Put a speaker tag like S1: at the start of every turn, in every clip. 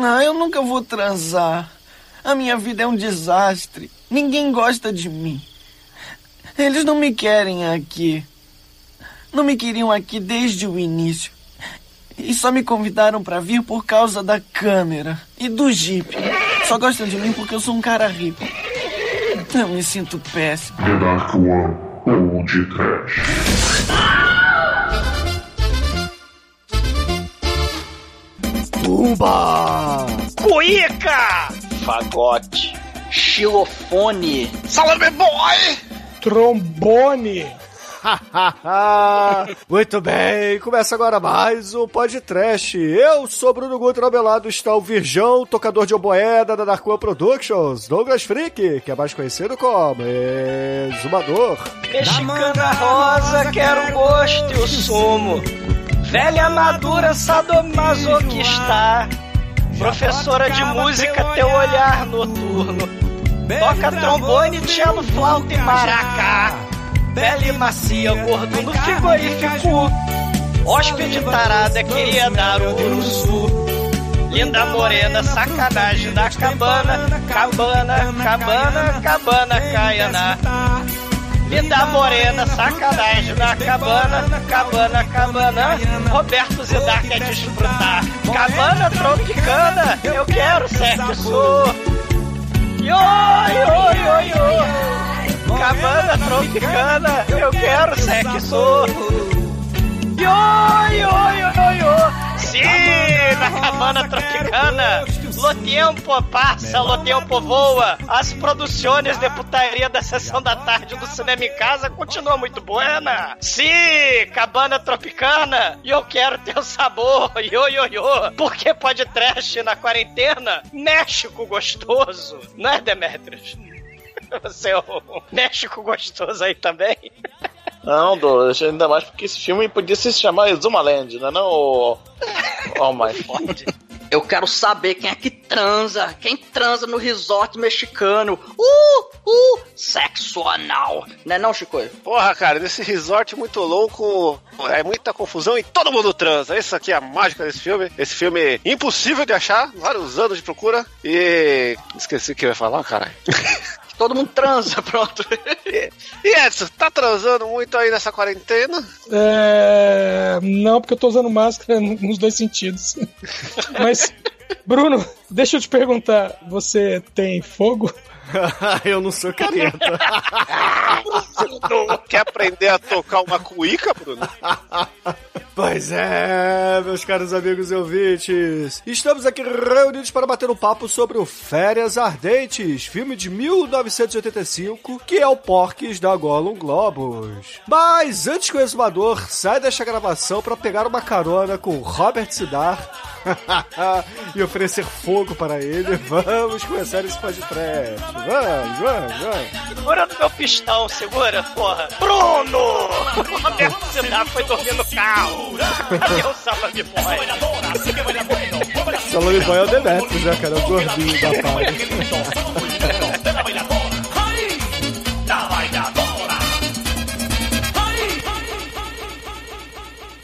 S1: Ah, eu nunca vou transar. A minha vida é um desastre. Ninguém gosta de mim. Eles não me querem aqui. Não me queriam aqui desde o início. E só me convidaram para vir por causa da câmera e do Jeep. Só gostam de mim porque eu sou um cara rico. Eu me sinto péssimo.
S2: The Dark One ou.
S3: Tumba!
S4: Cuíca! Fagote. Xilofone.
S5: Salame Boy!
S6: Trombone.
S3: Muito bem, começa agora mais um podcast. Eu sou Bruno Guto, ao meu lado está o Virgão, tocador de oboeda da Dark One Productions, Douglas Freak, que é mais conhecido como Exumador.
S4: Mexicana rosa, quero o gosto e o sumo. Velha madura, sadomasoquista. Professora de música, teu olhar noturno. Toca trombone, cello, flauta e maracá. Bela e macia, gordo no frigorífico. Hóspede tarada, queria dar o uruçu. Linda morena, sacanagem da cabana. Cabana, cabana, cabana, caiana. Linda morena, sacanagem na cabana, cabana, cabana. Roberto Zidar quer desfrutar. Cabana tropicana, eu quero sexo. Yo, yo, yo, yo. Cabana tropicana, eu quero sexo. Yo, yo, yo, yo. Sim, na cabana tropicana. Lo tempo passa, lo tempo voa. As produções de putaria da sessão da tarde do cinema em casa continuam muito buena. Sim, cabana tropicana. E eu quero teu sabor, yo, yo, yo. Porque pode trash na quarentena? México gostoso. Não é, Demetrius? Você é o México gostoso aí também?
S5: Não, Douglas, ainda mais porque esse filme podia se chamar Exumaland, não é não, ô... Oh my.
S4: Eu quero saber quem é que transa, quem transa no resort mexicano. Uh, uh, sexo anal. Não é não, Chico?
S7: Porra, cara, nesse resort muito louco, é muita confusão e todo mundo transa. Isso aqui é a mágica desse filme. Esse filme impossível de achar, vários anos de procura. E. Esqueci o que eu ia falar, caralho.
S4: Todo mundo transa, pronto.
S7: E Edson, tá transando muito aí nessa quarentena?
S6: É... Não, porque eu tô usando máscara nos dois sentidos. Mas, Bruno, deixa eu te perguntar: você tem fogo?
S3: eu não sou careta.
S7: Quer aprender a tocar uma cuíca, Bruno?
S3: Pois é, meus caros amigos e ouvintes. Estamos aqui reunidos para bater um papo sobre o Férias Ardentes, filme de 1985, que é o Porques da Gollum Globus. Mas antes que o exumador saia desta gravação para pegar uma carona com Robert Sidar e oferecer fogo para ele, vamos começar esse podcast. Vamos, vamos, vamos.
S4: Segura no meu pistão, segura, porra. Bruno! O Roberto Zidar foi dormir no carro. Cadê o Salame Boy?
S3: Salame Boy é o Demetrius, né, cara? É o gordinho da party.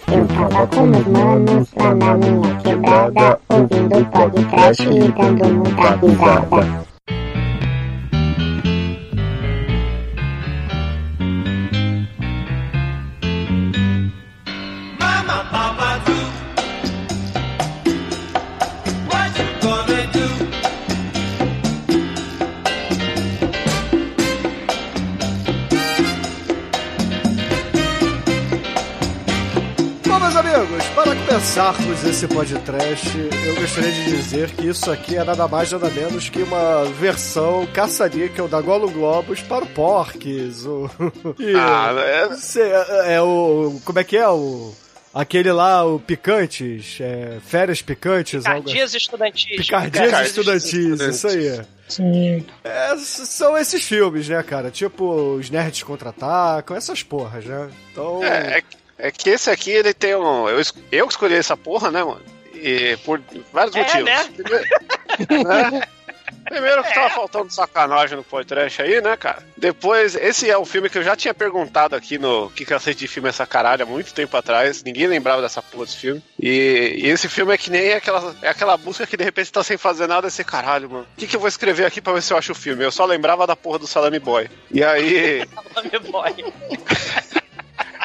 S8: Eu tava com meus manos lá na minha quebrada, ouvindo podcast e dando muita risada.
S3: Começarmos esse podcast, eu gostaria de dizer que isso aqui é nada mais nada menos que uma versão caça-níquel da Gollum Globus para o Porques. O... E,
S7: Ah, é-
S3: cê- é, é o... como é que é o... Aquele lá, o Picantes, é, Férias Picantes, algo assim.
S4: Picardias estudantis.
S3: Picardias
S7: Picardias
S3: Estudantis,
S7: Estudantis.
S3: isso aí.
S6: Sim.
S3: É, são esses filmes, né, cara? Tipo, os nerds contra-atacam, essas porras, né? Então.
S7: É, é, é que esse aqui, ele tem um. Eu, eu escolhi essa porra, né, mano? E por vários
S4: É,
S7: motivos.
S4: né?
S7: Né? Primeiro que tava faltando sacanagem no podcast aí, né, cara? Depois, esse é um filme que eu já tinha perguntado aqui no Que Cacete de Filme Essa Caralho há muito tempo atrás. Ninguém lembrava dessa porra desse filme. E, e esse filme é que nem aquela, é aquela busca que de repente tá sem fazer nada e você, caralho, mano. O que, que eu vou escrever aqui pra ver se eu acho o filme? Eu só lembrava da porra do Salami Boy. E aí.
S4: Salame Boy.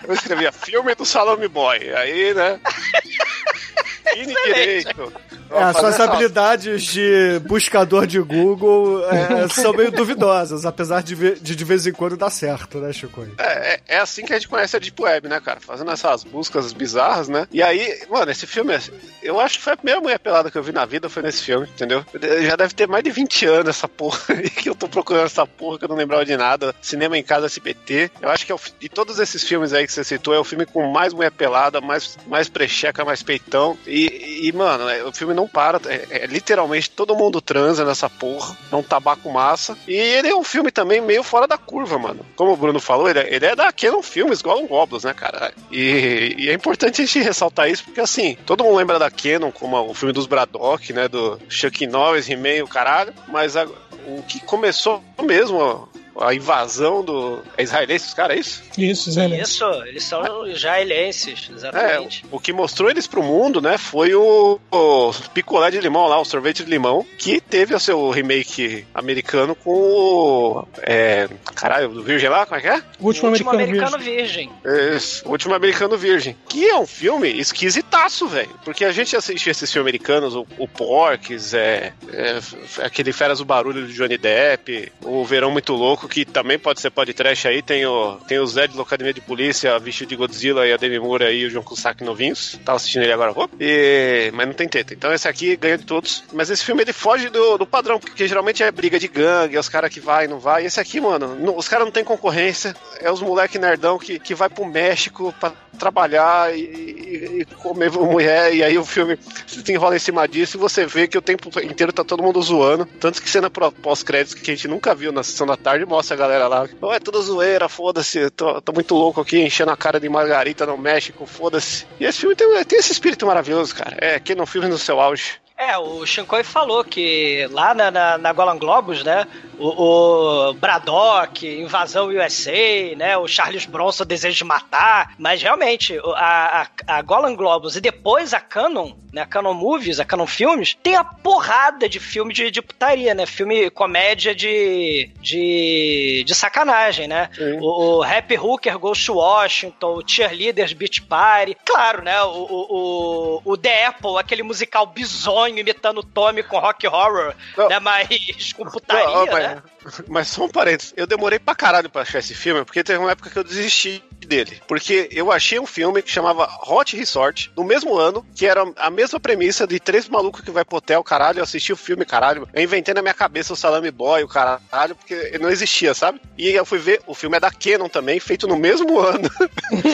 S7: Eu escrevia filme do Salame Boy. Aí, né? Fine direito.
S3: É, as suas habilidades de buscador de Google é, são meio duvidosas, apesar de, de de vez em quando dar certo, né, Chico?
S7: É, é, é assim que a gente conhece a Deep Web, né, cara? Fazendo essas buscas bizarras, né? E aí, mano, esse filme, eu acho que foi a primeira mulher pelada que eu vi na vida, foi nesse filme, entendeu? Já deve ter mais de 20 anos essa porra aí que eu tô procurando essa porra que eu não lembrava de nada. Cinema em casa SBT. Eu acho que é o, de todos esses filmes aí que você citou, é o filme com mais mulher pelada, mais, mais precheca, mais peitão. E, e, mano, é, o filme não para. É, é literalmente todo mundo transa nessa porra. É um tabaco massa. E ele é um filme também meio fora da curva, mano. Como o Bruno falou, ele é, ele é da Canon Filmes, igual um Goblins, né, cara? E, e é importante a gente ressaltar isso, porque assim, todo mundo lembra da Canon como o filme dos Braddock, né? Do Chuck Norris, He-Man, o caralho. Mas a- o que começou mesmo a, invasão do. É israelense, os caras, é isso?
S6: Isso, Zé.
S4: Isso, eles são israelenses,
S7: É,
S4: exatamente.
S7: o que mostrou eles pro mundo, né, foi o, o picolé de limão lá, o sorvete de limão, que teve o seu remake americano com o. É, caralho, do Virgem lá, como é que é?
S6: O último,
S4: O último
S6: americano,
S4: americano
S6: virgem.
S4: virgem.
S7: Esse, o último americano virgem. Que é um filme esquisitaço, velho. Porque a gente assiste esses filmes americanos, o, o Porques, é, é, aquele Feras do Barulho do Johnny Depp, o Verão Muito Louco, que também pode ser podcast aí. Tem o, tem o Zé de Locademia de Polícia, vestido de Godzilla e a Demi Moore aí, o João Cusack novinhos. Tava assistindo ele agora pouco. E, mas não tem teta. Então esse aqui ganha de todos. Mas esse filme ele foge do, do padrão, porque geralmente é briga de gangue, é os caras que vai e não vai. E esse aqui, mano, não- os caras não tem concorrência. É os moleque nerdão que, que vai pro México pra trabalhar e, e- e comer mulher. E aí o filme se desenrola em cima disso e você vê que o tempo inteiro tá todo mundo zoando. Tanto que cena pós-créditos que a gente nunca viu na sessão da tarde mostra a galera lá. Oh, é tudo zoeira, foda-se. Tô, tô muito louco aqui enchendo a cara de Margarita no México, foda-se. E esse filme tem, tem esse espírito maravilhoso, cara. É, que não filme no seu auge.
S4: É, o Shinkoi falou que lá na, na, na Golan Globus, né, o, o Braddock, Invasão USA, né, o Charles Bronson, Desejo de Matar, mas realmente, a, a, a Golan Globus e depois a Canon, né, a Canon Movies, a Canon Filmes, tem a porrada de filme de, de putaria, né, filme comédia de, de, de sacanagem, né, o, o Happy Hooker Goes to Washington, o Cheerleaders Beach Party, claro, né, o, o, o, o The Apple, aquele musical bizonho imitando o Tommy com rock horror,
S7: Não.
S4: né, mas com putaria,
S7: Não, mas,
S4: né.
S7: mas só um parênteses. Eu demorei pra caralho pra achar esse filme, porque teve uma época que eu desisti dele. Porque eu achei um filme que chamava Hot Resort, no mesmo ano, que era a mesma premissa de três malucos que vai pro hotel, caralho. Eu assisti o filme, caralho. Eu inventei na minha cabeça o Salame Boy, o caralho, porque não existia, sabe? E eu fui ver, o filme é da Canon também, feito no mesmo ano.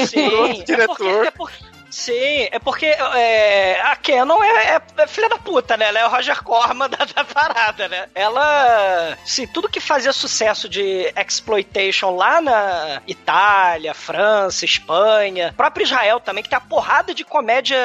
S4: Sim,
S7: outro
S4: é
S7: diretor.
S4: porque- é porque- Sim, é porque é, a Canon é, é- é filha da puta, né? Ela é o Roger Corman da, da parada, né? Ela. Sim, tudo que fazia sucesso de exploitation lá na Itália, França, Espanha, próprio Israel também, que tem a porrada de comédia,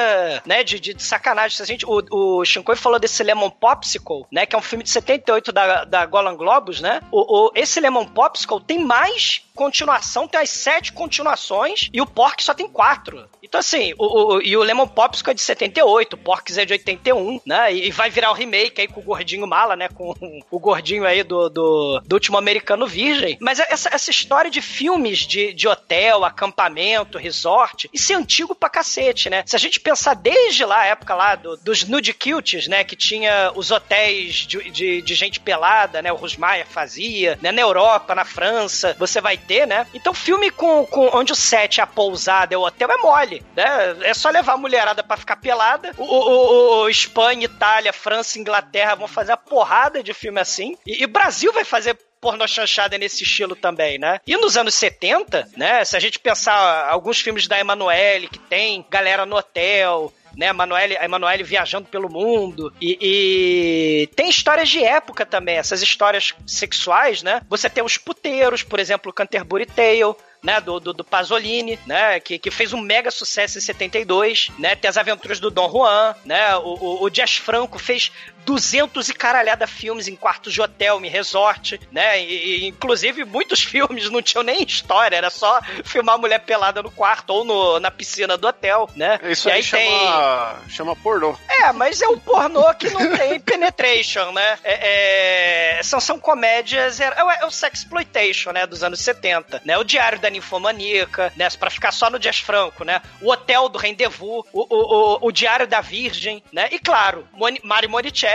S4: né? De, de, de sacanagem. Se a gente, o, o Shinkoi falou desse Lemon Popsicle, né? Que é um filme de 78 da, da Golan Globus, né? O, o- esse Lemon Popsicle tem mais continuação, tem as sete continuações e o Pork só tem quatro. Então, assim, o, o- e o Lemon Popsicle é de 78, o Porks é de 81, né? E, e vai virar o remake aí com o gordinho mala, né? Com o gordinho aí do, do, do último americano virgem. Mas essa, essa história de filmes de, de hotel, acampamento, resort, isso é antigo pra cacete, né? Se a gente pensar desde lá, a época lá do- dos nude cutes, né? Que tinha os hotéis de, de, de gente pelada, né? O Rusmaier fazia, né? Na Europa, na França, você vai ter, né? Então, filme com, com onde o set é a pousada, é o hotel, é mole, né? É só levar a mulherada pra ficar pelada. O, o- o- Espanha, Itália, França, Inglaterra vão fazer a porrada de filme assim. E, e Brasil vai fazer pornô chanchada nesse estilo também, né? E nos anos 70, né? Se a gente pensar alguns filmes da Emanuele que tem galera no hotel, né, a Emanuele, a Emanuele viajando pelo mundo. E, e tem histórias de época também, essas histórias sexuais, né? Você tem os puteiros, por exemplo, Canterbury Tale. Né, do, do, do Pasolini, né, que, que fez um mega sucesso em 72, né, tem as aventuras do Dom Juan, né, o, o, o Jazz Franco fez 200 e caralhada filmes em quartos de hotel, em resort, né? E, inclusive muitos filmes não tinham nem história, era só filmar a mulher pelada no quarto ou no, na piscina do hotel, né?
S7: Isso
S4: e
S7: aí,
S4: aí
S7: chama, chama pornô.
S4: É, mas é um pornô que não tem penetration, né? É, é, são, são comédias, é, é, o- é o sexploitation, né, dos anos 70, né? O Diário da Ninfomaníaca, né, pra ficar só no Dias Franco, né? O Hotel do Rendezvous, o, o, o, o Diário da Virgem, né? E claro, Mari Monicelli,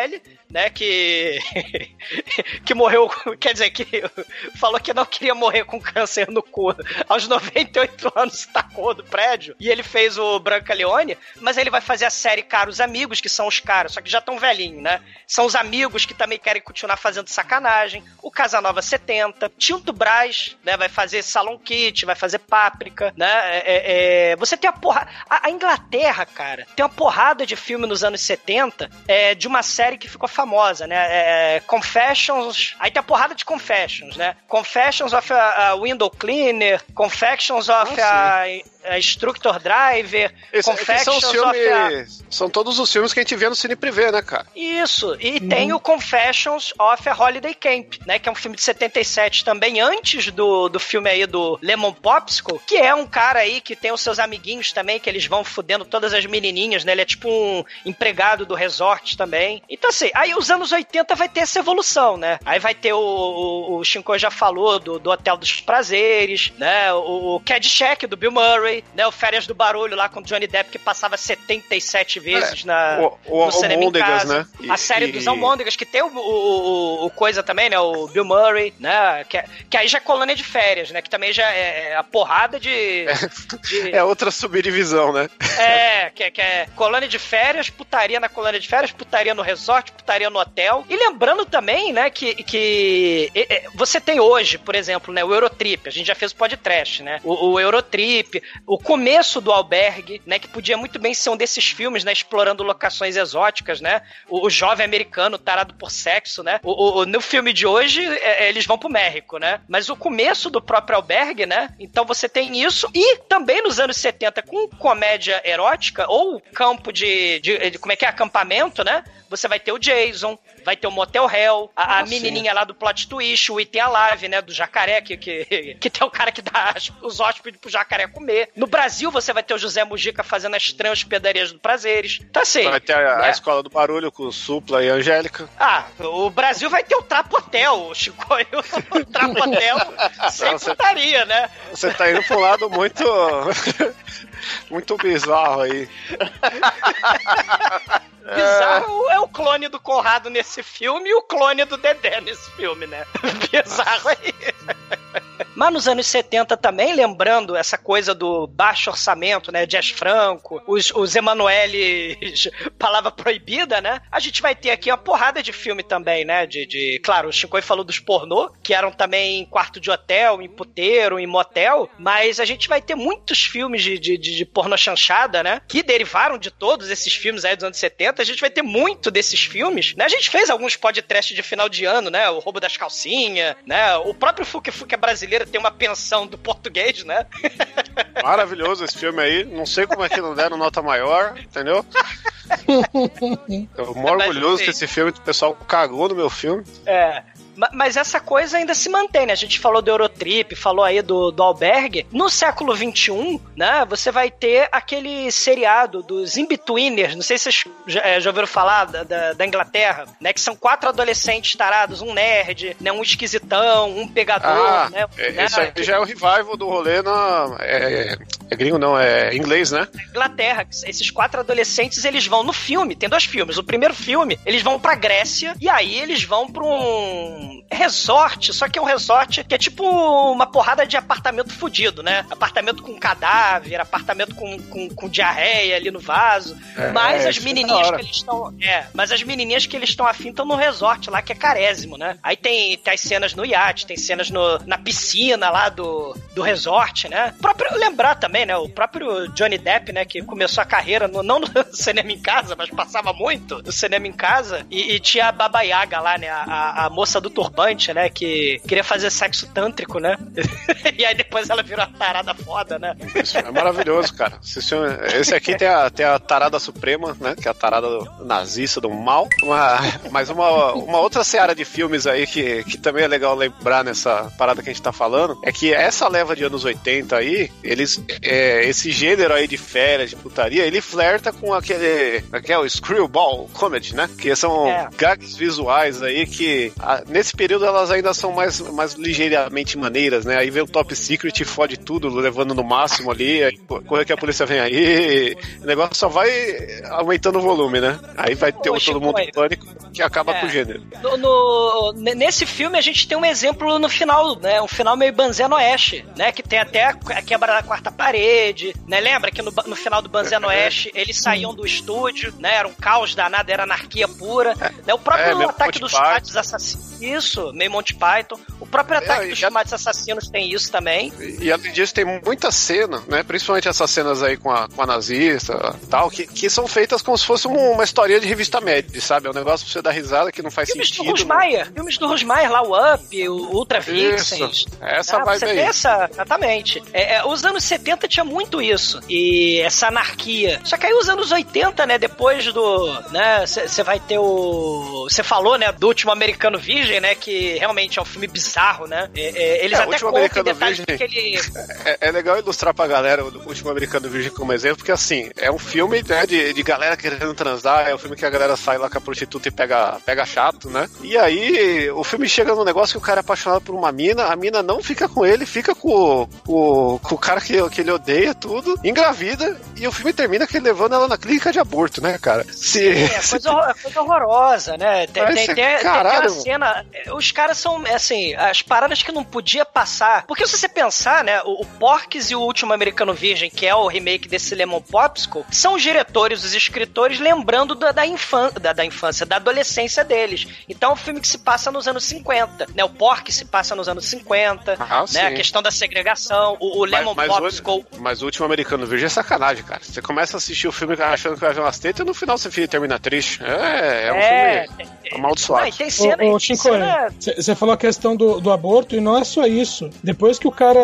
S4: né, que que morreu, quer dizer, que falou que não queria morrer com câncer no cu aos 98 anos, tacou do prédio, e ele fez o Branca Leone, mas ele vai fazer a série Caros Amigos, que são os caras, só que já estão velhinhos, né? São os amigos que também querem continuar fazendo sacanagem, o Casanova 70, Tinto Brás, né, vai fazer Salon Kit, vai fazer Páprica, né? É, é, é, você tem a porra... A, a Inglaterra, cara, tem uma porrada de filme nos anos 70 é, de uma série que ficou famosa, né? É, Confessions. Aí tem a porrada de Confessions, né? Confessions of a, a Window Cleaner, Confessions of a, a Instructor Driver,
S7: Esse, esses são,
S4: of a.
S7: filmes, são todos os filmes que a gente vê no Cine Privé, né, cara?
S4: Isso, e tem o Confessions of a Holiday Camp, né? Que é um filme de 77 também, antes do, do filme aí do Lemon Popsicle, que é um cara aí que tem os seus amiguinhos também, que eles vão fudendo todas as menininhas, né? Ele é tipo um empregado do resort também. Então, assim, aí os anos 80 vai ter essa evolução, né? Aí vai ter o, o, o Shinko já falou do, do Hotel dos Prazeres, né? O, o Caddyshack do Bill Murray, né? O Férias do Barulho lá com o Johnny Depp que passava 77 vezes na,
S7: o- o
S4: no cinema em casa.
S7: né?
S4: A série
S7: e-
S4: dos Almôndegas, que tem o, o, o- coisa também, né? O Bill Murray, né? Que, que aí já é colônia de férias, né? Que também já é a porrada de... de-
S7: É outra subdivisão, né?
S4: é, que, é- que é colônia de férias, putaria na colônia de férias, putaria no resort, putaria no hotel. E lembrando também, né, que, que é, é, você tem hoje, por exemplo, né, o Eurotrip, a gente já fez o podcast, né? O, o Eurotrip, o começo do albergue, né, que podia muito bem ser um desses filmes, né, explorando locações exóticas, né? O, o jovem americano tarado por sexo, né? O, o- no filme de hoje, é, é, eles vão pro México, né? Mas o começo do próprio albergue, né? Então você tem isso e também nos anos 70 com comédia erótica ou campo de, de, de- como é que é acampamento, né? Você vai ter o Jason, vai ter o Motel Hell, a, a menininha lá do plot twist, o Item Alive, né? Do jacaré, que, que, que tem o cara que dá os hóspedes pro jacaré comer. No Brasil, você vai ter o José Mujica fazendo as estranhas hospedarias do Prazeres. Então, assim.
S7: Vai ter a, a
S4: né?
S7: Escola do Barulho com o Supla e a Angélica.
S4: Ah, o Brasil vai ter o Trapotel, Chico. O Trapotel sem
S7: Não, você-
S4: putaria, né?
S7: Você tá indo um lado muito. muito bizarro aí.
S4: Bizarro é o clone do Conrado nesse filme e o clone do Dedé nesse filme, né? Bizarro aí. Mas nos anos 70 também, lembrando essa coisa do baixo orçamento, né? Jazz Franco, os, os Emanueles, palavra proibida, né? A gente vai ter aqui uma porrada de filme também, né? De, de claro, o Chico falou dos pornô, que eram também em quarto de hotel, em puteiro, em motel, mas a gente vai ter muitos filmes de, de, de, de pornô chanchada, né? Que derivaram de todos esses filmes aí dos anos 70. A gente vai ter muito desses filmes, né? A gente fez alguns podcasts de final de ano, né? O Roubo das Calcinhas, né? O próprio Fuque Fuque brasileiro tem uma pensão do português, né?
S7: Maravilhoso esse filme aí. Não sei como é que não deram nota maior, entendeu? Eu mó orgulhoso que esse filme, o pessoal cagou no meu filme.
S4: É. Ma- Mas essa coisa ainda se mantém, né? A gente falou do Eurotrip, falou aí do, do albergue. No século XXI, né? Você vai ter aquele seriado dos In-Betweeners. Não sei se vocês já, é, já ouviram falar da, da, da Inglaterra, né? Que são quatro adolescentes tarados, um nerd, né? Um esquisitão, um pegador,
S7: Ah,
S4: né?
S7: é,
S4: né?
S7: isso aí
S4: Que-
S7: já é o revival do rolê na. É, é gringo, não, é inglês, né?
S4: Inglaterra. Esses quatro adolescentes, eles vão no filme, tem dois filmes. O primeiro filme, eles vão pra Grécia e aí eles vão pra um resort, só que é um resort que é tipo uma porrada de apartamento fudido, né? Apartamento com cadáver, apartamento com, com, com diarreia ali no vaso.
S7: É,
S4: mas
S7: é,
S4: as menininhas que eles estão... É, mas as menininhas que eles estão afim estão no resort lá, que é carésimo, né? Aí tem, tem as cenas no iate, tem cenas no, na piscina lá do, do resort, né? O próprio, lembrar também, né? O próprio Johnny Depp, né? Que começou a carreira, no, não no cinema em casa, mas passava muito no cinema em casa. E, e tinha a Baba Yaga lá, né? A, a, a moça do turbante, né? Que queria fazer sexo tântrico, né? e aí depois ela virou a tarada foda, né?
S7: Isso é maravilhoso, cara. Esse, aqui tem a, tem a tarada suprema, né? Que é a tarada do nazista do mal. Uma, mas uma, uma outra seara de filmes aí que, que também é legal lembrar nessa parada que a gente tá falando é que essa leva de anos 80 aí, eles. é, esse gênero aí de férias, de putaria, ele flerta com aquele. aquele screwball comedy, né? Que são
S4: É.
S7: gags visuais aí que ah, nesse período elas ainda são mais, mais ligeiramente maneiras, né? Aí vem o Top Secret e fode tudo, levando no máximo ali, aí corre que a polícia vem aí, o negócio só vai aumentando o volume, né? Aí vai ter o todo mundo em pânico que acaba
S4: É.
S7: com o gênero.
S4: No, no- nesse filme a gente tem um exemplo no final, né? Um final meio Banzé Oeste, né? Que tem até a quebra da quarta parede, né? Lembra que no, no final do Banzé no Oeste eles saíam do estúdio, né? Era um caos danado, era anarquia pura. Né? O próprio
S7: É,
S4: ataque dos assassinos. Isso, meio Monty Python. O próprio
S7: É,
S4: ataque
S7: e
S4: dos
S7: a-
S4: tomates assassinos tem isso também.
S7: E, e além disso, tem muita cena, né? Principalmente essas cenas aí com a, com a nazista tal, que, que são feitas como se fosse um- uma historinha de revista média, sabe? É um negócio pra você dar risada que não faz
S4: Filmes do
S7: sentido. né?
S4: Rusmaier, filmes do Rusmaier lá, o Up, o Ultra Vixens.
S7: Isso, essa
S4: Ah,
S7: vibe
S4: você
S7: aí.
S4: tem essa, exatamente. É, é, os anos 70 tinha muito isso. E essa anarquia. Só que aí os anos 80, né? Depois do. né? Você vai ter o. Você falou, né? Do último Americano Virgem, né? Que realmente é um filme bizarro, né? É, é, eles
S7: É,
S4: até
S7: Último Americano
S4: detalhes
S7: Virgem.
S4: que ele.
S7: É, é legal ilustrar pra galera o último Americano Virgem como exemplo, porque assim, é um filme né, de, de galera querendo transar, é um filme que a galera sai lá com a prostituta e pega, pega chato, né? E aí o filme chega num negócio que o cara é apaixonado por uma mina, a mina não fica com ele, fica com, com, com o cara que, que ele odeia tudo, engravida, e o filme termina que ele levando ela na clínica de aborto, né, cara? Se,
S4: É, coisa, coisa horrorosa, né? Tem, tem, tem- tem
S7: caralho,
S4: aquela
S7: mano.
S4: cena. Os caras são, assim, as paradas que não podia passar. Porque se você pensar, né? O, o Porques e o Último Americano Virgem, que é o remake desse Lemon Popsicle, são os diretores, os escritores, lembrando da, da, infan, da, da infância, da adolescência deles. Então é um filme que se passa nos anos 50, né? O Porques se passa nos anos 50,
S7: Ah,
S4: né?
S7: sim.
S4: A questão da segregação, o, o Lemon
S7: mas,
S4: Popsicle.
S7: o, mas o último Americano Virgem é sacanagem, cara. Você começa a assistir o filme achando que vai ver umas tetas e no final você fica- termina triste. É, é um
S4: É,
S7: filme
S4: Não,
S7: amaldiçoado.
S4: e tem cena.
S6: Ô
S4: tem
S6: Você falou a questão do, do aborto e não é só isso. Depois que o cara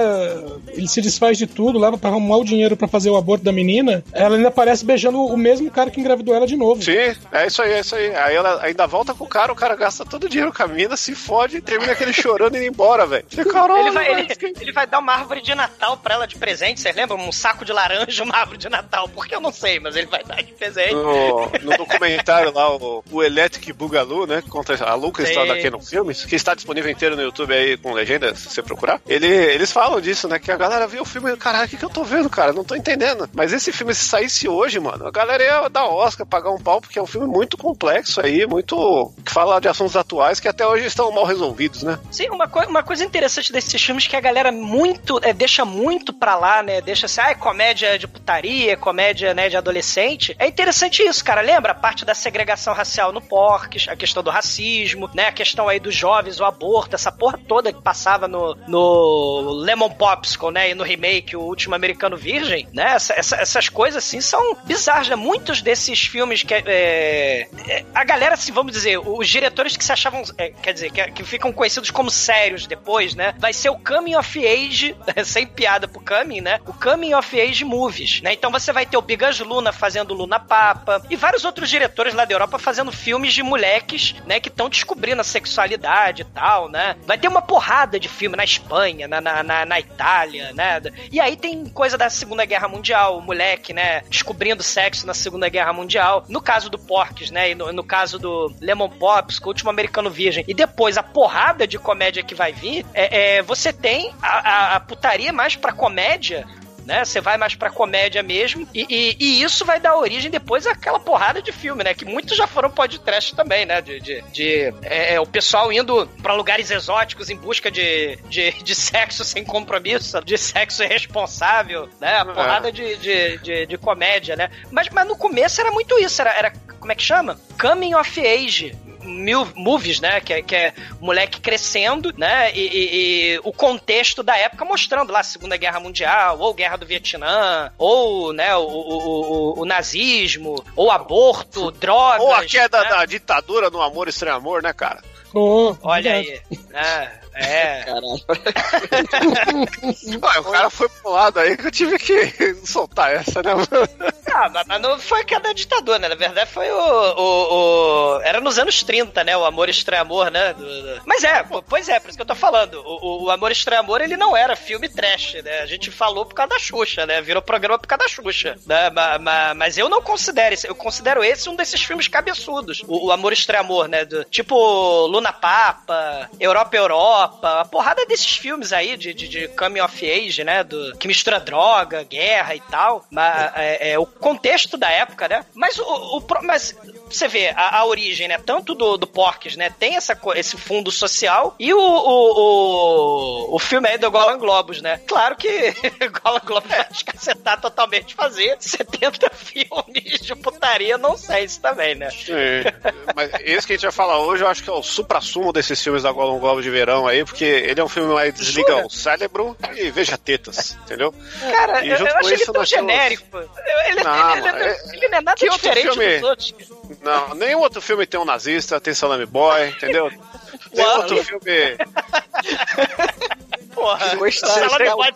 S6: ele se desfaz de tudo, leva pra arrumar o dinheiro pra fazer o aborto da menina, ela ainda aparece beijando o mesmo cara que engravidou ela de novo.
S7: Sim, é isso aí, é isso aí. Aí ela ainda volta com o cara, o cara gasta todo o dinheiro com a mina, se fode e termina aquele chorando e indo embora, velho.
S4: Ele vai,
S7: velho,
S4: ele, ele vai dar uma árvore de Natal pra ela de presente, vocês lembram? Um saco de laranja, uma árvore de Natal. Porque eu não sei, mas ele vai dar de presente.
S7: No, no documentário lá, o, o Electric Boogaloo, né? Conta a louca história
S4: Sim.
S7: Filmes, que está disponível inteiro no YouTube aí com legenda, se você procurar. Ele, eles falam disso, né? Que a galera viu o filme, caralho, o que, que eu tô vendo, cara? Não tô entendendo. Mas esse filme, se saísse hoje, mano, a galera ia dar Oscar, pagar um pau, porque é um filme muito complexo aí, muito. que fala de assuntos atuais que até hoje estão mal resolvidos, né?
S4: Sim, uma, coi- uma coisa interessante desses filmes que a galera muito. é, deixa muito pra lá, né? Deixa assim, ah, é comédia de putaria, comédia né, de adolescente. É interessante isso, cara. Lembra a parte da segregação racial no Porques, a questão do racismo, né? A questão aí dos jovens, o aborto, essa porra toda que passava no, no Lemon Popsicle, né? E no remake, o último americano virgem, né? Essa- essa- essas coisas assim são bizarras, né? Muitos desses filmes que é, é, a galera, assim, vamos dizer, os diretores que se achavam, é, quer dizer, que, que ficam conhecidos como sérios depois, né? Vai ser o Coming of Age, sem piada pro Coming, né? O Coming of Age Movies, né? Então você vai ter o Bigas Luna fazendo Luna Papa e vários outros diretores lá da Europa fazendo filmes de moleques, né? Que estão descobrindo a sexualidade e tal, né? Vai ter uma porrada de filme na Espanha, na, na, na, na Itália, né? E aí tem coisa da Segunda Guerra Mundial, o moleque, né? Descobrindo sexo na Segunda Guerra Mundial. No caso do Porques, né? E no, no caso do Lemon Pops, o último americano virgem. E depois a porrada de comédia que vai vir, é, é, você tem a, a, a putaria mais pra comédia né? Você vai mais pra comédia mesmo. E, e- e isso vai dar origem depois àquela porrada de filme, né? Que muitos já foram podcast também, né? De, de, de, é, é, o pessoal indo pra lugares exóticos em busca de, de, de sexo sem compromisso, de sexo irresponsável, né? A porrada de, de, de, de comédia, né? Mas, mas no começo era muito isso, era, era como é que chama? Coming of Age. Mil, movies, né? Que é, que é o moleque crescendo, né? E, e- e o contexto da época mostrando lá Segunda Guerra Mundial, ou Guerra do Vietnã, ou né, o, o, o- o nazismo, ou aborto, drogas.
S7: Ou a queda
S4: né?
S7: da ditadura no Amor Estranho Amor, né, cara?
S6: Pô,
S4: Olha
S6: verdade.
S4: aí. né? É.
S5: Caralho.
S7: Ué, o cara foi pro lado aí que eu tive que soltar essa, né, mano?
S4: Ah, mas, não foi cada ditador, né? Na verdade foi o, o, o- Era nos anos 30, né? O Amor Estranho Amor, né? Do- do- Mas é, pô, pois é, por isso que eu tô falando. O, o- o Amor Estranho Amor, ele não era filme trash, né? A gente falou por causa da Xuxa, né? Virou programa por causa da Xuxa. Né? Ma- ma- Mas, eu não considero esse. Eu considero esse um desses filmes cabeçudos. O, o Amor Estranho Amor, né? Do- tipo Luna Papa, Europa Europa, a porrada desses filmes aí de, de, de coming of age, né? Do, que mistura droga, guerra e tal. Mas, é, é, o contexto da época, né? Mas o, o mas você vê a, a origem, né? Tanto do, do Porques, né? Tem essa, esse fundo social e o, o, o, o filme aí do Golan Globos, né? Claro que Golan Globos vai descacetar totalmente fazer 70 filmes de putaria nonsense também, né?
S7: Sim. Mas esse que a gente vai falar hoje, eu acho que é o supra-sumo desses filmes da Golden Globo de verão aí, porque ele é um filme mais desliga
S4: Jura?
S7: o cérebro e veja tetas, entendeu?
S4: Cara,
S7: E
S4: eu, eu acho ele tão
S7: temos-
S4: genérico. Ele,
S7: Não,
S4: ele, ele,
S7: é-
S4: ele não é nada
S7: Que
S4: diferente
S7: filme?
S4: dos outros.
S7: Não, nenhum outro filme tem um nazista, tem salame boy, entendeu?
S4: Uau.
S7: outro filme.
S4: Porra,
S5: Ficou
S4: Boy-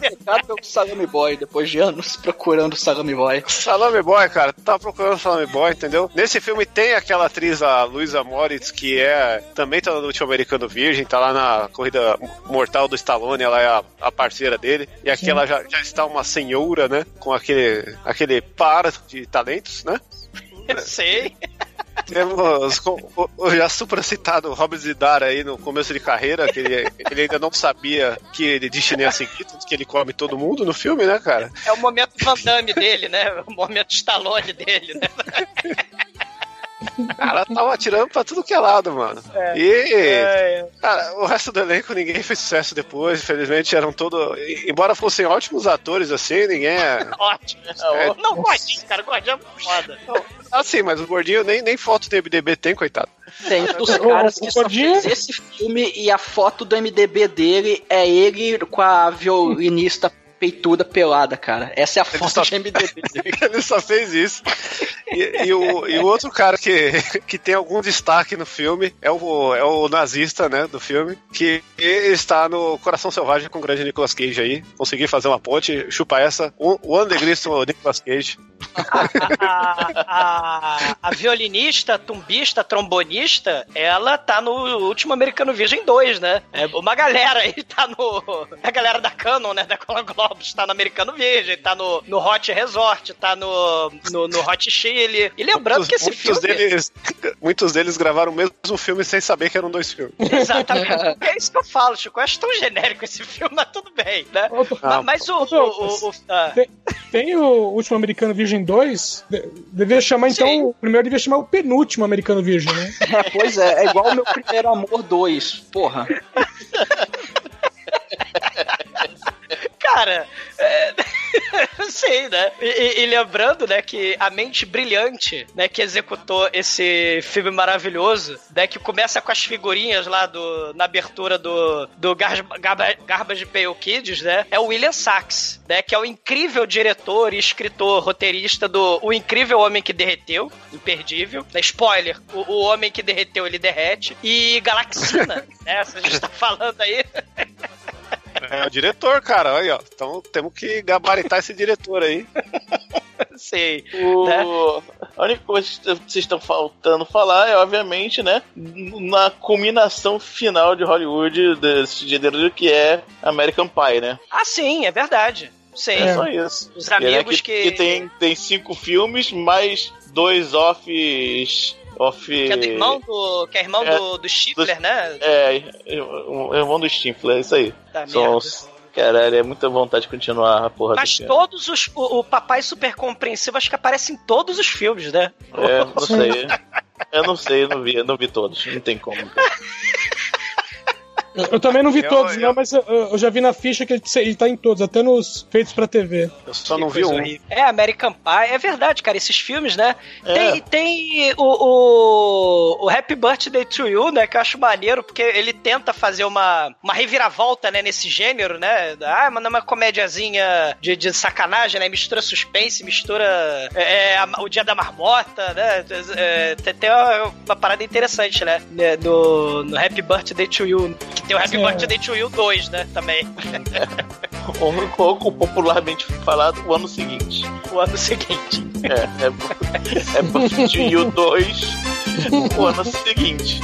S5: pelo Salame Boy, depois de anos procurando o Salame Boy.
S7: Salame Boy, cara, tu tava procurando Salame Boy, entendeu? Nesse filme tem aquela atriz, a Luisa Moritz, que é também tá no último Americano Virgem, tá lá na corrida mortal do Stallone, ela é a, a parceira dele. E aqui ela já, já está uma senhora, né? Com aquele, aquele par de talentos, né?
S4: Sei.
S7: Temos com- o, o já supracitado Robert Zidar aí no começo de carreira, que ele, ele ainda não sabia que ele destino ia seguir, tanto que ele come todo mundo no filme, né, cara?
S4: É o momento Van Damme dele, né? O momento Stallone dele, né?
S7: O cara tava atirando pra tudo que é lado, mano. E,
S4: É,
S7: cara, o resto do elenco ninguém fez sucesso depois, infelizmente eram todos. Embora fossem ótimos atores assim, ninguém é.
S4: ótimo.
S7: É.
S4: Não, gordinho, cara, gordinho é foda.
S7: Assim, mas o gordinho nem, nem foto do MDB tem, coitado.
S5: Tem um dos caras que só fez esse filme e a foto do MDB dele é ele com a violinista peituda pelada, cara. Essa é a foto
S7: só-
S5: do MDB.
S7: Ele só fez isso. E, e o, e o outro cara que, que tem algum destaque no filme é o, é o nazista, né, do filme, que está no Coração Selvagem com o grande Nicolas Cage aí. Consegui fazer uma ponte, chupa essa. O, o Andergrist, Nicolas Cage.
S4: A, a, a violinista, tumbista, trombonista, ela tá no último Americano Virgem 2, né? É, uma galera aí tá no. A galera da Canon, né? Da Cola Globos, tá no Americano Virgem, tá no, no Hot Resort, tá no, no, no Hot Chile. E lembrando que esse
S7: muitos
S4: filme.
S7: Deles, muitos deles gravaram o mesmo filme sem saber que eram dois filmes.
S4: Exatamente. É isso que eu falo, Chico. Eu acho tão genérico esse filme, mas tudo bem, né?
S6: Outro-
S4: Ma- mas o. o, o, o- ah,
S6: Tem, tem o último Americano Virgem 2. de- Devia chamar, então,
S4: Sim.
S6: o primeiro devia chamar o penúltimo Americano Virgem, né?
S5: É, pois é, é igual o meu primeiro amor 2. Porra.
S4: Cara, é... sei, né? E, e- e lembrando, né, que a mente brilhante, né, que executou esse filme maravilhoso, né, que começa com as figurinhas lá do, na abertura do, do Gar Garba, Garbage Pail Kids, né, é o William Sachs, né, que é o incrível diretor e escritor roteirista do O Incrível Homem que Derreteu, imperdível, né, spoiler, o, o Homem que Derreteu, ele derrete, e Galaxina, né, se a gente tá falando aí,
S7: É o diretor, cara. Aí, ó. Então temos que gabaritar esse diretor aí.
S4: sei,
S5: Né?
S9: O... A única coisa que vocês estão faltando falar é, obviamente, né, na culminação final de Hollywood desse gênero que é American Pie, né?
S4: Ah, sim, é verdade. Sim.
S9: É só isso.
S4: Os
S9: né,
S4: amigos
S9: que,
S4: que.
S9: que tem, tem cinco filmes, mais dois offs. Off...
S4: Que é do irmão do. Que é irmão
S9: É,
S4: do, do Stifler, né?
S9: É, o irmão do Stifler, é isso aí.
S4: Tá
S9: São Caralho, é muita vontade de continuar a porra
S4: Mas todos os. O, o papai super compreensivo acho que aparece em todos os filmes, né?
S9: É, não sei. Eu não sei, eu não vi, eu não vi todos. Não tem como. cara.
S6: Eu, eu também não vi
S7: Eu-
S6: todos,
S7: eu-
S6: não, mas eu, eu já vi na ficha que ele, ele tá em todos, até nos feitos pra TV.
S7: Eu só não vi um.
S4: É, American Pie. É verdade, cara. Esses filmes, né?
S9: É.
S4: Tem, tem o, o, o Happy Birthday to You, né? Que eu acho maneiro, porque ele tenta fazer uma, uma reviravolta, né? Nesse gênero, né? Ah, mas não é uma comédiazinha de, de sacanagem, né? Mistura suspense, mistura é, é, a- o Dia da Marmota, né? É, tem, tem uma, uma parada interessante, né? né, No, no Happy Birthday to You. Que tem o Happy
S6: Sim.
S4: Birthday to You 2, né? Também.
S9: Ou, ou popularmente falado, o ano seguinte.
S4: O ano seguinte.
S9: É, é, é Buffy to You 2, o ano seguinte.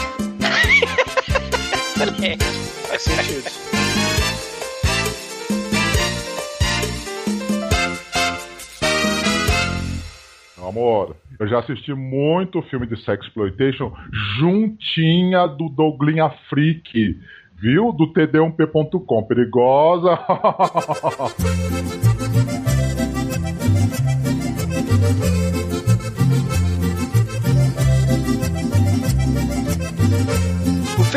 S4: Excelente.
S3: Faz sentido.
S10: Amor, eu já assisti muito filme de sexploitation juntinha do Douglinha Freak, viu? Do td1p.com. Perigosa.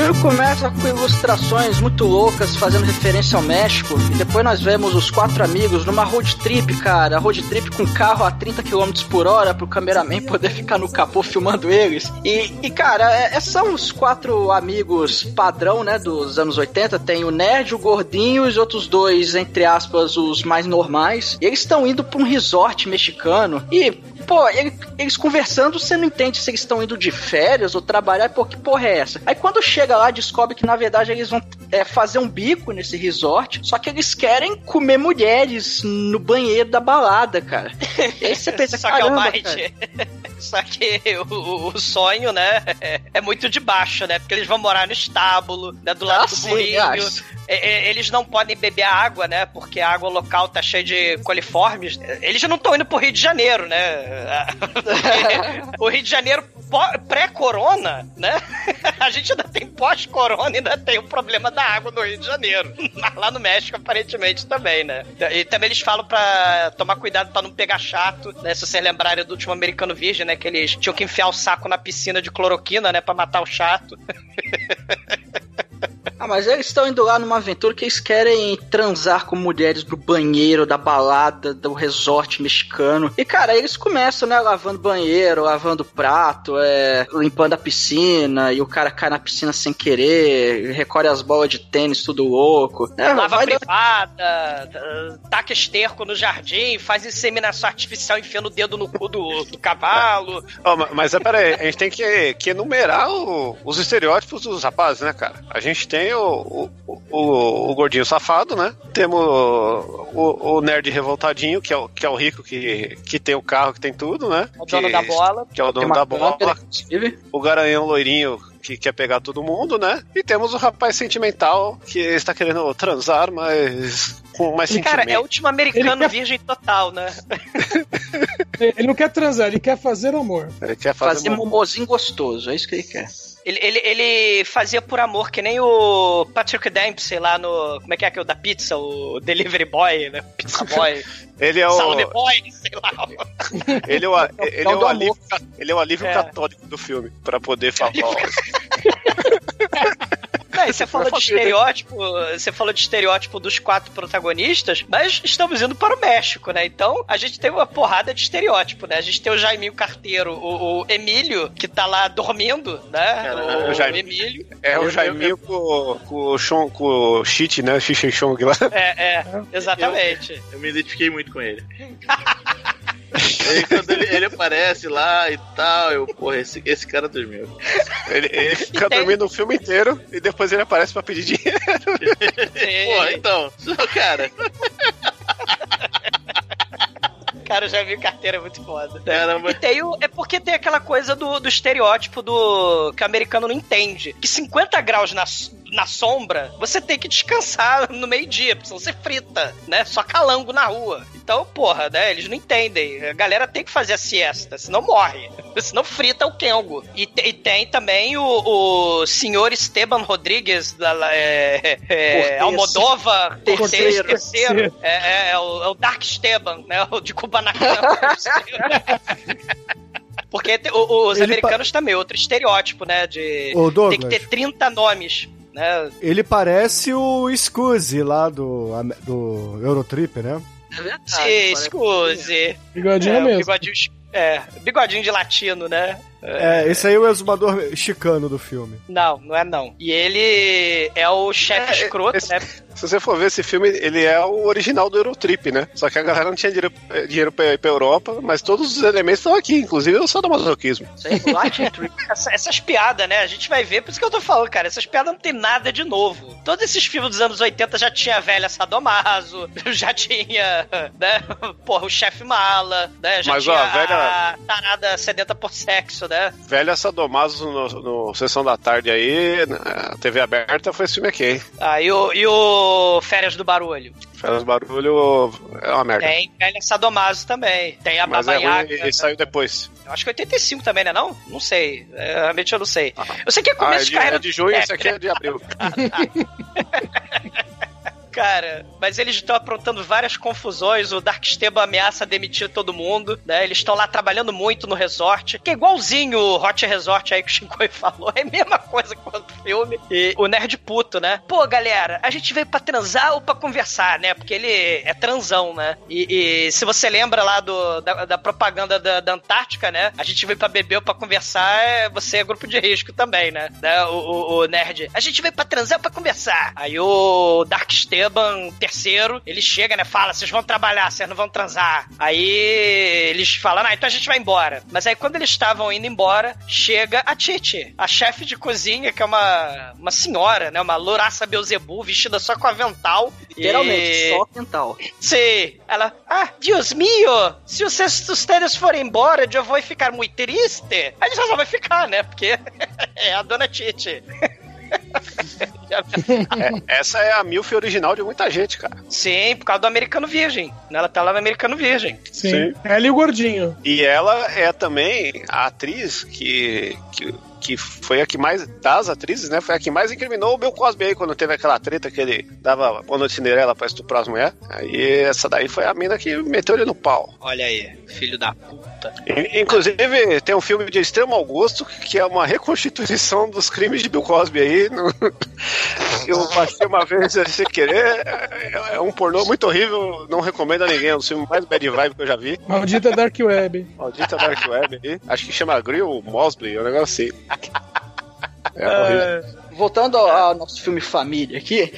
S5: O filme começa com ilustrações muito loucas, fazendo referência ao México, e depois nós vemos os quatro amigos numa road trip, cara. Road trip com carro a 30 km por hora pro cameraman poder ficar no capô filmando eles. E, e, cara, é- é- são os quatro amigos padrão, né, dos anos 80. Tem o nerd, o gordinho e os outros dois, entre aspas, os mais normais. E eles estão indo pra um resort mexicano. E Pô, ele- eles conversando, você não entende se eles estão indo de férias ou trabalhar, pô, que porra é essa? Aí quando chega lá, descobre que na verdade eles vão é, fazer um bico nesse resort, só que eles querem comer mulheres no banheiro da balada, cara. E aí você pensa,
S4: Só que é o Might.
S5: cara.
S4: Só que o, o sonho, né, é, é muito de baixo, né? Porque eles vão morar no estábulo, né, do lado
S5: Ah,
S4: do
S5: sim,
S4: burrinho. Eles não podem beber água, né? Porque a água local tá cheia de coliformes. Eles já não estão indo pro Rio de Janeiro, né? o Rio de Janeiro pré-corona, né? A gente ainda tem pós-corona, ainda tem o problema da água no Rio de Janeiro. Mas lá no México, aparentemente, também, né? E também eles falam pra tomar cuidado pra não pegar chato, né? Se vocês lembrarem do último Americano Virgem, né? Que eles tinham que enfiar o saco na piscina de cloroquina, né? Pra matar o chato.
S5: Ah, mas eles estão indo lá numa aventura que eles querem transar com mulheres do banheiro, da balada, do resort mexicano. E, cara, eles começam, né, lavando banheiro, lavando prato, é, limpando a piscina, e o cara cai na piscina sem querer, recolhe as bolas de tênis, tudo louco. É,
S4: Lava
S5: vai dar-
S4: privada, tá- taca esterco no jardim, faz inseminação artificial enfiando o dedo no cu do, do cavalo.
S7: Ó, ma- mas é, peraí, a gente tem que, que enumerar o- os estereótipos dos rapazes, né, cara? A gente tem o, o, o, o gordinho safado, né? Temos o, o, o nerd revoltadinho, que é o, que é o rico que, que tem o carro, que tem tudo, né?
S4: O dono
S7: que,
S4: da bola.
S7: Que é o
S5: Tem
S7: dono da bola.
S5: câmera.
S7: O garanhão loirinho que quer pegar todo mundo, né? E temos o rapaz sentimental que está querendo transar, mas com mais
S4: Cara,
S7: sentimento.
S4: é o último americano
S6: quer-
S4: virgem total, né?
S6: Ele não quer transar, ele quer fazer amor.
S7: Ele quer fazer,
S5: Fazer
S7: uma-
S5: momozinho gostoso, é isso que ele quer.
S4: Ele, ele, ele fazia por amor, que nem o Patrick Dempsey lá no. Como é que é que é o da pizza? O Delivery Boy, né? Pizza Boy.
S7: Ele é o.
S4: Salome Boy, sei lá.
S7: Ele é o, ele é
S5: o
S7: alívio, ele é o alívio
S4: É.
S7: católico do filme, pra poder falar.
S4: Não, e você falou de estereótipo, você falou de estereótipo dos quatro protagonistas, mas estamos indo para o México, né? Então a gente tem uma porrada de estereótipo, né? A gente tem o Jaiminho Carteiro, o, o Emílio, que tá lá dormindo, né? O,
S7: o Jaime-
S4: Emílio.
S7: É o
S9: Eu-
S7: Jaiminho com, com o Chong, com o Shit, né? Xixi Chong lá.
S4: É, é, exatamente.
S9: Eu me identifiquei muito com ele. Aí quando ele, ele aparece lá e tal, eu, porra, esse, esse cara dormiu.
S7: Ele, ele fica dormindo o filme inteiro e depois ele aparece pra pedir dinheiro.
S9: Porra, então, cara,
S4: Cara, o Jaiminho Carteiro é muito foda.
S9: caramba.
S4: E tem o, é porque tem aquela coisa do, do estereótipo do que o americano não entende. Que 50 graus na, na sombra, você tem que descansar no meio-dia, porque senão você frita, né? Só calango na rua. Então, porra, né? Eles não entendem. A galera tem que fazer a siesta, senão morre. Senão frita o Kengo. E, e tem também o, o senhor Esteban Rodrigues, da, é, é. Almodova Cortez
S5: Terceiro.
S4: terceiro. É, é, é o, é o Dark Esteban, né? O de Kubanacan. Porque o- os
S3: Ele
S4: americanos também, outro estereótipo, né? De tem que ter 30 nomes. né?
S3: Ele parece o Scuzzy lá do, do Eurotrip, né?
S5: É verdade.
S4: Sim, excuse.
S6: Bigodinho
S4: É,
S6: mesmo.
S4: bigodinho, é, bigodinho de latino, né?
S3: É, esse aí é o exumador chicano do filme.
S4: Não, não é não. E ele é o chefe
S7: É,
S4: escroto,
S7: esse-
S4: né?
S7: Se você for ver esse filme, ele é o original do Eurotrip, né? Só que a galera não tinha dinheiro, eh, dinheiro pra ir pra Europa, mas todos os elementos estão aqui, inclusive o sadomasoquismo.
S5: Isso aí, Light Trip.
S4: Essa- essas piadas, né? A gente vai ver, por isso que eu tô falando, cara. Essas piadas não tem nada de novo. Todos esses filmes dos anos 80 já tinha a velha Sadomaso, já tinha, né? Porra, o chefe mala, né? Já
S7: Mas, ó,
S4: tinha
S7: a velha-
S4: a tarada sedenta por sexo, né?
S7: Velha Sadomaso no, no Sessão da Tarde aí, na TV aberta, foi esse filme aqui, hein?
S4: Ah, e o, e o Férias do Barulho.
S7: Faz barulho, é uma merda.
S4: Tem velha Sadomaso também. Tem a
S7: Mas é
S4: Babanhaga.
S7: ruim e saiu depois.
S4: Eu acho que 85 também, né? Não? Não sei. É, Realmente eu não sei. Eu sei que é
S7: Ah, é
S4: começo de,
S7: de,
S4: carreira.
S7: é de junho,
S4: É,
S7: esse aqui é de abril.
S4: Cara, mas eles estão aprontando várias confusões. O Dark Stable ameaça demitir todo mundo, né? Eles estão lá trabalhando muito no resort, que é igualzinho o Hot Resort aí que o Shinkoi falou. É a mesma coisa quanto o filme. E o nerd puto, né? Pô, galera, a gente veio pra transar ou pra conversar, né? Porque ele é transão, né? E, e se você lembra lá do, da, da propaganda da, da Antártica, né? A gente veio pra beber ou pra conversar, é- você é grupo de risco também, né? né? O, o- o nerd. A gente veio pra transar ou pra conversar. Aí o Dark Esteban, terceiro, ele chega, né? Fala, vocês vão trabalhar, vocês não vão transar. Aí eles falam, ah, então a gente vai embora. Mas aí quando eles estavam indo embora, chega a Titi, a chefe de cozinha, que é uma, uma senhora, né? Uma louraça Beuzebu, vestida só com avental.
S5: Literalmente,
S4: E-
S5: só quintal.
S4: Sim. Ela, ah, Deus mío, se os ustedes forem embora, eu vou ficar muito triste. Aí só vai ficar, né? Porque é a dona Titi.
S7: É, essa é a MILF original de muita gente, cara.
S4: Sim, por causa do Americano Virgem. né? Ela tá lá no Americano Virgem.
S6: Sim.
S7: Sim.
S6: Ela e o gordinho.
S7: E ela é também a atriz que, que, que foi a que mais, das atrizes, né? Foi a que mais incriminou o Bill Cosby aí, quando teve aquela treta que ele dava boa noite Cinderela pra estuprar as mulheres. Aí essa daí foi a mina que meteu ele no pau.
S4: Olha aí, filho da puta.
S7: In- Inclusive, tem um filme de extremo mau gosto que é uma reconstituição dos crimes de Bill Cosby aí. no- Eu passei uma vez sem querer. É é um pornô muito horrível, não recomendo a ninguém. É um filme mais bad vibe que eu já vi.
S6: Maldita Dark Web.
S7: Maldita Dark Web aí. Acho que chama Grill Mosley, é um negócio assim. É horrível.
S5: Voltando ao, ao nosso filme família aqui,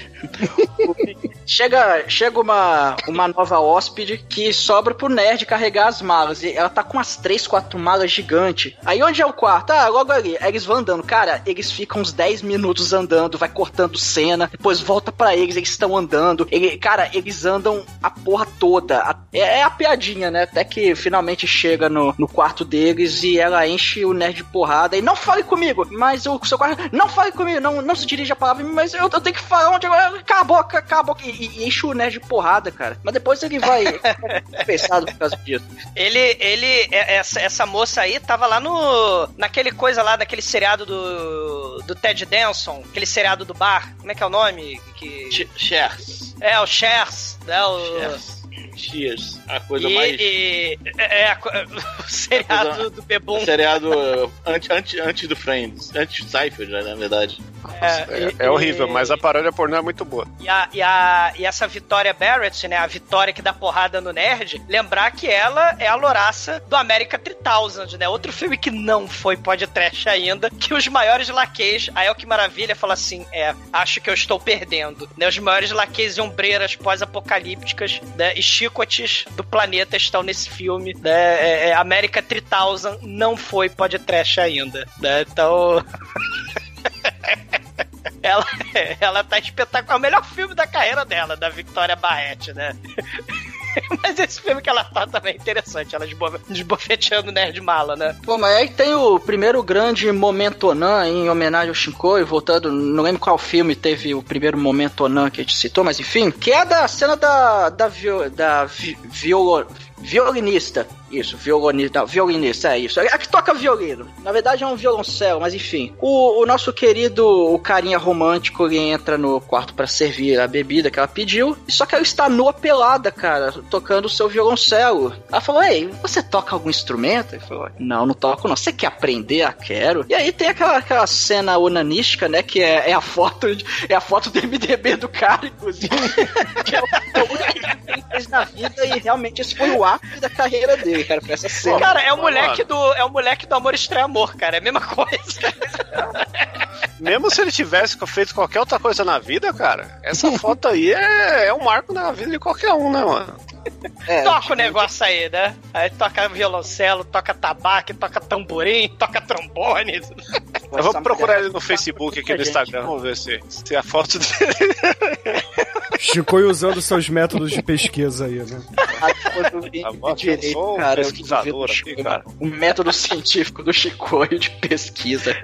S5: chega, chega uma, uma nova hóspede que sobra pro nerd carregar as malas. E ela tá com umas três, quatro malas gigantes. Aí onde é o quarto? Ah, logo ali. Aí eles vão andando. Cara, eles ficam uns 10 minutos andando, vai cortando cena, depois volta pra eles, eles estão andando. Ele, cara, eles andam a porra toda. É, é a piadinha, né? Até que finalmente chega no, no quarto deles e ela enche o nerd de porrada. E não fale comigo, mas o seu quarto. Não fale comigo, não, não se dirija a palavra, mas eu, eu tenho que falar onde. Cala a boca, cala a boca. E- e enche o nerd de porrada, cara. Mas depois ele vai. pensado por causa disso.
S4: Ele, ele, é- essa, essa moça aí tava lá no. naquele coisa lá, daquele seriado do. do Ted Danson, aquele seriado do bar. Como é que é o nome? Que...
S9: Shares.
S4: É, o Shares, né? O...
S9: Shares. Cheers. A coisa
S4: e,
S9: mais.
S4: e- é, é a co- o seriado
S9: coisa-
S4: do Bebum.
S9: Seriado uh, antes, antes, antes do Friends. Antes do Seinfeld, né, na verdade.
S7: É, é horrível, mas a paródia pornô é muito boa.
S4: E, a, e, a, e essa Vitória Barrett, né? A Vitória que dá porrada no nerd, lembrar que ela é a louraça do América 3000, né? Outro filme que não foi podcast ainda, que os maiores laquês, aí é o que maravilha, fala assim, é, acho que eu estou perdendo, né? Os maiores laquês e ombreiras pós-apocalípticas, né? E chicotes do planeta estão nesse filme, né? É, é, América 3000 não foi podcast ainda, né? Então... Ela, ela tá espetacular. É o melhor filme da carreira dela, da Victoria Barrett, né? Mas esse filme que ela tá também é interessante, ela esbo- esbofeteando o nerd mala, né?
S5: Pô, mas aí tem o primeiro grande momento Onan em homenagem ao Shinkoi, voltando, não lembro qual filme teve o primeiro momento Onan que a gente citou, mas enfim, que é da cena da da, viol, da vi, violinista. Isso, violinista, não, violinista, é isso. É que toca violino. Na verdade é um violoncelo, mas enfim. O, o nosso querido, o carinha romântico, ele entra no quarto para servir a bebida que ela pediu. Só que ela está nua pelada, cara, tocando o seu violoncelo. Ela falou: Ei, você toca algum instrumento? Ele falou: Não, não toco, não. Você quer aprender? Ah, quero. E aí tem aquela, aquela cena onanística, né? Que é, é a foto de- é a foto do MDB do cara, inclusive. que é o, é que ele fez na vida e realmente esse foi o ápice da carreira dele, cara, pra essa cena.
S4: Cara, é o moleque do é o moleque do amor estranho amor, cara. É a mesma coisa.
S7: Mesmo se ele tivesse feito qualquer outra coisa na vida, cara, essa foto aí é, é um marco na vida de qualquer um, né, mano?
S5: É,
S4: toca o negócio aí, né? Aí toca violoncelo, toca tabaco, toca tamborim, toca trombone.
S7: Eu vou procurar ele no Facebook aqui no Instagram, vamos ver se, se a foto dele.
S3: Chicoio usando seus métodos de pesquisa aí, né?
S7: Agora eu
S5: direito,
S7: sou um
S5: cara, eu
S7: pesquisador aqui, cara.
S5: O método científico do Chicoio de pesquisa.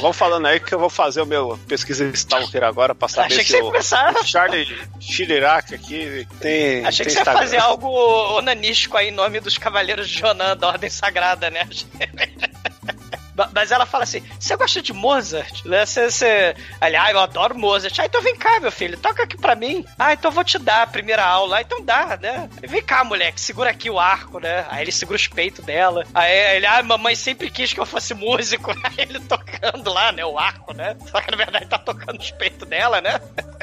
S7: Vamos falando aí que eu vou fazer o meu pesquisa stalker agora pra saber
S4: Achei que
S7: se
S4: você ia
S7: o
S4: começar.
S7: Charlie Chirac aqui tem.
S4: Achei que
S7: tem
S4: você ia fazer algo onanístico aí em nome dos Cavaleiros de Jonan, da Ordem Sagrada, né? Mas ela fala assim: você gosta de Mozart? Né? Você, você... Aliás, eu adoro Mozart. Ah, então vem cá, meu filho, toca aqui pra mim. Ah, então eu vou te dar a primeira aula. Ah, então dá, né? Vem cá, moleque, segura aqui o arco, né? Aí ele segura os peitos dela. Aí ele, ah, mamãe sempre quis que eu fosse músico. Aí ele tocando lá, né? O arco, né? Só que na verdade tá tocando os peitos dela, né?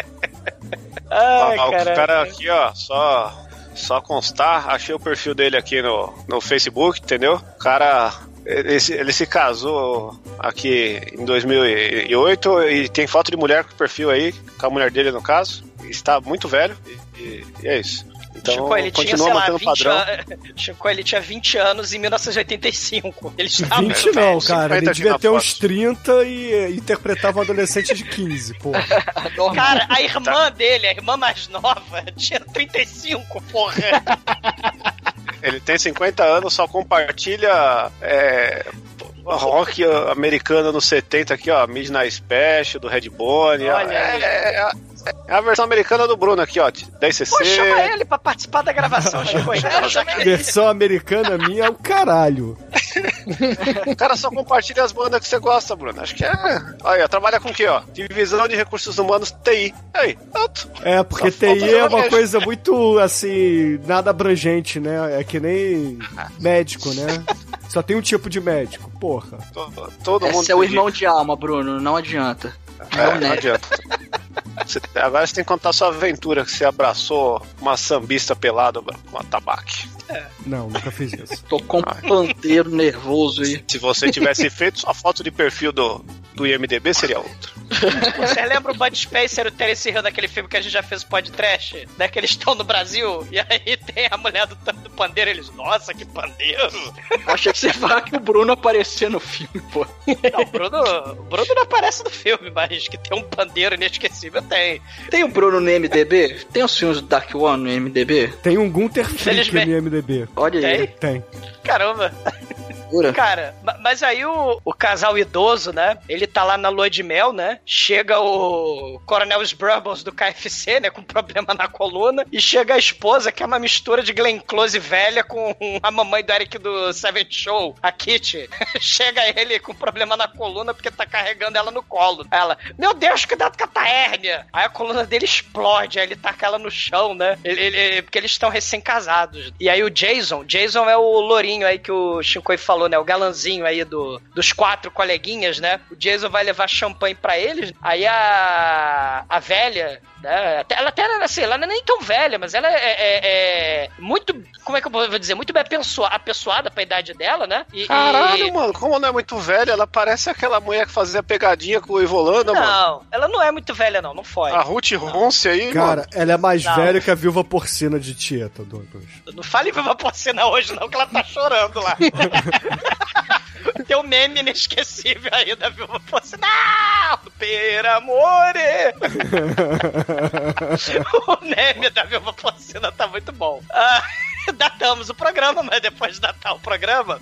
S4: Ai,
S7: Ah, o cara aqui, ó, só, só constar, achei o perfil dele aqui no, no Facebook, entendeu? O cara, ele, se- ele se casou aqui em 2008 e tem foto de mulher com o perfil aí, com a mulher dele no caso. Está muito velho e, e- e é isso. Então,
S4: Chico, ele tinha,
S7: continua
S4: sei lá,
S7: mantendo
S4: 20
S7: padrão.
S4: anos. Chico, ele tinha 20 anos em 1985. Ele estava
S3: 20
S4: velho.
S3: não, cara.
S7: 50
S3: Ele devia ter uns 30 e interpretava um adolescente de 15, porra.
S4: Cara, a irmã dele, a irmã mais nova, tinha 35, porra.
S7: Ele tem 50 anos, só compartilha é, rock americano nos 70 aqui, ó. Midnight Special, do Red Bone.
S4: Olha
S7: é, é a- é a versão americana do Bruno aqui, ó. 10cc.
S4: Pô, chama ele pra participar da gravação, Chico. Que-
S3: Versão americana minha é o caralho.
S7: O cara só compartilha as bandas que você gosta, Bruno. Acho que é. Olha, trabalha com o quê, ó? Divisão de Recursos Humanos TI. Aí, pronto.
S3: É, porque
S7: Só
S3: TI é uma coisa muito, assim, nada abrangente, né? É que nem médico, né? Só tem um tipo de médico, porra.
S7: Todo, todo mundo.
S5: Esse é o irmão de alma, Bruno, não adianta.
S7: É, não adianta. Agora você tem que contar sua aventura, que você abraçou uma sambista pelada com uma tabaque.
S3: Não, nunca fiz isso.
S5: Tô com um pandeiro nervoso aí.
S7: Se você tivesse feito sua foto de perfil do, do IMDB, seria outra.
S4: Você lembra o Bud Spencer e o Terence Hill daquele filme que a gente já fez o podcast? Né? Que eles estão no Brasil e aí tem a mulher do, do pandeiro eles, nossa, que pandeiro!
S5: Achei que você ia falar que o Bruno aparecia no filme, pô.
S4: Não, o Bruno, o Bruno não aparece no filme, mas que tem um pandeiro inesquecível, tem.
S5: Tem o Bruno no MDB? Tem os filmes do Dark One no MDB?
S3: Tem um Gunter Frick
S4: Infelizmente.
S3: no MDB.
S5: Olha aí.
S3: Tem.
S4: Caramba!
S5: Jura?
S4: Cara, ma- mas aí o, o casal idoso, né? Ele tá lá na lua de mel, né? Chega o Coronel Sprubbles do KFC, né? Com problema na coluna. E chega a esposa, que é uma mistura de Glenn Close velha com a mamãe do Eric do Seventh Show, a Kitty. chega ele com problema na coluna porque tá carregando ela no colo. Ela, meu Deus, cuidado com a tua hérnia. Aí a coluna dele explode, aí ele taca ela no chão, né? Ele, ele- porque eles estão recém-casados. E aí o Jason, Jason é o lourinho aí que o Shinkoi falou, né? O galanzinho aí do, dos quatro coleguinhas, né? O Jason vai levar champanhe pra eles. Aí a, a velha, né? Até- Ela até, assim, ela não é nem tão velha, mas ela é, é- é muito, como é que eu vou dizer? Muito bem apessoa- apessoada pra idade dela, né? E- e-
S7: Caralho, mano, como não é muito velha, ela parece aquela mulher que fazia pegadinha com o Ivolanda, mano.
S4: Não, ela não é muito velha, não, não foi.
S7: A Ruth Ronce aí,
S3: Cara,
S7: mano.
S3: ela é mais
S4: Não.
S3: velha que a viúva porcina de Tieta, Douglas.
S4: Não fale viva porcina hoje, não, que ela tá chorando lá. Tem um meme inesquecível aí da viúva porcina. Não! Per amore! o meme da viúva porcina tá muito bom. Ah, datamos o programa, mas depois de datar o programa,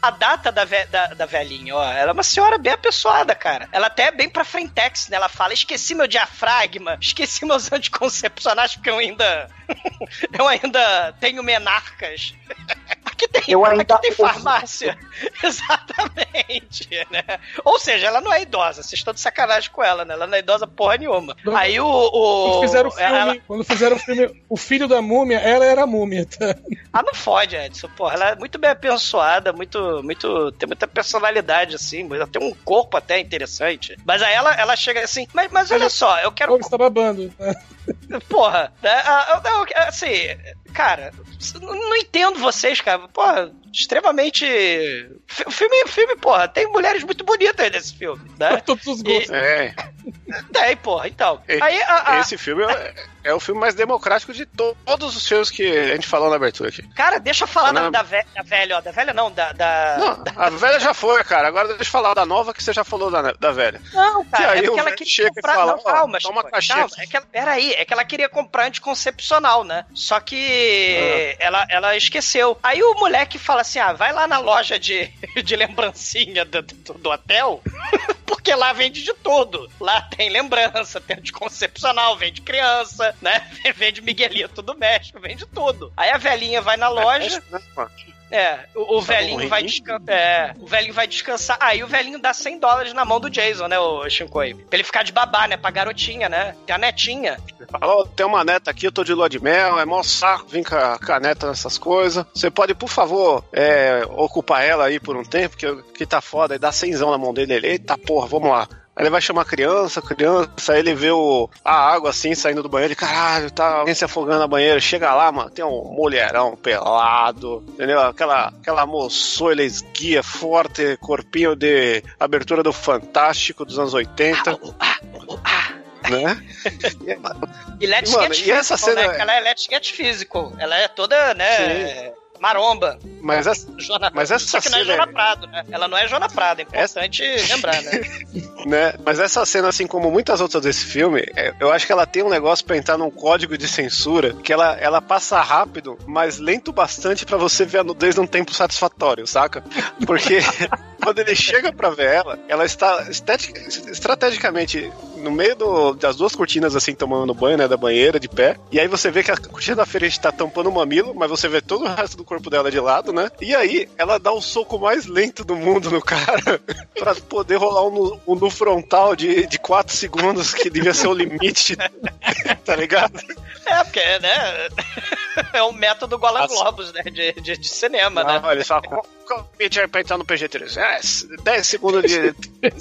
S4: A data da, ve da, da velhinha, ó, ela é uma senhora bem apessoada, cara. Ela até é bem pra frentex, né? Ela fala: esqueci meu diafragma, esqueci meus anticoncepcionais, porque eu ainda. eu ainda tenho menarcas. Aqui tem,
S5: Eu ainda
S4: aqui tem farmácia. Exatamente, né? Ou seja, ela não é idosa. Vocês estão de sacanagem com ela, né? Ela não é idosa porra nenhuma.
S6: Não.
S4: Aí o. o
S6: Quando fizeram o filme,
S4: ela-
S6: quando fizeram o filme O Filho da Múmia, ela era a múmia, tá?
S4: Ah, não fode, Edson. Porra, ela é muito bem abençoada, muito, muito. Tem muita personalidade, assim. Ela tem um corpo até interessante. Mas aí ela, ela chega assim. Mas, mas olha só, eu quero.
S6: Ou está babando. né?
S4: Porra, né? ah, assim. Cara, não entendo vocês, cara. Porra, extremamente. O filme, filme, porra, tem mulheres muito bonitas nesse filme, né?
S6: Todos os gostos.
S7: É,
S4: Tem, porra, então.
S7: E-
S4: Aí a, a-
S7: esse filme é, é o filme mais democrático de to- todos os filmes que a gente falou na abertura aqui.
S4: Cara, deixa eu falar da, da, ve- da velha, ó. Da velha não, da. da...
S7: Não, a velha já foi, cara. Agora deixa eu falar da nova que você já falou da, da velha.
S4: Não, cara,
S7: Que aí
S4: é porque
S7: o
S4: ela queria
S7: chega e
S4: comprar.
S7: fala,
S4: não,
S7: ó,
S4: calma,
S7: toma
S4: Chico,
S7: caixinha
S4: calma.
S7: aqui.
S4: É que ela, peraí, é que ela queria comprar anticoncepcional, né? Só que
S7: Ah.
S4: ela, ela esqueceu. Aí o moleque fala assim: ah, vai lá na loja de, de lembrancinha do, do, do hotel. Porque lá vende de tudo. Lá tem lembrança, tem anticoncepcional, vende criança, né? Vende Miguelito do México, vende tudo. Aí a velhinha vai na loja, é, o, o
S7: Tá
S4: velhinho vai descansar. É, o velhinho vai descansar. Aí o velhinho dá 100 dólares na mão do Jason, né, o Shinkoi? Pra ele ficar de babá, né? Pra garotinha, né? Tem a netinha.
S7: Falou, tem uma neta aqui, eu tô de lua de mel, é mó saco vir com a, com a neta nessas coisas. Você pode, por favor, é, ocupar ela aí por um tempo, que, que tá foda, e dá cenzão na mão dele. Ele, eita porra, vamos lá. Aí ele vai chamar a criança, a criança, aí ele vê o, a água assim saindo do banheiro, ele, caralho, tá alguém se afogando na banheira. Chega lá, mano, tem um mulherão pelado, entendeu? Aquela, aquela moçoila esguia, forte, corpinho de abertura do Fantástico dos anos 80,
S4: Ah, ah.
S7: né?
S4: E Let's
S7: Mano, e essa
S4: Physical,
S7: cena-
S4: né? Ela é Let's Get Physical. Ela é toda, né? Maromba.
S7: Mas essa,
S4: Jona...
S7: Mas essa
S4: Só que não é Jona Prado, né? Ela não é Jona Prado, é importante lembrar, né?
S7: né? Mas essa cena, assim como muitas outras desse filme, é, eu acho que ela tem um negócio pra entrar num código de censura que ela, ela passa rápido, mas lento bastante pra você ver a nudez num tempo satisfatório, saca? Porque quando ele chega pra ver ela, ela está estrategicamente no meio do- das duas cortinas, assim, tomando banho, né, da banheira, de pé. E aí você vê que a cortina da frente tá tampando o mamilo, mas você vê todo o resto do corpo dela de lado, né? E aí ela dá o soco mais lento do mundo no cara pra poder rolar um no, um no frontal de, de 4 segundos, que devia ser o limite, tá ligado?
S4: É, porque, né? É o método Golan. Globos, né? De, de, de cinema, né?
S7: Ah, ele fala, qual qual o limite aí pra entrar no PG-13? É, 10 segundos de,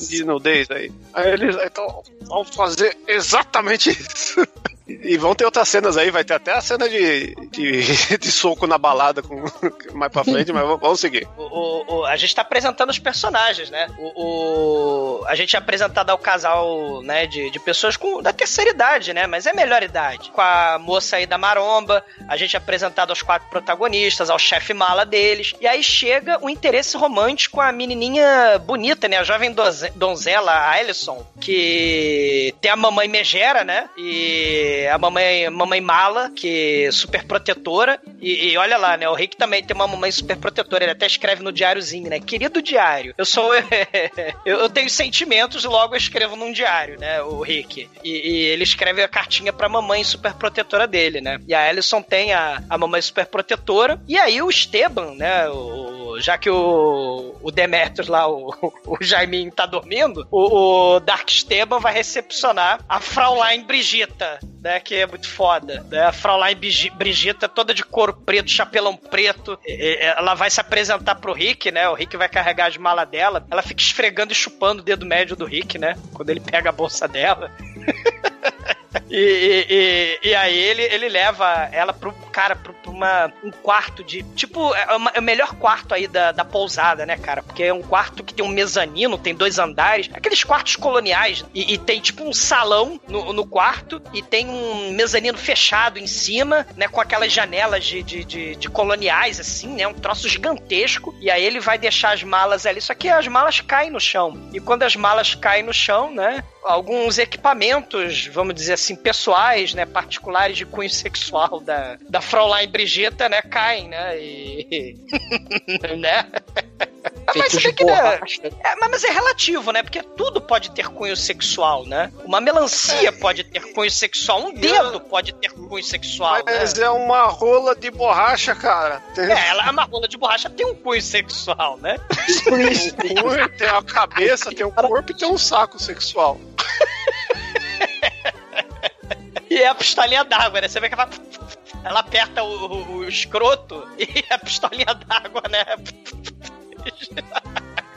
S7: de nudez aí. Aí eles, então, vamos fazer exatamente isso. E vão ter outras cenas aí, vai ter até a cena de, de, de soco na balada com, mais pra frente, mas vamos seguir.
S4: O, o- a gente tá apresentando os personagens, né? O, o- a gente é apresentado ao casal, né, de, de pessoas com da terceira idade, né? Mas é melhor idade. Com a moça aí da maromba, a gente é apresentado aos quatro protagonistas, ao chefe mala deles. E aí chega o interesse romântico com a menininha bonita, né? A jovem donzela, a Alison, que tem a mamãe megera, né? E a mamãe, mamãe mala, que é super protetora. E, e olha lá, né? O Rick também tem uma mamãe super protetora. Ele até escreve no diáriozinho, né? Querido diário, eu sou. eu, eu tenho sentimentos, logo eu escrevo num diário, né? O Rick. E, e ele escreve a cartinha pra mamãe super protetora dele, né? E a Alison tem a, a mamãe super protetora. E aí o Esteban, né? O, já que o, o Demetrius lá, o, o Jaiminho tá dormindo, o, o Dark Esteban vai recepcionar a Fraulein Brigitta, né? Que é muito foda. Né? A Fraulein Brigitta toda de couro preto, chapelão preto. Ela vai se apresentar pro Rick, né? O Rick vai carregar as malas dela. Ela fica esfregando e chupando o dedo médio do Rick, né? Quando ele pega a bolsa dela. E, e- e- aí ele, ele leva ela pro cara pro, uma, um quarto de. Tipo, é, uma- é o melhor quarto aí da, da pousada, né, cara? Porque é um quarto que tem um mezanino, tem dois andares, aqueles quartos coloniais. E, e tem tipo um salão no, no quarto e tem um mezanino fechado em cima, né? Com aquelas janelas de, de, de, de coloniais, assim, né? Um troço gigantesco. E aí ele vai deixar as malas ali. Só que as malas caem no chão. E quando as malas caem no chão, né? Alguns equipamentos, vamos dizer assim, pessoais, né, particulares de cunho sexual da, da Fraulein Brigitta, né, caem, né, e... né? Mas, que, né, é, mas é relativo, né? Porque tudo pode ter cunho sexual, né? Uma melancia pode ter cunho sexual, um dedo pode ter cunho sexual.
S7: Mas
S4: né?
S7: é uma rola de borracha, cara. Tem,
S4: É, ela, uma rola de borracha tem um cunho sexual, né?
S7: um cunho, tem a cabeça, tem um corpo e tem um saco sexual.
S4: E é a pistolinha d'água, né? Você vê que ela, ela aperta o, o- o escroto e a pistolinha d'água, né? igreja.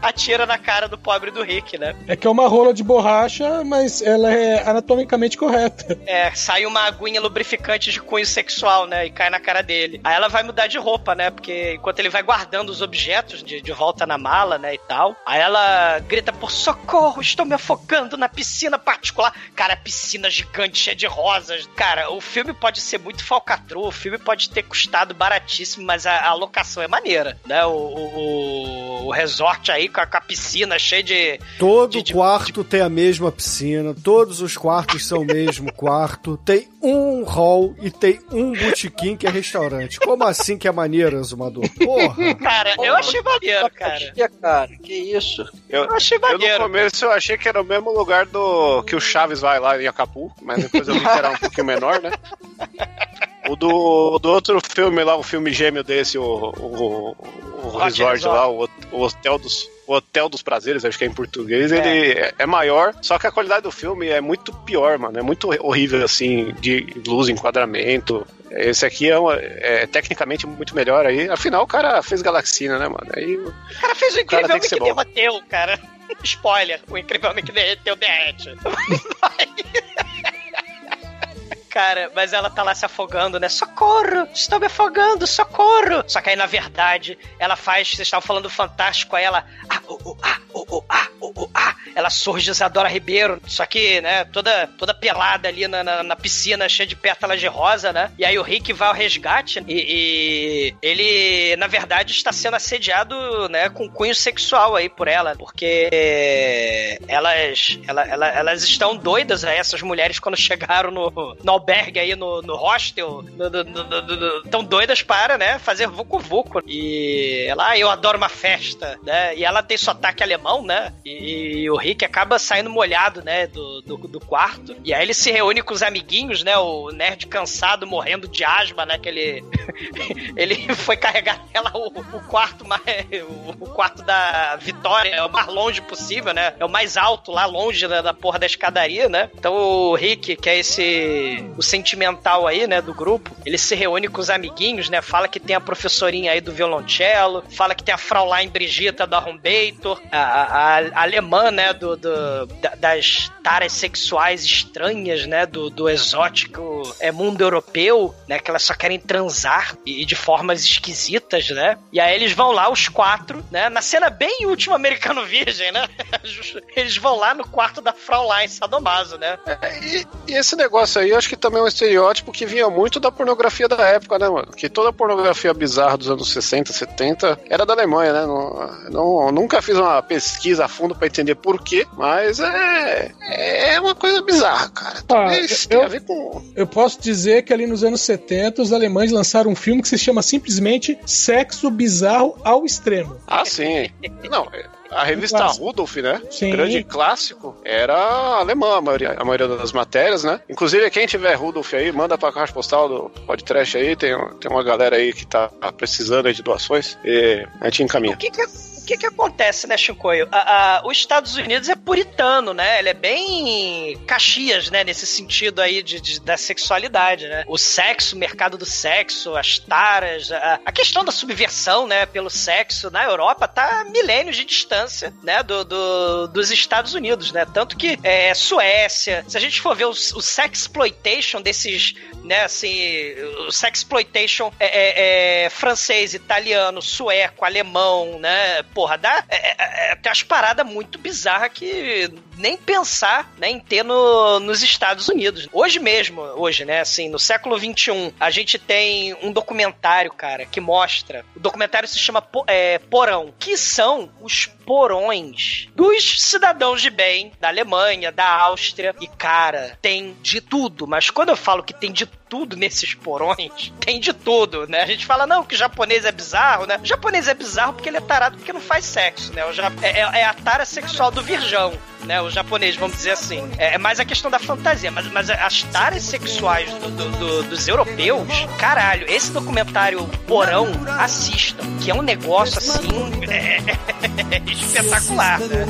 S4: Atira na cara do pobre do Rick, né?
S6: É que é uma rola de borracha, mas ela é anatomicamente correta.
S4: É, sai uma aguinha lubrificante de cunho sexual, né? E cai na cara dele. Aí ela vai mudar de roupa, né? Porque enquanto ele vai guardando os objetos de, de volta na mala, né? E tal. Aí ela grita por socorro, estou me afogando na piscina particular. Cara, piscina gigante, cheia de rosas. Cara, o filme pode ser muito falcatrua, o filme pode ter custado baratíssimo, mas a, a locação é maneira, né? O, o, o- o resort aí com a, com a piscina cheia de.
S3: Todo
S4: de- de-
S3: quarto tem a mesma piscina, todos os quartos são o mesmo quarto, tem um hall e tem um botequim que é restaurante. Como assim que é maneiro, Azumador? Porra!
S4: Cara, eu achei maneiro, cara.
S5: Que, cara, que isso?
S7: Eu,
S4: Eu achei
S7: eu no
S4: maneiro.
S7: começo eu achei que era o mesmo lugar do que o Chaves vai lá em Acapulco, mas depois eu vi que era um pouquinho menor, né? O do, do outro filme lá, o filme gêmeo desse, o, o, o resort
S4: Resort.
S7: lá, o, o Hotel dos. O Hotel dos Prazeres, acho que é em português, ele é, é maior, só que a qualidade do filme é muito pior, mano. É muito horrível, assim, de luz, enquadramento. Esse aqui é, uma- é tecnicamente muito melhor aí. Afinal, o cara fez Galaxina, né, mano? Aí
S4: O cara fez o
S7: cara tem
S4: incrivelmente
S7: que ser bom.
S4: derreteu, cara. Spoiler, o incrivelmente derreteu derrete. Cara, mas ela tá lá se afogando, né? Socorro! Estou me afogando, socorro! Só que aí, na verdade, ela faz. Vocês estavam falando do fantástico, aí ela. Ah, oh, oh, ah, oh, oh, ah, oh, oh, ah. Ela surge Isadora Ribeiro. Só que, né, toda, toda pelada ali na, na, na piscina, cheia de pétalas de rosa, né? E aí o Rick vai ao resgate e, e ele, na verdade, está sendo assediado, né, com cunho sexual aí por ela. Porque elas, ela, ela- elas estão doidas, né, essas mulheres, quando chegaram no, no albergue aí, no, no hostel, no- no- tão doidas para, né, fazer vucu-vucu. E ela, ah, eu adoro uma festa, né? E ela tem sotaque alemão, né? E, e o Rick acaba saindo molhado, né, do, do, do quarto. E aí ele se reúne com os amiguinhos, né? O nerd cansado, morrendo de asma, né? Que ele, ele foi carregar ela o, o quarto mais, o quarto da Vitória, é o mais longe possível, né? É o mais alto lá, longe da, da porra da escadaria, né? Então o Rick, que é esse o sentimental aí, né, do grupo, ele se reúne com os amiguinhos, né? Fala que tem a professorinha aí do violoncelo, fala que tem a Fraulein Brigitta da Rumbator, a, a- a alemã, né, do, do- da- das taras sexuais estranhas, né, do, do exótico é, mundo europeu, né, que elas só querem transar e, e de formas esquisitas, né? E aí eles vão lá, os quatro, né, na cena bem último americano virgem, né? Eles vão lá no quarto da Fraulein Sadomaso, né?
S7: E, e esse negócio aí, eu acho que também é um estereótipo que vinha muito da pornografia da época, né, mano? Que toda a pornografia bizarra dos anos 60, 70 era da Alemanha, né? Não, não- nunca fiz uma pesquisa a fundo pra entender por quê, mas é, é uma coisa bizarra, cara. Talvez
S6: eu-
S7: tenha a ver com.
S6: Eu posso dizer que ali nos anos 70 os alemães lançaram um filme que se chama simplesmente Sexo Bizarro ao Extremo.
S7: Ah, sim. Não, a revista. Rudolf, né?
S6: Sim.
S7: Grande clássico, era alemã a maioria, a maioria das matérias, né? Inclusive, quem tiver Rudolf aí, manda pra caixa postal do podcast aí, tem, tem uma galera aí que tá precisando aí de doações e a gente encaminha.
S4: O que que, o que que acontece, né, Chicoio? Os Estados Unidos é puritano, né? Ele é bem Caxias, né? Nesse sentido aí de, de- da sexualidade, né? O sexo, o mercado do sexo, as taras, a, a questão da subversão, né? Pelo sexo na Europa tá a milênios de distância, né? Do, do- dos Estados Unidos, né? Tanto que é, Suécia, se a gente for ver o, o sexploitation desses, né? Assim, o sexploitation é, é- é francês, italiano, sueco, alemão, né? Porra, dá. é- é- é- tem umas paradas muito bizarras que nem pensar né, em ter no, nos Estados Unidos. Hoje mesmo, hoje, né, assim, no século XXI, a gente tem um documentário, cara, que mostra. O documentário se chama é, Porão, que são os porões dos cidadãos de bem da Alemanha, da Áustria. E, cara, tem de tudo. Mas quando eu falo que tem de tudo nesses porões, tem de tudo, né? A gente fala, não, que o japonês é bizarro, né? O japonês é bizarro porque ele é tarado porque não faz sexo, né? Ja- é, é- é a tara sexual do virgão. Né, o japonês, vamos dizer assim. É, é mais a questão da fantasia, mas, mas as taras sexuais do- do- do- dos europeus, caralho, esse documentário Porão, assistam, que é um negócio assim é, espetacular. né?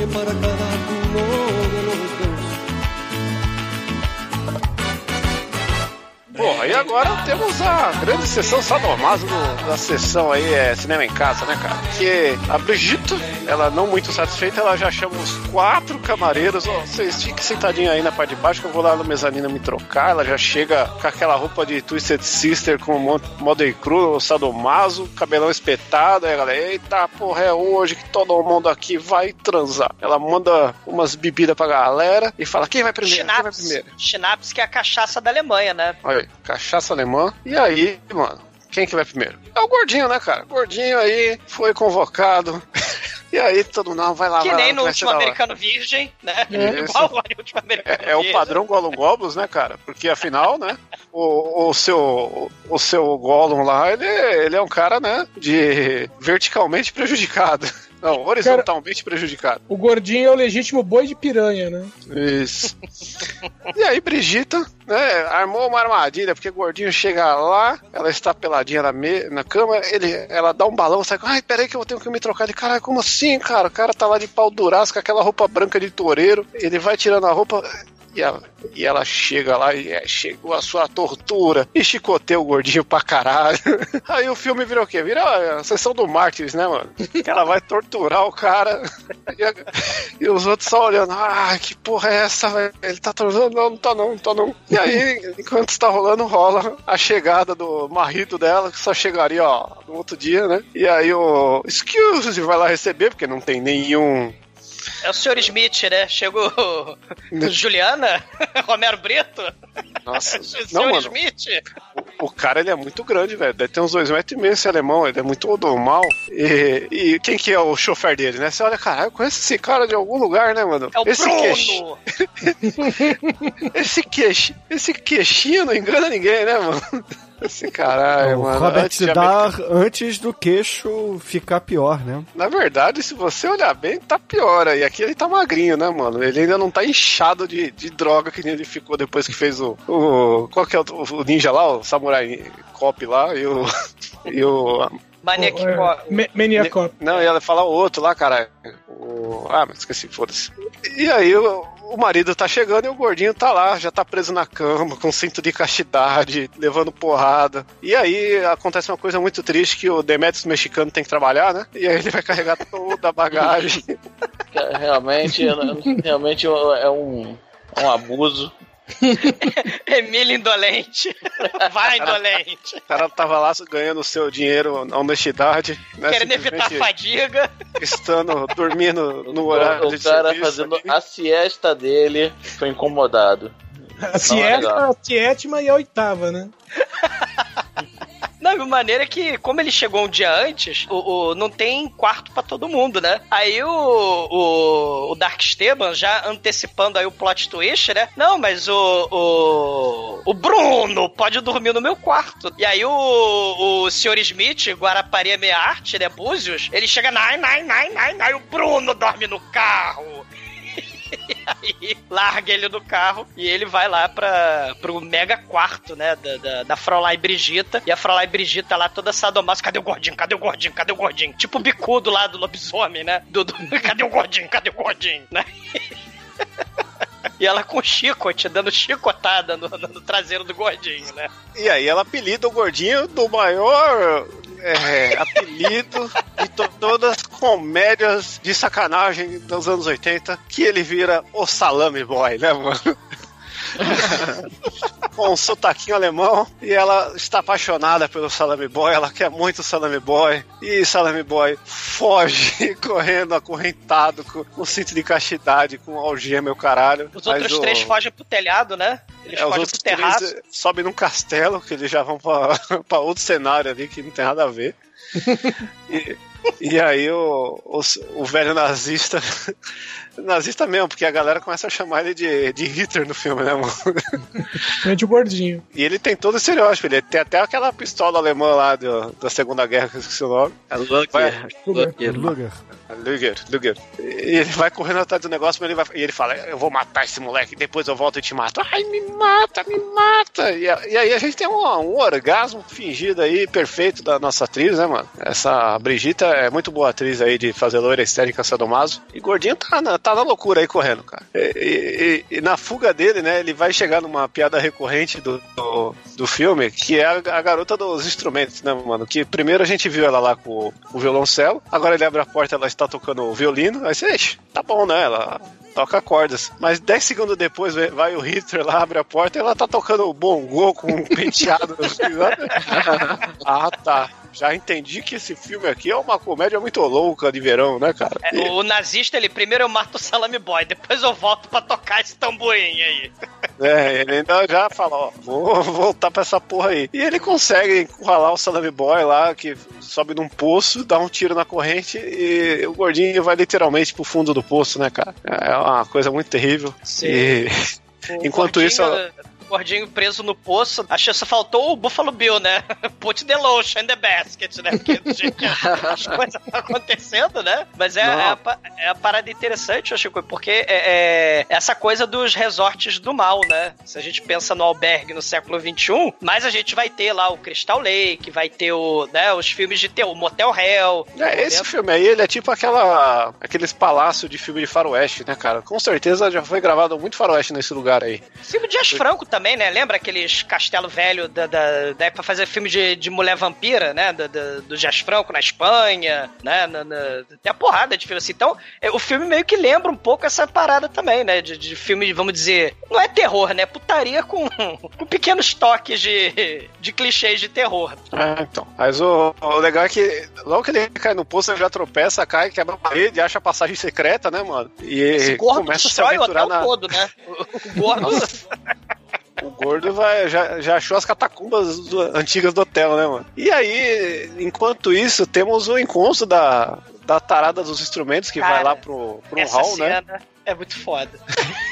S7: Bom, e agora temos a grande sessão sadomaso do- da sessão aí, é cinema em casa, né, cara? Que a Brigitte, ela não muito satisfeita, ela já chama os quatro camareiros, ó, vocês fiquem sentadinhos aí na parte de baixo que eu vou lá no mezanino me trocar. Ela já chega com aquela roupa de Twisted Sister com mo- modo cru, sadomaso, cabelão espetado, aí a galera, eita porra, é hoje que todo mundo aqui vai transar. Ela manda umas bebidas pra galera e fala, quem vai primeiro? Quem vai primeiro?
S4: Schnapps, que é a cachaça da Alemanha, né?
S7: Olha cachaça alemã. E aí, mano, quem que vai primeiro? É o gordinho, né, cara? O gordinho aí foi convocado. e aí, todo mundo, não, vai lá,
S4: que
S7: vai lá,
S4: nem no último americano virgem, né?
S7: Isso.
S4: Igual o último americano
S7: É, é o padrão Gollum Goblins, né, cara? Porque afinal, né, o, o seu o seu Gollum lá, ele, ele é um cara, né, de verticalmente prejudicado. Não, horizontalmente prejudicado.
S6: O gordinho é o legítimo boi de piranha, né?
S7: Isso. E aí, Brigita, né, armou uma armadilha, porque o gordinho chega lá, ela está peladinha na, me- na cama, ele, ela dá um balão, sai, ai, peraí que eu tenho que me trocar. Ele, caralho, como assim, cara? O cara tá lá de pau duraço, com aquela roupa branca de toureiro, ele vai tirando a roupa. E ela, e ela chega lá e é, chegou a sua tortura e chicoteia o gordinho pra caralho. Aí o filme vira o quê? Vira a sessão do Mártires, né, mano? Que ela vai torturar o cara e, a- e os outros só olhando. Ah, que porra é essa, velho? Ele tá torturando? Não, não tá não, não tá não. E aí, enquanto está rolando, rola a chegada do marido dela, que só chegaria, ó, no outro dia, né? E aí o Excuse vai lá receber, porque não tem nenhum
S4: É o Sr. Smith, né? Chegou Juliana, Romero Brito,
S7: Nossa,
S4: o
S7: não, mano.
S4: Smith.
S7: O cara, ele é muito grande, velho. Deve ter uns dois metros e meio esse alemão. Ele é muito normal. E, e quem que é o chofer dele, né? Você olha, caralho, eu conheço esse cara de algum lugar, né, mano?
S4: É o
S7: esse
S4: Bruno.
S7: queixo- esse, queixo, esse queixinho não engana ninguém, né, mano? Esse caralho,
S3: o
S7: mano.
S3: Robert
S7: Antes
S3: dá antes do queixo ficar pior, né?
S7: Na verdade, se você olhar bem, tá pior aí. Aqui ele tá magrinho, né, mano? Ele ainda não tá inchado de, de droga que nem ele ficou depois que fez o. o qual que é o, o ninja lá? O Samurai Cop lá e o. E o.
S4: Maniac
S6: É,
S4: Cop.
S6: Ma- Maniacop.
S7: Não, ia falar o outro lá, cara. O... Ah, mas esqueci, foda-se. E aí o, o marido tá chegando e o gordinho tá lá, já tá preso na cama, com cinto de castidade, levando porrada. E aí acontece uma coisa muito triste que o Demetrius mexicano tem que trabalhar, né? E aí ele vai carregar toda a bagagem.
S9: Realmente, realmente é um, é um abuso.
S4: Emílio indolente. Vai indolente.
S7: O cara tava lá ganhando o seu dinheiro na honestidade, né?
S4: Querendo evitar a fadiga.
S7: Estando dormindo no horário
S9: O
S7: de
S9: cara
S7: serviço
S9: fazendo
S7: ali.
S9: a siesta dele foi incomodado.
S6: A siesta, a sétima e a oitava, né?
S4: Não, e a maneira é que, como ele chegou um dia antes, o, o- não tem quarto pra todo mundo, né? Aí o, o, o Dark Esteban, já antecipando aí o plot twist, né? Não, mas o, o, o Bruno pode dormir no meu quarto. E aí o, o Sr. Smith, Guarapari Meia Arte, né? Búzios, ele chega, nai, nai, nai, nai, nai, o Bruno dorme no carro. Aí larga ele do carro e ele vai lá pra, pro mega quarto, né? Da, da, da Fraulein Brigita. E a Fraulein Brigita lá toda sadomaso. Cadê o gordinho? Cadê o gordinho? Cadê o gordinho? Tipo o bicudo lá do lobisomem, né? Do, do- cadê o gordinho? Cadê o gordinho? Né? E ela com chicote, dando chicotada no, no- no traseiro do gordinho, né?
S7: E aí ela apelida o gordinho do maior é, apelido de to- todas as comédias de sacanagem dos anos 80, que ele vira o Salame Boy, né, mano? com um sotaquinho alemão e ela está apaixonada pelo Salami Boy, ela quer muito o Salami Boy e Salami Boy foge correndo acorrentado com um cinto de castidade, com algema e o caralho.
S4: Os outros
S7: o-
S4: três fogem pro telhado, né? Eles
S7: é, os outros
S4: terraço.
S7: três eh, sobem num castelo, que eles já vão pra, pra outro cenário ali que não tem nada a ver. E, e aí o, o, o velho nazista. Nazista mesmo, porque a galera começa a chamar ele de, de Hitler no filme, né, mano?
S6: Principalmente o gordinho.
S7: E ele tem todo o estereótipo, ele tem até aquela pistola alemã lá do- da Segunda Guerra, que eu esqueci o nome.
S5: É Luger.
S7: Vai-
S5: Luger.
S3: Luger.
S7: Luger, Luger. E ele vai correndo atrás do negócio, mas ele vai, e ele fala: Eu vou matar esse moleque, depois eu volto e te mato. Ai, me mata, me mata. E, e aí a gente tem um, um orgasmo fingido aí, perfeito da nossa atriz, né, mano? Essa Brigita é muito boa atriz aí de fazer loira histérica sadomaso. E gordinho tá na, tá na loucura aí correndo, cara. E, e- e- na fuga dele, né, ele vai chegar numa piada recorrente do, do, do filme, que é a, a garota dos instrumentos, né, mano? Que primeiro a gente viu ela lá com o, o violoncelo, agora ele abre a porta ela está tocando o violino, aí você, "Ixi, tá bom, né? Ela toca cordas. Mas 10 segundos depois vai- o Hitler lá, abre a porta e ela tá tocando o bongô com um penteado. ah, tá. Já entendi que esse filme aqui é uma comédia muito louca de verão, né, cara?
S4: É, o nazista, ele primeiro eu mato o Salami Boy, depois eu volto pra tocar esse tamborim aí.
S7: É, ele ainda já fala, ó, vou voltar pra essa porra aí. E ele consegue encurralar o Salami Boy lá, que sobe num poço, dá um tiro na corrente e o gordinho vai literalmente pro fundo do poço, né, cara? É uma coisa muito terrível. E
S4: O
S7: enquanto
S4: gordinho-
S7: isso, ela-
S4: Gordinho preso no poço, achei que só faltou o Buffalo Bill, né? Put the lotion in the basket, né? Porque que as coisas estão acontecendo, né? Mas é, é, a, é a parada interessante, eu Chico, porque é, é essa coisa dos resorts do mal, né? Se a gente pensa no albergue no século XXI, mas a gente vai ter lá o Crystal Lake, vai ter o, né, os filmes de terror, o Motel Hell.
S7: É, esse filme aí, ele é tipo aquela aqueles palácios de filme de faroeste, né, cara? Com certeza já foi gravado muito faroeste nesse lugar aí.
S4: Filme de Dias Franco também, né? Lembra aqueles castelo velho da, da, da época pra fazer filme de, de mulher vampira, né? Da, da- do Dias Franco na Espanha, né? Na, na- tem a porrada de filme assim. Então, é, o filme meio que lembra um pouco essa parada também, né? De, de filme, vamos dizer, não é terror, né? Putaria com, com pequenos toques de, de clichês de terror.
S7: É, então. Mas o, o legal é que logo que ele cai no poço, ele já tropeça, cai, quebra a parede, acha a passagem secreta, né, mano? E
S4: Esse gordo
S7: começa a se aventurar
S4: hotel
S7: na.
S4: todo, né? O, o gordo.
S7: O gordo vai, já, já achou as catacumbas do- antigas do hotel, né, mano? E aí, enquanto isso, temos o encontro da, da tarada dos instrumentos que vai
S4: Cara,
S7: lá pro, pro hall, né?
S4: É muito foda.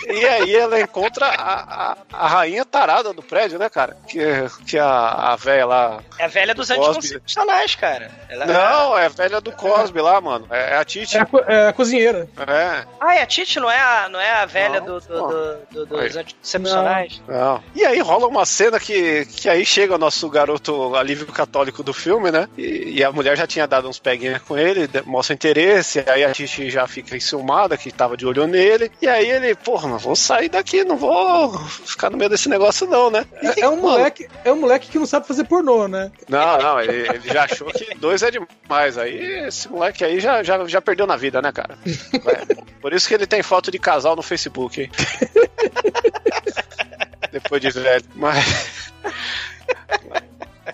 S7: E aí ela encontra a, a, a rainha tarada do prédio, né, cara? Que, que a, a velha lá.
S4: É a velha dos anticoncepcionais, cara. Ela-
S7: Não, é a velha do Cosby lá, mano. É, é a Titi.
S6: É a, é a cozinheira.
S7: É.
S4: Ah, é a Titi, não é a, não é a velha
S7: Não,
S4: do, do,
S7: não.
S4: do- do- dos anticoncepcionais?
S7: Não. E aí rola uma cena que, que aí chega o nosso garoto alívio católico do filme, né? E, e a mulher já tinha dado uns peguinhas com ele, mostra interesse, aí a Titi já fica enciumada, que tava de olho nele. E aí ele, porra, mas vou sair daqui, não vou ficar no meio desse negócio não, né?
S6: É, é um moleque, é um moleque que não sabe fazer pornô, né?
S7: Não, não, ele, ele já achou que dois é demais. Aí esse moleque aí já, já, já perdeu na vida, né, cara? É, Por isso que ele tem foto de casal no Facebook, hein? Depois de velho. Mas.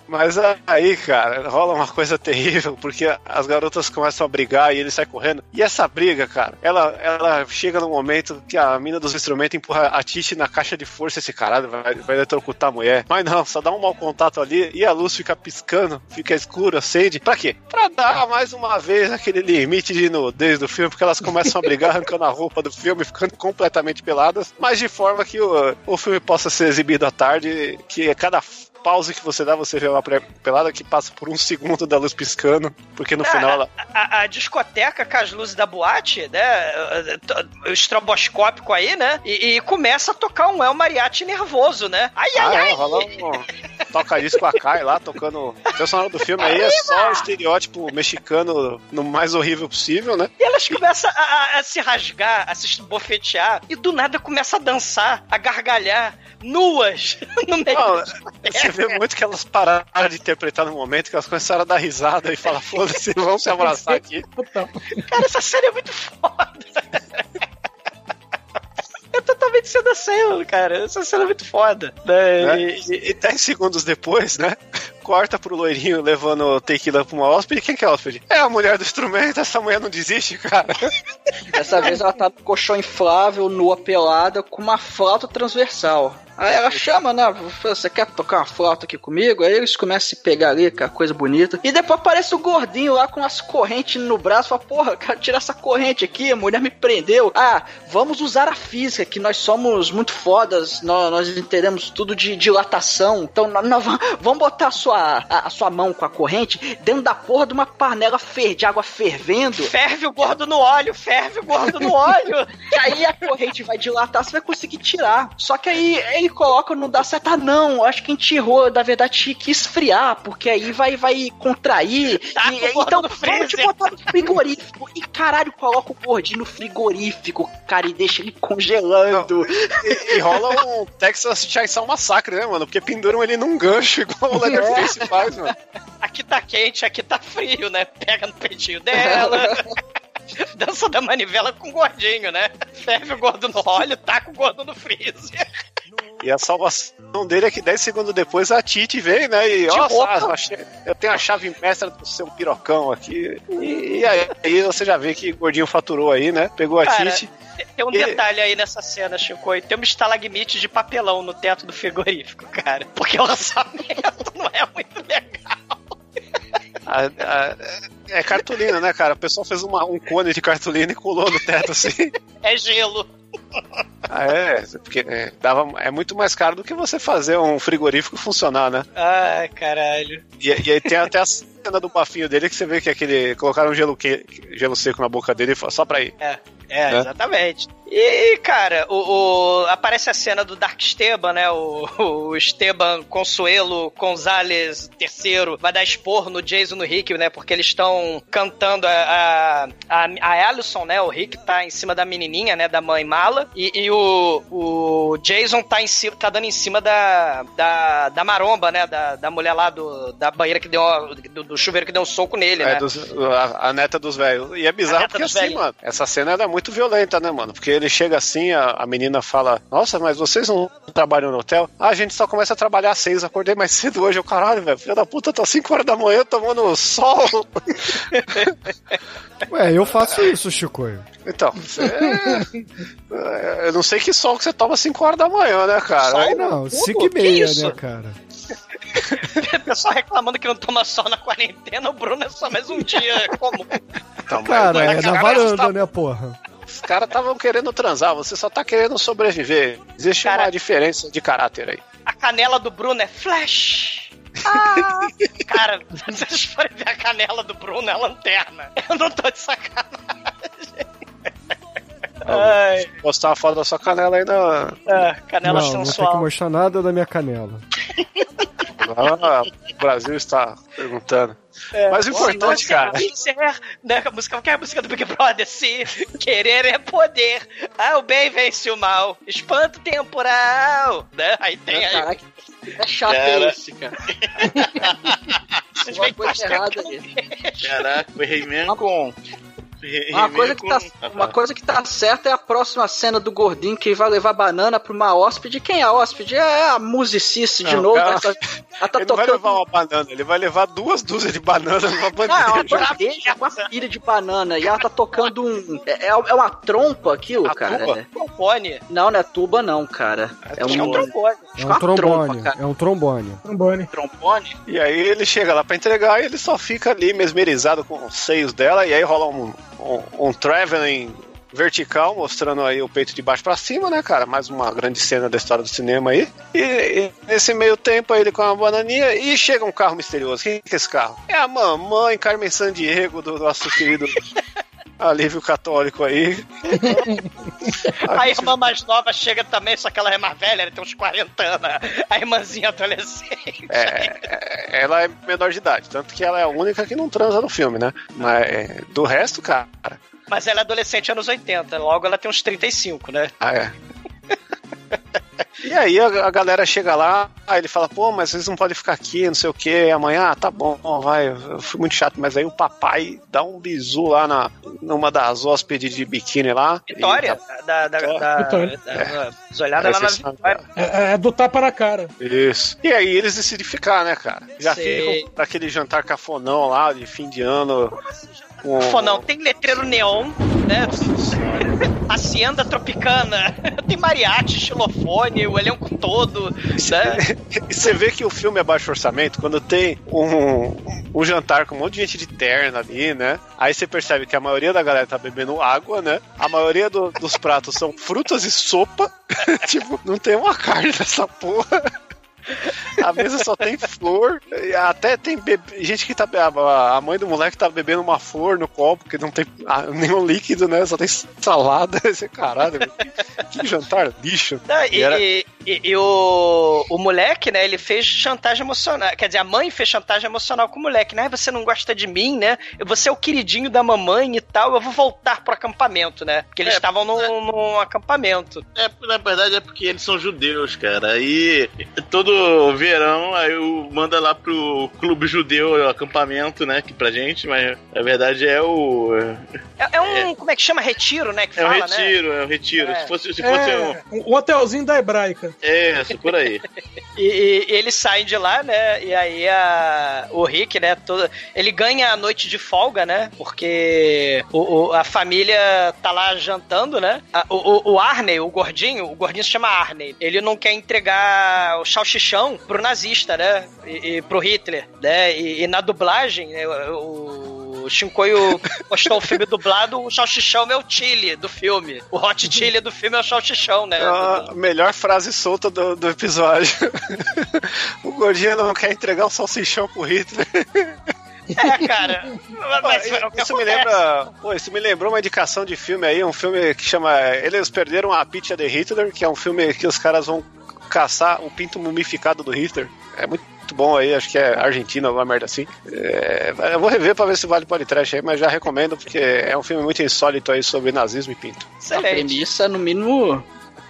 S7: Mas aí, cara, rola uma coisa terrível, porque as garotas começam a brigar e ele sai correndo. E essa briga, cara, ela, ela chega no momento que a mina dos instrumentos empurra a Titi na caixa de força. Esse caralho vai, vai a mulher. Mas não, só dá um mau contato ali e a luz fica piscando, fica escura, acende. Pra quê? Pra dar mais uma vez aquele limite de nudez do filme, porque elas começam a brigar arrancando a roupa do filme, ficando completamente peladas, mas de forma que o, o filme possa ser exibido à tarde, que cada pause que você dá, você vê uma pelada que passa por um segundo da luz piscando, porque no
S4: Ah,
S7: final ela.
S4: A, a discoteca com as luzes da boate, né? O estroboscópico aí, né? E, e começa a tocar um El Mariachi nervoso, né? Ai, ai,
S7: Ah, é,
S4: ai!
S7: rola um toca disco com a Kai lá, tocando. O personagem do filme aí é só estereótipo mexicano no mais horrível possível, né?
S4: E elas começam a, a- a se rasgar, a se bofetear, e do nada começa a dançar, a gargalhar, nuas, no meio
S7: Não,
S4: da
S7: vê muito que elas pararam de interpretar no momento que elas começaram a dar risada e falar, foda-se, vamos se abraçar aqui.
S4: Cara, essa série é muito foda. É totalmente Exatamente cena cara. Essa cena é muito foda. Né?
S7: Né?
S4: E-
S7: E, e 10 segundos depois, né? Corta pro loirinho levando tequila pra uma hóspede. Quem que é a hóspede? É a mulher do instrumento. Essa mulher não desiste, cara.
S5: Dessa vez ela tá no colchão inflável, nua pelada, com uma flauta transversal. Aí ela chama, né? Você quer tocar uma flauta aqui comigo? Aí eles começam a se pegar ali, com a coisa bonita. E depois aparece o gordinho lá com as correntes no braço. Fala, porra, eu quero tirar essa corrente aqui, a mulher me prendeu. Ah, vamos usar a física, que nós somos muito fodas, nós, nós entendemos tudo de dilatação. Então, nós, vamos botar a sua, a, a sua mão com a corrente dentro da porra de uma panela fer, de água fervendo.
S4: Ferve o gordo no óleo, ferve o gordo no óleo.
S5: E aí a corrente vai dilatar, você vai conseguir tirar. Só que aí ele coloca, não dá certo. Ah, não, acho que a gente errou. Na verdade, tinha que esfriar, porque aí vai, vai contrair.
S4: Tá
S5: E- então,
S4: no
S5: vamos te botar no frigorífico. E caralho, coloca o gordinho no frigorífico, cara, e deixa ele congelando.
S7: E, e rola um Texas Chainsaw Massacre, né, mano? Porque penduram ele num gancho, igual o Leatherface faz, mano.
S4: Aqui tá quente, aqui tá frio, né? Pega no peitinho dela. Dança da manivela com o gordinho, né? Ferve o gordo no óleo, taca o gordo no freezer.
S7: E a salvação dele é que 10 segundos depois a Titi vem, né? E ó, eu tenho a chave mestra do seu pirocão aqui. E, e aí, aí você já vê que o gordinho faturou aí, né? Pegou a
S4: Cara,
S7: Titi.
S4: Tem um
S7: E-
S4: detalhe aí nessa cena, Chico. Tem uma estalagmite de papelão no teto do frigorífico, cara. Porque o orçamento não é muito legal.
S7: A- a- é cartolina, né, cara? O pessoal fez uma- um cone de cartolina e colou no teto assim.
S4: É gelo.
S7: Ah, é, porque é, dava, é muito mais caro do que você fazer um frigorífico funcionar, né?
S4: Ai, caralho.
S7: E, e aí tem até a cena do bafinho dele que você vê que aquele. Colocaram gelo, que, gelo seco na boca dele só pra ir.
S4: É, é,
S7: Né?
S4: exatamente. E, cara, o, o- aparece a cena do Dark Esteban, né? O, o Esteban Consuelo Gonzalez III vai dar expor no Jason no Rick, né? Porque eles estão cantando a, a, a, a Alison, né? O Rick tá em cima da menininha, né? Da mãe mala. E, e o, o Jason tá, em cima, tá dando em cima da, da, da maromba, né? Da, da mulher lá do, da banheira que deu. Do, do chuveiro que deu um soco nele,
S7: É,
S4: né?
S7: dos- a, a neta dos velhos. E é bizarro porque assim,
S4: velhos.
S7: mano, essa cena ela é muito violenta, né, mano? Porque ele chega assim, a, a menina fala: Nossa, mas vocês não trabalham no hotel? Ah, a gente só começa a trabalhar às seis, acordei mais cedo hoje. Eu, caralho, velho, filha da puta, tá 5 horas da manhã tomando sol.
S3: Ué, eu faço isso, Chico.
S7: Então, você. é, eu não sei que sol que você toma 5 horas da manhã, né, cara?
S3: Sol
S7: Aí-
S3: não,
S4: Que
S3: 5 e meia, né, cara?
S4: O pessoal reclamando que não toma sol na quarentena, o Bruno é só mais um dia comum.
S7: Então,
S3: Cara, é na
S7: cara,
S3: varanda,
S7: tá-
S3: né, porra?
S7: Os caras estavam querendo transar, você só tá querendo sobreviver. Existe
S4: Cara-
S7: uma diferença de caráter aí.
S4: A canela do Bruno é flash. Ah! Cara, se vocês forem ver a canela do Bruno, é lanterna. Eu não tô de sacanagem. Ai,
S7: Postar uma foto da sua canela aí na.
S4: ah, canela
S3: não, não tem que
S4: sensual.
S3: mostrar nada da minha canela.
S7: Ah, o Brasil está perguntando. Mas o importante,
S4: Se
S7: cara.
S4: quiser, né, a música, qual é a música do Big Brother? Se querer é poder. Ah, o bem vence o mal. Espanto temporal. Né? Aí tem aí.
S5: Caraca, é chato
S9: Cara.
S5: esse, cara.
S4: Vocês
S5: Uma coisa errada
S4: eu vejo.
S9: Caraca, o He-Man com.
S5: Uma coisa, que tá, uma coisa que tá certa é a próxima cena do gordinho que vai levar banana pra uma hóspede. Quem é a hóspede? É a musicista de
S7: Não,
S5: novo.
S7: cara,
S5: Ela tá, ela tá
S7: ele não vai
S5: tocando.
S7: levar uma banana, ele vai levar duas dúzias de bananas numa
S5: Não, é uma
S7: bandeja.
S5: bandeja com uma pilha de banana. E ela tá tocando um. É, é é uma trompa aquilo,
S7: A
S5: cara.
S7: tuba?
S5: É.
S4: Trombone.
S5: Não, não é tuba, não, cara. É
S4: Acho que é um
S5: um
S4: trombone.
S3: É um trombone,
S5: trompa,
S3: é um trombone.
S6: Trombone.
S5: trombone.
S7: E aí ele chega lá pra entregar e ele só fica ali mesmerizado com os seios dela. E aí rola um, um, um traveling vertical, mostrando aí o peito de baixo pra cima, né, cara? Mais uma grande cena da história do cinema aí. E, e nesse meio tempo aí ele com uma bananinha e chega um carro misterioso. Quem que é esse carro? É a mamãe Carmen Sandiego do nosso querido alívio católico aí.
S4: A irmã mais nova chega também, só que ela é mais velha, ela tem uns 40 anos. A irmãzinha adolescente.
S7: É, é, ela é menor de idade, tanto que ela é a única que não transa no filme, né? Mas é, do resto, cara.
S4: Mas ela é adolescente anos 80, logo ela tem uns 35, né?
S7: Ah, é. E aí a, a galera chega lá, aí ele fala, pô, mas vocês não podem ficar aqui, não sei o que, amanhã, ah, tá bom, vai, eu fui muito chato, mas aí o papai dá um bisu lá na, numa das hóspedes de biquíni lá.
S4: Vitória,
S7: e
S4: da, da, da,
S6: Vitória.
S4: da, da, da olhada lá na Vitória.
S6: É, é do tapa na cara.
S7: Isso. E aí eles decidem ficar, né, cara? Já
S4: Sei.
S7: ficam naquele jantar cafonão lá de fim de ano. Com...
S4: Fonão, tem letreiro neon, né? Hacienda Tropicana, tem mariachi, xilofone, o elenco todo, né?
S7: E você vê que o filme é baixo orçamento quando tem um, um jantar com um monte de gente de terna ali, né? Aí você percebe que a maioria da galera tá bebendo água, né? A maioria do- dos pratos são frutas e sopa. tipo, não tem uma carne nessa porra. A mesa só tem flor. Até tem bebe- gente que tá. A a mãe do moleque tá bebendo uma flor no copo, que não tem nenhum líquido, né? Só tem salada. Esse caralho, que, que jantar lixo.
S4: Não, e,
S7: E era-
S4: e- e- e o, o moleque, né, ele fez chantagem emocional. Quer dizer, a mãe fez chantagem emocional com o moleque, né? Você não gosta de mim, né? Você é o queridinho da mamãe e tal, eu vou voltar pro acampamento, né? Porque eles
S9: É,
S4: estavam num, num acampamento.
S9: É, na verdade é porque eles são judeus, cara. Aí todo verão aí o- manda lá pro clube judeu, o acampamento, né? Que pra gente, mas na verdade é o.
S4: É, é um, como é que chama? Retiro, né? Que
S9: É o
S4: fala, né?
S9: retiro, é o retiro.
S4: É.
S9: Se fosse, se fosse um.
S6: É, um hotelzinho da hebraica.
S9: É, isso por aí.
S4: E, e- eles saem de lá, né? E aí a, o Rick, né? Todo, ele ganha a noite de folga, né? Porque o, o- a família tá lá jantando, né? A- o, o- o Arney, o gordinho, o gordinho se chama Arney. Ele não quer entregar o salchichão pro nazista, né? E, e pro Hitler, né? E, e na dublagem, né, o, o Shinkoio postou o filme dublado, o salchichão é o chile do filme. O hot chili do filme é o salchichão, né?
S7: É a melhor frase solta do, do episódio. o gordinho não quer entregar um salsichão pro Hitler.
S4: É, cara. O
S7: isso me lembra. Isso me lembrou uma indicação de filme aí, um filme que chama Eles Perderam a Pizza de Hitler, que é um filme que os caras vão caçar o pinto mumificado do Hitler. É muito bom aí, acho que é Argentina, alguma merda assim. É, eu vou rever pra ver se vale podcast aí, mas já recomendo porque é um filme muito insólito aí sobre nazismo e pinto.
S5: A
S4: Excelente.
S5: premissa, no mínimo,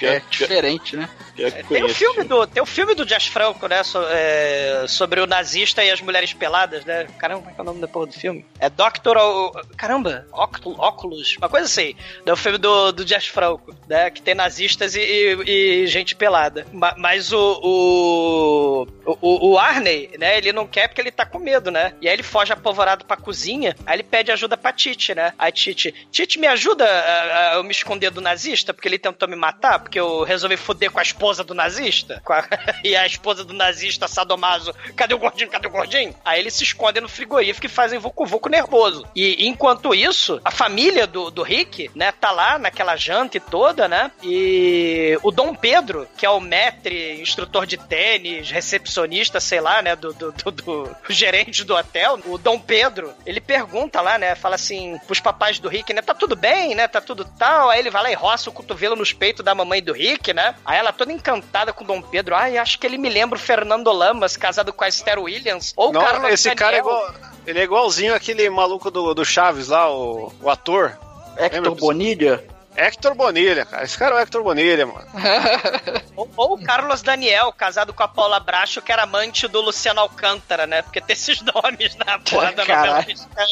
S5: é diferente, né?
S9: que
S4: Tem o filme do, tem o filme do Jazz Franco, né? so- é, sobre o nazista e as mulheres peladas, né? Caramba, como é que é o nome da porra do filme? É Doctor. O- Caramba, Octo- Óculos, uma coisa assim. É o filme do, do Jazz Franco, né? Que tem nazistas e, e- e gente pelada. Ma- Mas o, o, o. o Arney, né? Ele não quer porque ele tá com medo, né? E aí ele foge apavorado pra cozinha. Aí ele pede ajuda pra Titi, né? Aí Titi, Titi, me ajuda a, a eu me esconder do nazista? Porque ele tentou me matar? Porque eu resolvi foder com a esposa do nazista? A- e a esposa do nazista, sadomaso, cadê o gordinho? Cadê o gordinho? Aí eles se escondem no frigorífico e fazem vucu-vucu nervoso. E enquanto isso, a família do, do Rick, né, tá lá naquela janta toda, né? E o Dom Pedro, que é o maître, instrutor de tênis, recepcionista, sei lá, né, do, do, do- do gerente do hotel, o Dom Pedro, ele pergunta lá, né, fala assim pros papais do Rick, né, tá tudo bem, né, tá tudo tal. Aí ele vai lá e roça o cotovelo nos peitos da mamãe do Rick, né? Aí ela toda encantada com o Dom Pedro. Ai, acho que ele me lembra o Fernando Lamas, casado com a Esther Williams. Ou o
S7: Não,
S4: Carlos
S7: esse cara é
S4: Daniel.
S7: igual. Ele é igualzinho aquele maluco do, do Chaves lá, o, o ator.
S5: Hector
S7: Lembra?
S5: Bonilha?
S7: Hector Bonilha, cara. Esse cara é o Hector Bonilha, mano.
S4: Ou, ou o Carlos Daniel, casado com a Paula Bracho, que era amante do Luciano Alcântara, né? Porque tem esses nomes na porra da novela mexicana,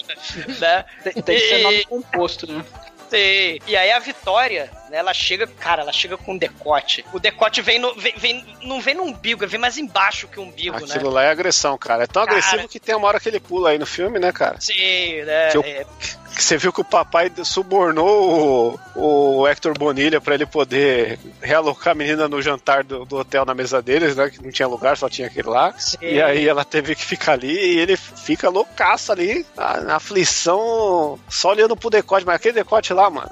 S4: né?
S5: Tem, tem que ser nome composto, né?
S4: Sim. E aí a Vitória, né, ela chega, cara, ela chega com um decote. O decote vem no. Vem, vem- não vem no umbigo, vem mais embaixo que o umbigo,
S7: Aquilo
S4: né?
S7: lá é agressão, cara. É tão
S4: Cara.
S7: agressivo que tem uma hora que ele pula aí no filme, né, cara?
S4: Sim, né?
S7: Que eu-
S4: é-
S7: Que você viu que o papai subornou o, o Hector Bonilha pra ele poder realocar a menina no jantar do, do hotel na mesa deles, né? Que não tinha lugar, só tinha aquele lá.
S4: sim.
S7: E aí ela teve que ficar ali e ele fica loucaço ali, na, na aflição, só olhando pro decote. Mas aquele decote lá, mano,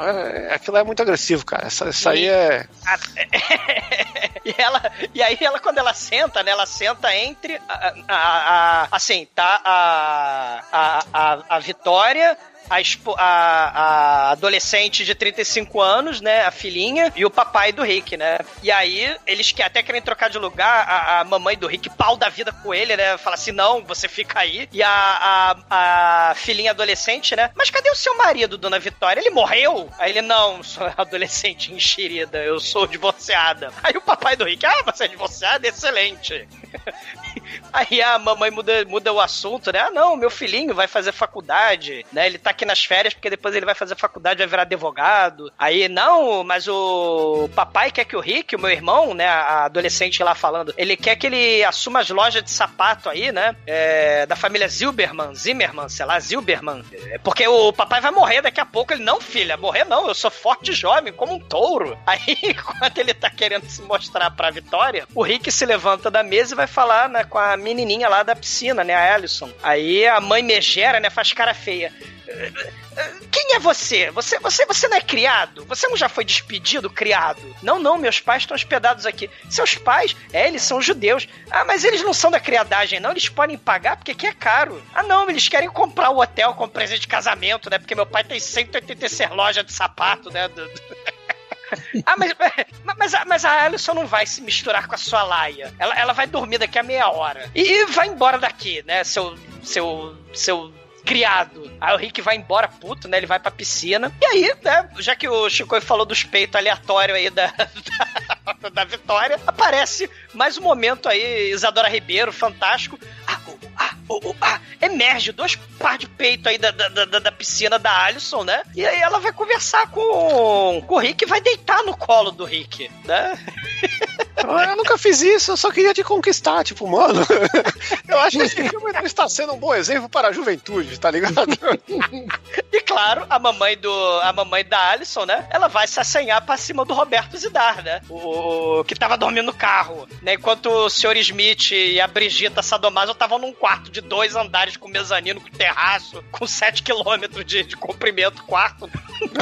S7: é- aquilo é muito agressivo, cara. Isso, isso aí é.
S4: E ela e aí ela quando ela senta né ela senta entre a, a- a- assim tá a, a, a, a Vitória a, a- a adolescente de 35 anos, né? A filhinha, e o papai do Rick, né? E aí, eles que até querem trocar de lugar, a, a mamãe do Rick, pau da vida com ele, né? Fala assim: não, você fica aí. E a, a, a filhinha adolescente, né? Mas cadê o seu marido, dona Vitória? Ele morreu? Aí ele, não, sou adolescente enxerida, eu sou divorciada. Aí o papai do Rick, ah, você é divorciada? Excelente. Aí a mamãe muda, muda o assunto, né? Ah, não, meu filhinho vai fazer faculdade, né? Ele tá aqui nas férias porque depois ele vai fazer faculdade, vai virar advogado. Aí, não, mas o papai quer que o Rick, o meu irmão, né? A adolescente lá falando, ele quer que ele assuma as lojas de sapato aí, né? É, da família Zilberman, Zimmerman, sei lá, Zilberman. É, porque o papai vai morrer daqui a pouco. Ele, não, filha, morrer não, eu sou forte jovem, como um touro. Aí, quando ele tá querendo se mostrar pra Vitória, o Rick se levanta da mesa e vai falar, né, com a menininha lá da piscina, né, a Alison. Aí a mãe megera, né, faz cara feia. Quem é você? Você, você? você não é criado? Você não já foi despedido, criado? Não, não, meus pais estão hospedados aqui. Seus pais? É, eles são judeus. Ah, mas eles não são da criadagem, não. Eles podem pagar porque aqui é caro. Ah, não, eles querem comprar o hotel como presente de casamento, né? Porque meu pai tem 186 lojas de sapato, né? Do- do- Ah, mas, mas, a- mas a Alison não vai se misturar com a sua laia. Ela, ela vai dormir daqui a meia hora. E vai embora daqui, né? Seu. Seu. Seu. Criado. Aí o Rick vai embora puto, né? Ele vai pra piscina. E aí, né? Já que o Chico falou dos peitos aleatórios aí da, da, da Vitória, aparece mais um momento aí, Isadora Ribeiro, fantástico. Ah, ah, oh, ah, emerge dois par de peito aí da, da, da, da piscina da Alison, né? E aí ela vai conversar com, com o Rick e vai deitar no colo do Rick, né?
S7: Eu nunca fiz isso, eu só queria te conquistar, tipo, mano. Eu acho que esse filme não está sendo um bom exemplo para a juventude, tá ligado?
S4: E claro, a mamãe do a mamãe da Alison, né? Ela vai se assanhar pra cima do Roberto Zidar, né? O, o que tava dormindo no carro, né? Enquanto o Sr. Smith e a Brigita Sadomaso estavam num quarto de dois andares com mezanino, com terraço, com 7 quilômetros de, de comprimento, quarto.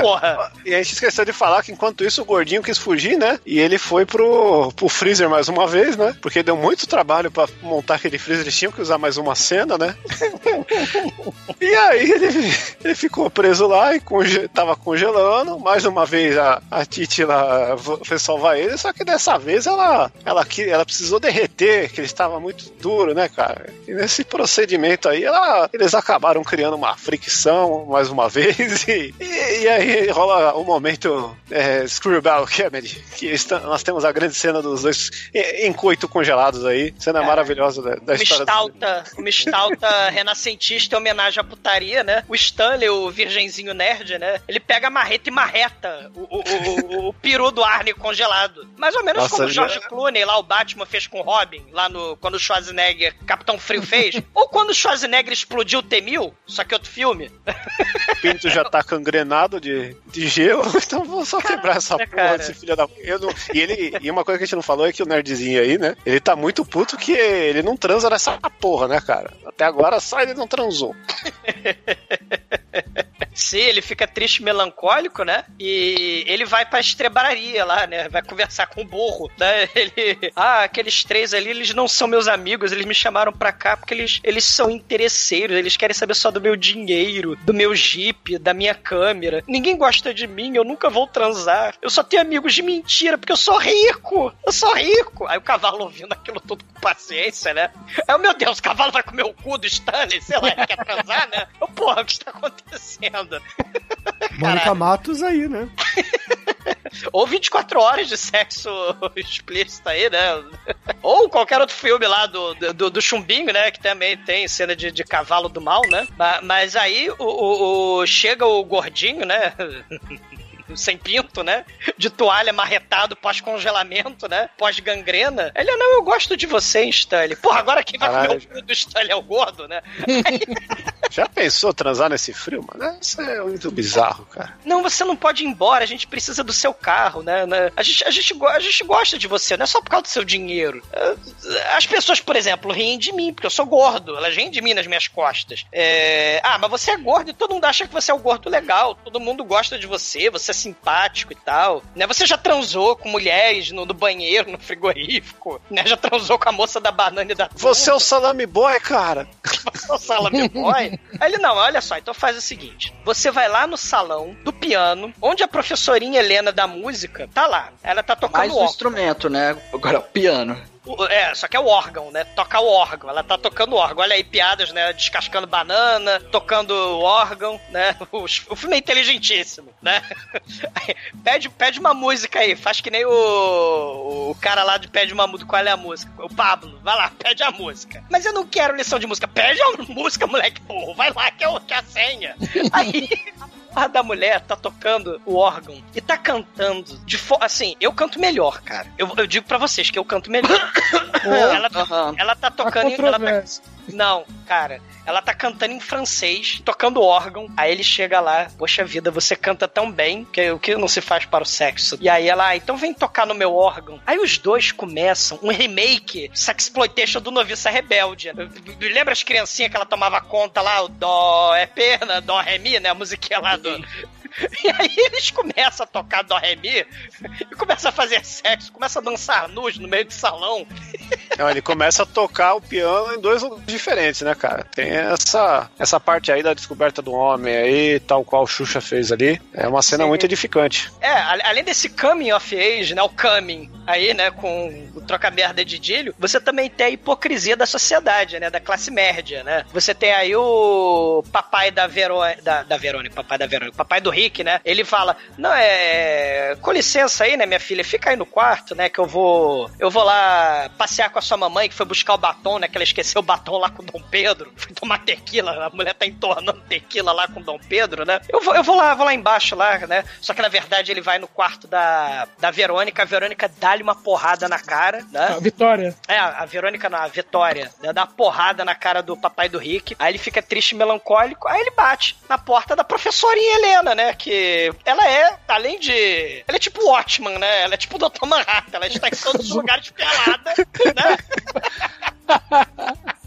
S4: Porra.
S7: E a gente esqueceu de falar que enquanto isso o gordinho quis fugir, né? E ele foi pro, pro freezer mais uma vez, né? Porque deu muito trabalho pra montar aquele freezer, eles tinham que usar mais uma cena, né? e aí ele, ele ficou preso lá e conge, tava congelando. Mais uma vez a, a Titi lá foi salvar ele, só que dessa vez ela, ela, que- ela precisou derreter, que ele estava muito duro, né, cara? E nesse procedimento aí, ela- eles acabaram criando uma fricção mais uma vez e, e- e aí rola o momento é, Screwball Comedy, que está- nós temos a grande cena dos dois em, coito congelados aí, cena maravilhosa da, da
S4: Uma
S7: história do
S4: estalta, uma estalta renascentista em homenagem à putaria, né? O Stanley, o virgenzinho nerd, né? Ele pega a marreta e marreta o, o, o, o peru do Arne congelado. Mais ou menos
S7: Nossa,
S4: como o
S7: já-
S4: George Clooney lá, o Batman fez com o Robin, lá no quando o Schwarzenegger, Capitão Frio fez. Ou quando o Schwarzenegger explodiu o T-1000, só que outro filme.
S7: Pinto já tá cangrenado de, de gelo, então vou só quebrar essa porra
S4: cara.
S7: desse filho da. Eu não... E ele. E uma coisa que a gente não falou é que o nerdzinho aí, né? Ele tá muito puto que ele não transa nessa porra, né, cara? Até agora só ele não transou.
S4: Sim, ele fica triste, melancólico, né? E ele vai pra estrebaria lá, né? Vai conversar com o burro, né? Ele, ah, aqueles três ali, eles não são meus amigos, eles me chamaram pra cá porque eles, eles são interesseiros, eles querem saber só do meu dinheiro, do meu jeep, da minha câmera. Ninguém gosta de mim, eu nunca vou transar. Eu só tenho amigos de mentira porque eu sou rico. Eu sou rico. Aí o cavalo ouvindo aquilo tudo com paciência, né? Aí, oh, meu Deus, o cavalo vai comer o cu do Stanley, sei lá, ele quer transar, né? Eu, porra, o que está acontecendo?
S3: Mônica Matos aí, né?
S4: Ou 24 horas de sexo explícito aí, né? Ou qualquer outro filme lá do, do, do Chumbinho, né? Que também tem cena de, de cavalo do mal, né? Ma- Mas aí o, o- o- chega o gordinho, né? Sem pinto, né? De toalha marretado, pós-congelamento, né? Pós-gangrena. Ele, não, eu gosto de você, Stanley. Porra, agora quem vai
S7: Caralho.
S4: comer o cu do Stanley é o gordo, né?
S7: Já pensou transar nesse frio, mano? Isso é muito bizarro, cara.
S4: Não, você não pode ir embora, a gente precisa do seu carro, né? né? A, gente, a, gente, a gente gosta de você, não é só por causa do seu dinheiro. Eh, As pessoas, por exemplo, riem de mim, porque eu sou gordo, elas riem de mim nas minhas costas. É, Ah, mas você é gordo e todo mundo acha que você é o gordo legal, todo mundo gosta de você, você é simpático e tal. Né? Você já transou com mulheres no, no banheiro, no frigorífico, né? Já transou com a moça da banana e da
S7: Você é o salame boy, cara.
S4: você é o salame boy? Aí ele, não, olha só, então faz o seguinte: você vai lá no salão do piano, onde a professorinha Helena da música tá lá. Ela tá tocando
S5: Mais um
S4: órgão.
S5: instrumento, né? Agora, o piano.
S4: O- É, só que é o órgão, né? Tocar o órgão. Ela tá tocando o órgão. Olha aí, piadas, né? Descascando banana, tocando o órgão, né? O, o filme é inteligentíssimo, né? Pede, pede uma música aí, faz que nem o, o cara lá de pede uma música. Qual é a música? O Pablo, vai lá, pede a música. Mas eu não quero lição de música. Pede a música, moleque burro. Vai lá, que é, o- que é a senha. Aí. A da mulher tá tocando o órgão e tá cantando de fo... assim, eu canto melhor, cara. Eu, eu digo pra vocês que eu canto melhor. ela, tá, ela tá tocando em, ela tá. Não, cara, ela tá cantando em francês, tocando órgão. Aí ele chega lá, poxa vida, você canta tão bem que o que não se faz para o sexo. E aí ela, ah, então vem tocar no meu órgão. Aí os dois começam um remake sexploitation do Noviça Rebelde. Lembra as criancinhas que ela tomava conta lá, o dó é pena, dó ré mi, né, a musiquinha lá do e aí eles começam a tocar Dó Ré Mi e começam a fazer sexo, começam a dançar nus no meio do salão.
S7: Não, ele começa a tocar o piano em dois lugares diferentes, né, cara? Tem essa, essa parte aí da descoberta do homem aí, tal qual o Xuxa fez ali. É uma cena
S4: Sim.
S7: muito edificante.
S4: É, além desse coming of age, né, o coming aí, né, com o troca-merda de Dílio, você também tem a hipocrisia da sociedade, né, da classe média, né? Você tem aí o papai da Verônica, da, da Verônica, papai da Verônica, papai do Rick, né? Ele fala, não, é, com licença aí, né, minha filha, fica aí no quarto, né, que eu vou, eu vou lá passear com a sua mamãe, que foi buscar o batom, né, que ela esqueceu o batom lá com o Dom Pedro, foi tomar tequila, a mulher tá entornando tequila lá com o Dom Pedro, né? Eu vou, eu vou lá, vou lá embaixo lá, né? Só que na verdade ele vai no quarto da, da Verônica, a Verônica dá-lhe uma porrada na cara, né?
S6: Ah, Vitória.
S4: É, a Verônica, não, a Vitória, né, dá uma porrada na cara do papai do Rick. Aí ele fica triste e melancólico. Aí ele bate na porta da professorinha Helena, né? Que ela é, além de. Ela é tipo Watchman, né? Ela é tipo o Dr. Manhattan. Ela está em todos os lugares pelada, né?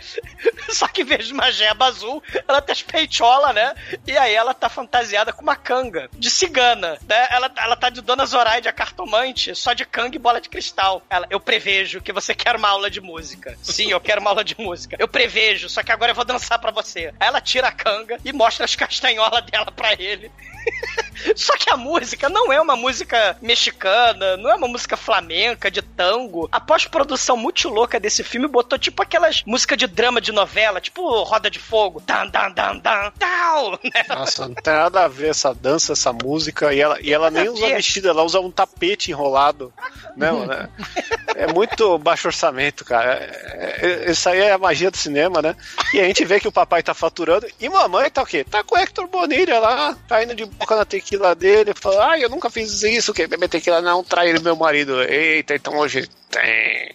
S4: Só que em vez de uma jeba azul, ela tá peitola, né? E aí ela tá fantasiada com uma canga de cigana, né? Ela, ela tá de Dona Zoraide, a cartomante, só de canga e bola de cristal. Ela, eu prevejo que você quer uma aula de música. Sim, eu quero uma aula de música. Eu prevejo, só que agora eu vou dançar pra você. Aí ela tira a canga e mostra as castanholas dela pra ele. Só que a música não é uma música mexicana, não é uma música flamenca, de tango. A pós-produção muito louca desse filme botou tipo aquelas músicas de drama de novela, tipo Roda de Fogo. Dan, dan, dan, dan, tal, né?
S7: Nossa, não tem nada a ver essa dança, essa música. E ela, e ela nem usa
S4: ver.
S7: vestido, ela usa um tapete enrolado. Não, né? É muito baixo orçamento, cara. É- é- Isso aí é a magia do cinema, né? E a gente vê que o papai tá faturando. E mamãe tá o quê? Tá com o Hector Bonilha lá, tá indo de boca na tequila dele. Fala, ai, eu nunca fiz isso, que beber tequila não, trair meu marido. Eita, então hoje tem.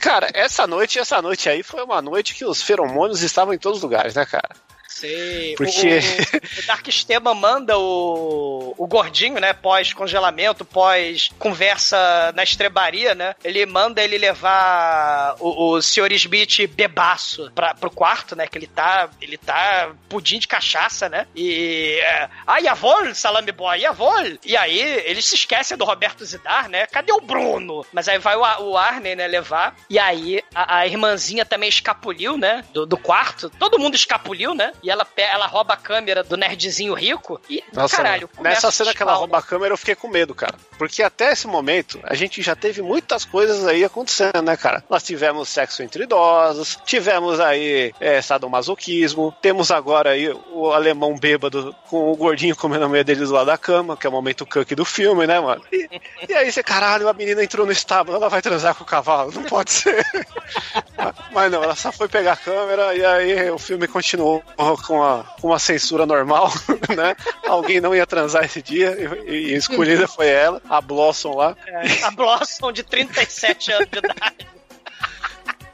S7: Cara, essa noite, essa noite aí foi uma noite que os feromônios estavam em todos os lugares, né, cara?
S4: Sei.
S7: Porque-
S4: O, o Dark Esteban manda o, o gordinho, né? Pós-congelamento, pós-conversa na estrebaria, né? Ele manda ele levar o, o Sr. Smith bebaço pra, pro quarto, né? Que ele tá. Ele tá pudim de cachaça, né? E. É, Ai, avô, salame boy, avô! E aí, eles se esquecem do Roberto Zidar, né? Cadê o Bruno? Mas aí vai o, o Arney, né, levar. E aí, a, a irmãzinha também escapuliu, né? Do, do quarto. Todo mundo escapuliu, né? E ela, ela rouba a câmera do nerdzinho rico. E,
S7: Nossa,
S4: caralho,
S7: nessa cena que ela rouba a câmera, eu fiquei com medo, cara. Porque até esse momento, a gente já teve muitas coisas aí acontecendo, né, cara? Nós tivemos sexo entre idosos, tivemos aí é, sadomasoquismo, temos agora aí o alemão bêbado com o gordinho comendo no meio deles lá da cama, que é o momento cuck do filme, né, mano? E, e aí você, caralho, a menina entrou no estábulo, ela vai transar com o cavalo, não pode ser. Mas não, ela só foi pegar a câmera e aí o filme continuou com a, com uma censura normal, né? Alguém não ia transar esse dia e, e escolhida foi ela, a Blossom lá.
S4: É, a Blossom de 37 anos de idade.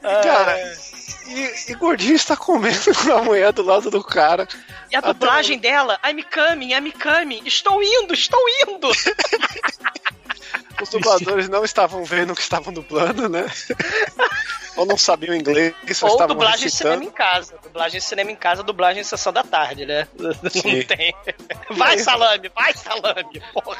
S7: Cara, e, e Gordinho está comendo a mulher do lado do cara.
S4: E a dublagem dela, I'm coming, I'm coming, estou indo, estou indo.
S7: Os dubladores não estavam vendo o que estavam dublando, né? Ou não sabiam inglês, só
S4: Ou
S7: estavam
S4: dublagem cinema
S7: recitando.
S4: em casa. Dublagem cinema em casa, dublagem sessão da tarde, né? Não
S7: Sim.
S4: tem. Vai, salame, vai, salame, porra.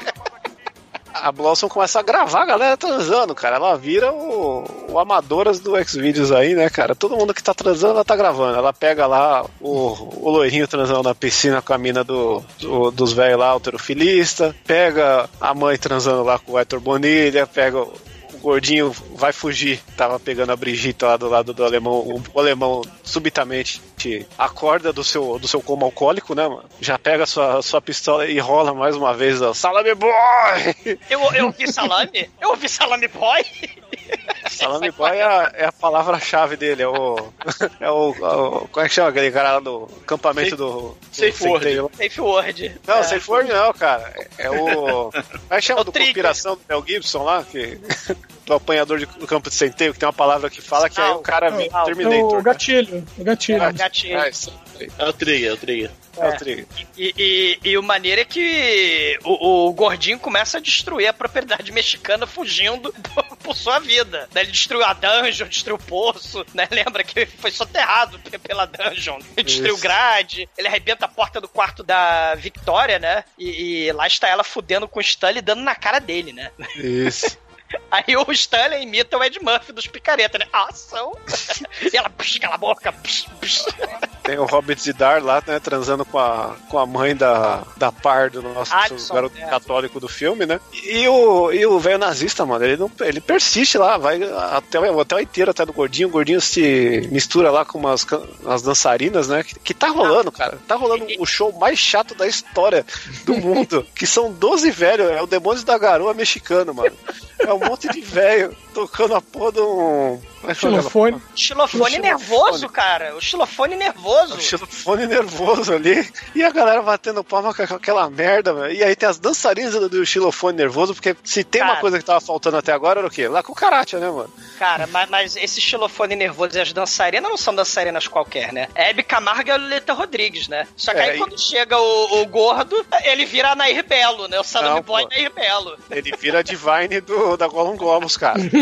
S7: A Blossom começa a gravar a galera transando, cara. Ela vira o, o Amadoras do Xvideos aí, né, cara? Todo mundo que tá transando, ela tá gravando. Ela pega lá o, o loirinho transando na piscina com a mina do, do- dos velhos lá, alterofilista. Pega a mãe transando lá com o Hector Bonilha. Pega o o gordinho vai fugir. Tava pegando a Brigitte lá do lado do alemão. O, o alemão subitamente te acorda do seu, do seu coma alcoólico, né, mano? Já pega sua, sua pistola e rola mais uma vez, ó. Salame boy!
S4: Eu, eu ouvi salame? Eu ouvi salame boy?
S7: Salame boy é a, é a palavra-chave dele, é o, é o, o- Como é que chama aquele cara lá do acampamento
S9: Safe-
S7: do. do
S9: Safe Word.
S7: centeio?
S4: Safe word.
S7: Não,
S4: É.
S7: Safe Word não, cara. É o. Como é que chama
S4: É o
S7: do
S4: Trigger.
S7: conspiração do Mel Gibson lá? Que, do apanhador de do campo de centeio, que tem uma palavra que fala que aí o cara vira
S4: Não,
S7: Terminator.
S6: o
S7: né?
S6: gatilho, o gatilho.
S4: É, gatinho.
S7: É, isso.
S9: É o trigger, é o trigger.
S7: É o Trigger.
S4: E, e, e o maneiro é que o, o gordinho começa a destruir a propriedade mexicana fugindo por, por sua vida. Né? Ele destruiu a dungeon, destruiu o poço, né? Lembra que foi soterrado pe- pela dungeon. Ele destruiu
S7: Isso.
S4: grade, ele arrebenta a porta do quarto da Victoria, né? E, e lá está ela fudendo com o Stanley dando na cara dele, né?
S7: Isso.
S4: Aí o Stanley imita o Ed Murphy dos picareta, né? Ação! e ela, psh, cala a boca, psh, psh.
S7: Tem o Hobbit Zidar lá, né, transando com a, com a mãe da, da par do nosso
S4: Alisson,
S7: garoto
S4: é.
S7: católico do filme, né? E o, e o velho nazista, mano, ele, não, ele persiste lá, vai até o hotel inteiro, até do gordinho. O gordinho se mistura lá com umas, umas dançarinas, né? Que, que tá rolando, cara. Tá rolando o show mais chato da história do mundo. que são 12 velhos, é o Demônios da Garoa mexicano, mano. É um monte de velho tocando a porra de um. é?
S6: Xilofone.
S4: Xilofone
S7: Xilofone.
S4: nervoso, cara. O xilofone nervoso.
S7: O xilofone nervoso ali. E a galera batendo palma com aquela merda, velho. E aí tem as dançarinas do, do xilofone nervoso, porque se tem uma
S4: Cara.
S7: coisa que tava faltando até agora, era o quê? Lá com o Karate, né, mano?
S4: Cara, mas, mas esse xilofone nervoso e as dançarinas não são dançarinas qualquer, né? É Hebe Camargo e a Lolita Rodrigues, né? Só que
S7: É,
S4: aí
S7: e-
S4: quando chega o, o gordo, ele vira a Nair Belo, né? O
S7: Não,
S4: Boy. Nair Belo.
S7: Ele vira a Divine do, da Gollum Globus, cara.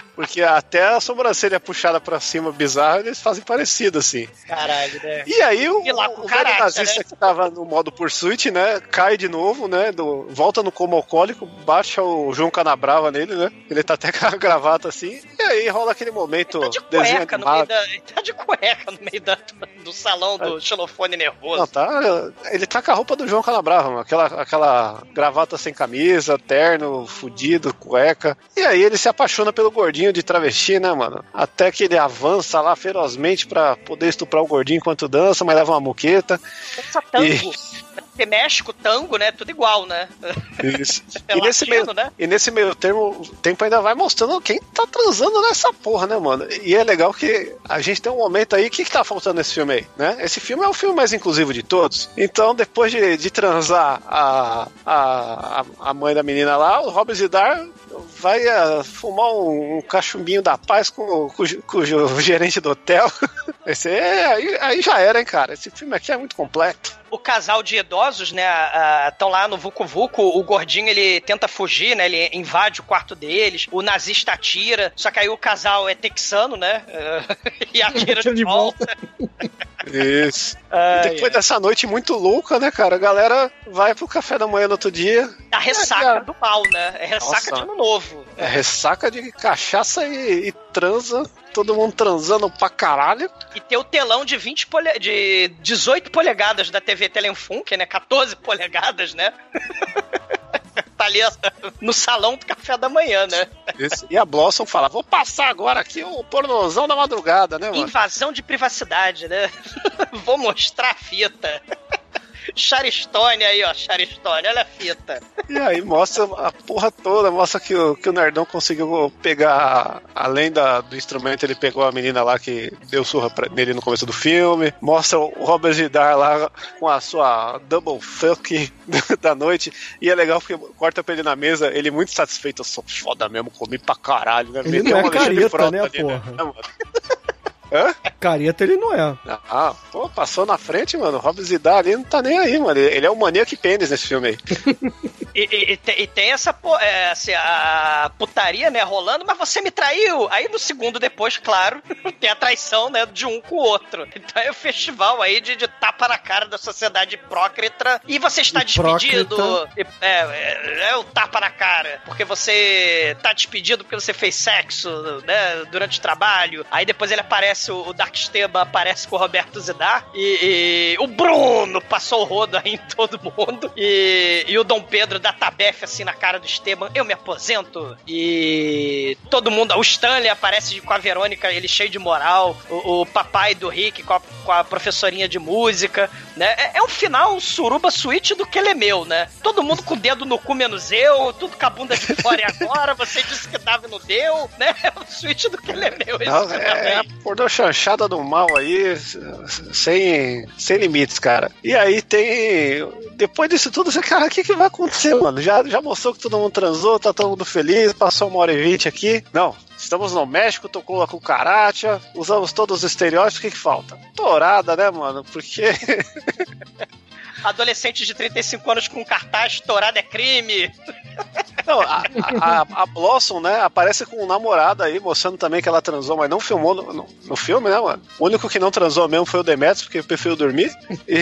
S7: Porque até a sobrancelha puxada pra cima bizarra, eles fazem parecido, assim.
S4: Caralho, né?
S7: E aí o,
S4: E lá
S7: o
S4: karate,
S7: velho nazista
S4: né?
S7: que tava no modo pursuit, né? Cai de novo, né? Do, volta no coma alcoólico, baixa o João Canabrava nele, né? Ele tá até com a gravata assim. E aí rola aquele momento
S4: Tá de cueca no meio da. ele Tá de cueca no meio da, do salão do xilofone nervoso.
S7: Não, tá. Ele tá com a roupa do João Canabrava, mano. Aquela, aquela gravata sem camisa, terno, fudido, cueca. E aí ele se apaixona pelo gordinho de travesti, né, mano? Até que ele avança lá ferozmente pra poder estuprar o gordinho enquanto dança, mas leva uma muqueta.
S4: Dança tango. Porque México, tango, né? Tudo igual, né?
S7: Isso.
S4: É
S7: e, nesse meio,
S4: latino, né?
S7: e nesse meio termo, tempo ainda vai mostrando quem tá transando nessa porra, né, mano? E é legal que a gente tem um momento aí, o que, que tá faltando nesse filme aí, né? Esse filme é o filme mais inclusivo de todos. Então, depois de, de transar a, a, a mãe da menina lá, o Robert Zidar vai ah, fumar um, um cachumbinho da paz com, com, o- com o gerente do hotel. Esse é, aí, aí já era, hein, cara? Esse filme aqui é muito completo.
S4: o casal de idosos, né, estão lá no Vucu Vucu, o gordinho ele tenta fugir, né, ele invade o quarto deles, o nazista atira, só que aí o casal é texano, né, e atira de,
S6: De
S4: volta.
S7: Isso.
S4: Ai,
S7: e depois dessa noite muito louca, né, cara? A galera vai pro café da manhã no outro dia.
S4: A ressaca
S7: cara.
S4: do mal, né, é ressaca
S7: Nossa.
S4: de ano novo.
S7: É ressaca de cachaça e, e transa. Todo mundo transando pra caralho.
S4: E ter o telão de 20 pole... de 18 polegadas da TV Telenfunk, né, 14 polegadas, né. tá ali no salão do café da manhã, né.
S7: Isso. E a Blossom fala: Vou passar agora aqui o pornozão da madrugada, né, mano?
S4: Invasão de privacidade, né? Vou mostrar a fita. Charistone aí, ó, Charistone, olha a fita.
S7: E aí mostra a porra toda, mostra que o, que o Nerdão conseguiu pegar, além da, do instrumento, ele pegou a menina lá que deu surra pra, nele no começo do filme. Mostra o Robert Zidar lá com a sua double fuck da noite. E é legal porque corta pra ele na mesa, ele muito satisfeito. Eu sou foda mesmo, comi pra caralho, né?
S3: Ele
S7: Meteu
S3: não é careta,
S7: Frota
S3: né,
S7: ali,
S3: porra?
S7: Hã?
S3: Careta ele não é.
S7: Ah, pô, passou na frente, mano. Zidar ali não tá nem aí, mano. Ele é o maníaco pênis nesse filme aí.
S4: E, e- e te- e tem essa, é, assim, a putaria, né, rolando, mas você me traiu. Aí no segundo depois, claro, tem a traição, né, de um com o outro. Então é o festival aí de, de tapa na cara da sociedade hipócrita. E você está despedido. E- É, é, é o tapa na cara. Porque você tá despedido porque você fez sexo, né, durante o trabalho. Aí depois ele aparece, o o Dark Esteban aparece com o Roberto Zidar. E, e o Bruno passou o rodo aí em todo mundo. E, e o Dom Pedro dá tabefe assim na cara do Esteban. Eu me aposento. E todo mundo. O Stanley aparece com a Verônica, ele cheio de moral. O, o papai do Rick com a, com a professorinha de música. Né? É, é um final suruba suíte do que ele é meu, né? Todo mundo com o dedo no cu menos eu, tudo com a bunda de fora e agora. Você disse que dava e não deu, né? É o suíte do que ele é meu.
S7: Não, é, é a
S4: aí.
S7: pornô chanchada do mal aí, sem, sem limites, cara. E aí tem. Depois disso tudo, você, cara, o que, que vai acontecer, mano? Já, já mostrou que todo mundo transou, tá todo mundo feliz, passou uma hora e vinte aqui. Não. Estamos no México, tocou lá com karate, usamos todos os estereótipos, o que, que falta? Torada, né, mano? Porque.
S4: Adolescente de 35 anos com cartaz estourado é crime.
S7: Não, a, a, a Blossom, né, aparece com um namorado aí, mostrando também que ela transou, mas não filmou no, no, no filme, né, mano? O único que não transou mesmo foi o Demetrius, porque preferiu dormir. E.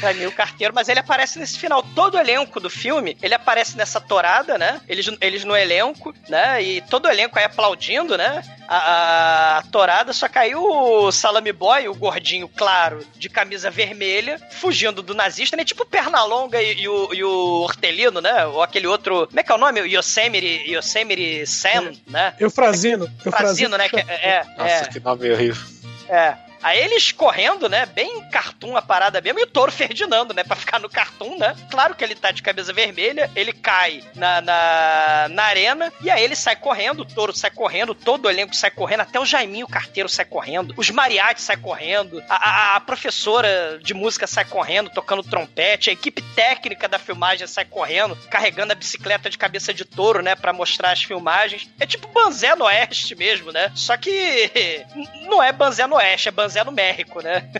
S4: Pra mim, o carteiro, mas ele aparece nesse final. Todo o elenco do filme, ele aparece nessa torada, né? Eles, eles no elenco, né? E todo o elenco aí aplaudindo, né? A, a, a torada, só caiu o Salame Boy, o gordinho, claro, de camisa vermelha, fugindo do nazista, né? Tipo o Pernalonga e, e o, e o Hortelino, né? Ou aquele outro. Como é que é o nome? O Yosemite, Yosemite Sam, né?
S6: Eufrazino.
S4: Frazino, né? Que é, é,
S7: Nossa,
S4: é.
S7: que nome horrível.
S4: É. Aí eles correndo, né? Bem cartoon a parada mesmo. E o touro Ferdinando, né? Pra ficar no cartoon, né? Claro que ele tá de camisa vermelha. Ele cai na, na, na arena. E aí ele sai correndo. O touro sai correndo. Todo o elenco sai correndo. Até o Jaiminho, carteiro, sai correndo. Os mariachis sai correndo. A, a, a professora de música sai correndo, tocando trompete. A equipe técnica da filmagem sai correndo, carregando a bicicleta de cabeça de touro, né? Pra mostrar as filmagens. É tipo Banzé no Oeste mesmo, né? Só que não é Banzé no Oeste, é Banzé no México, né?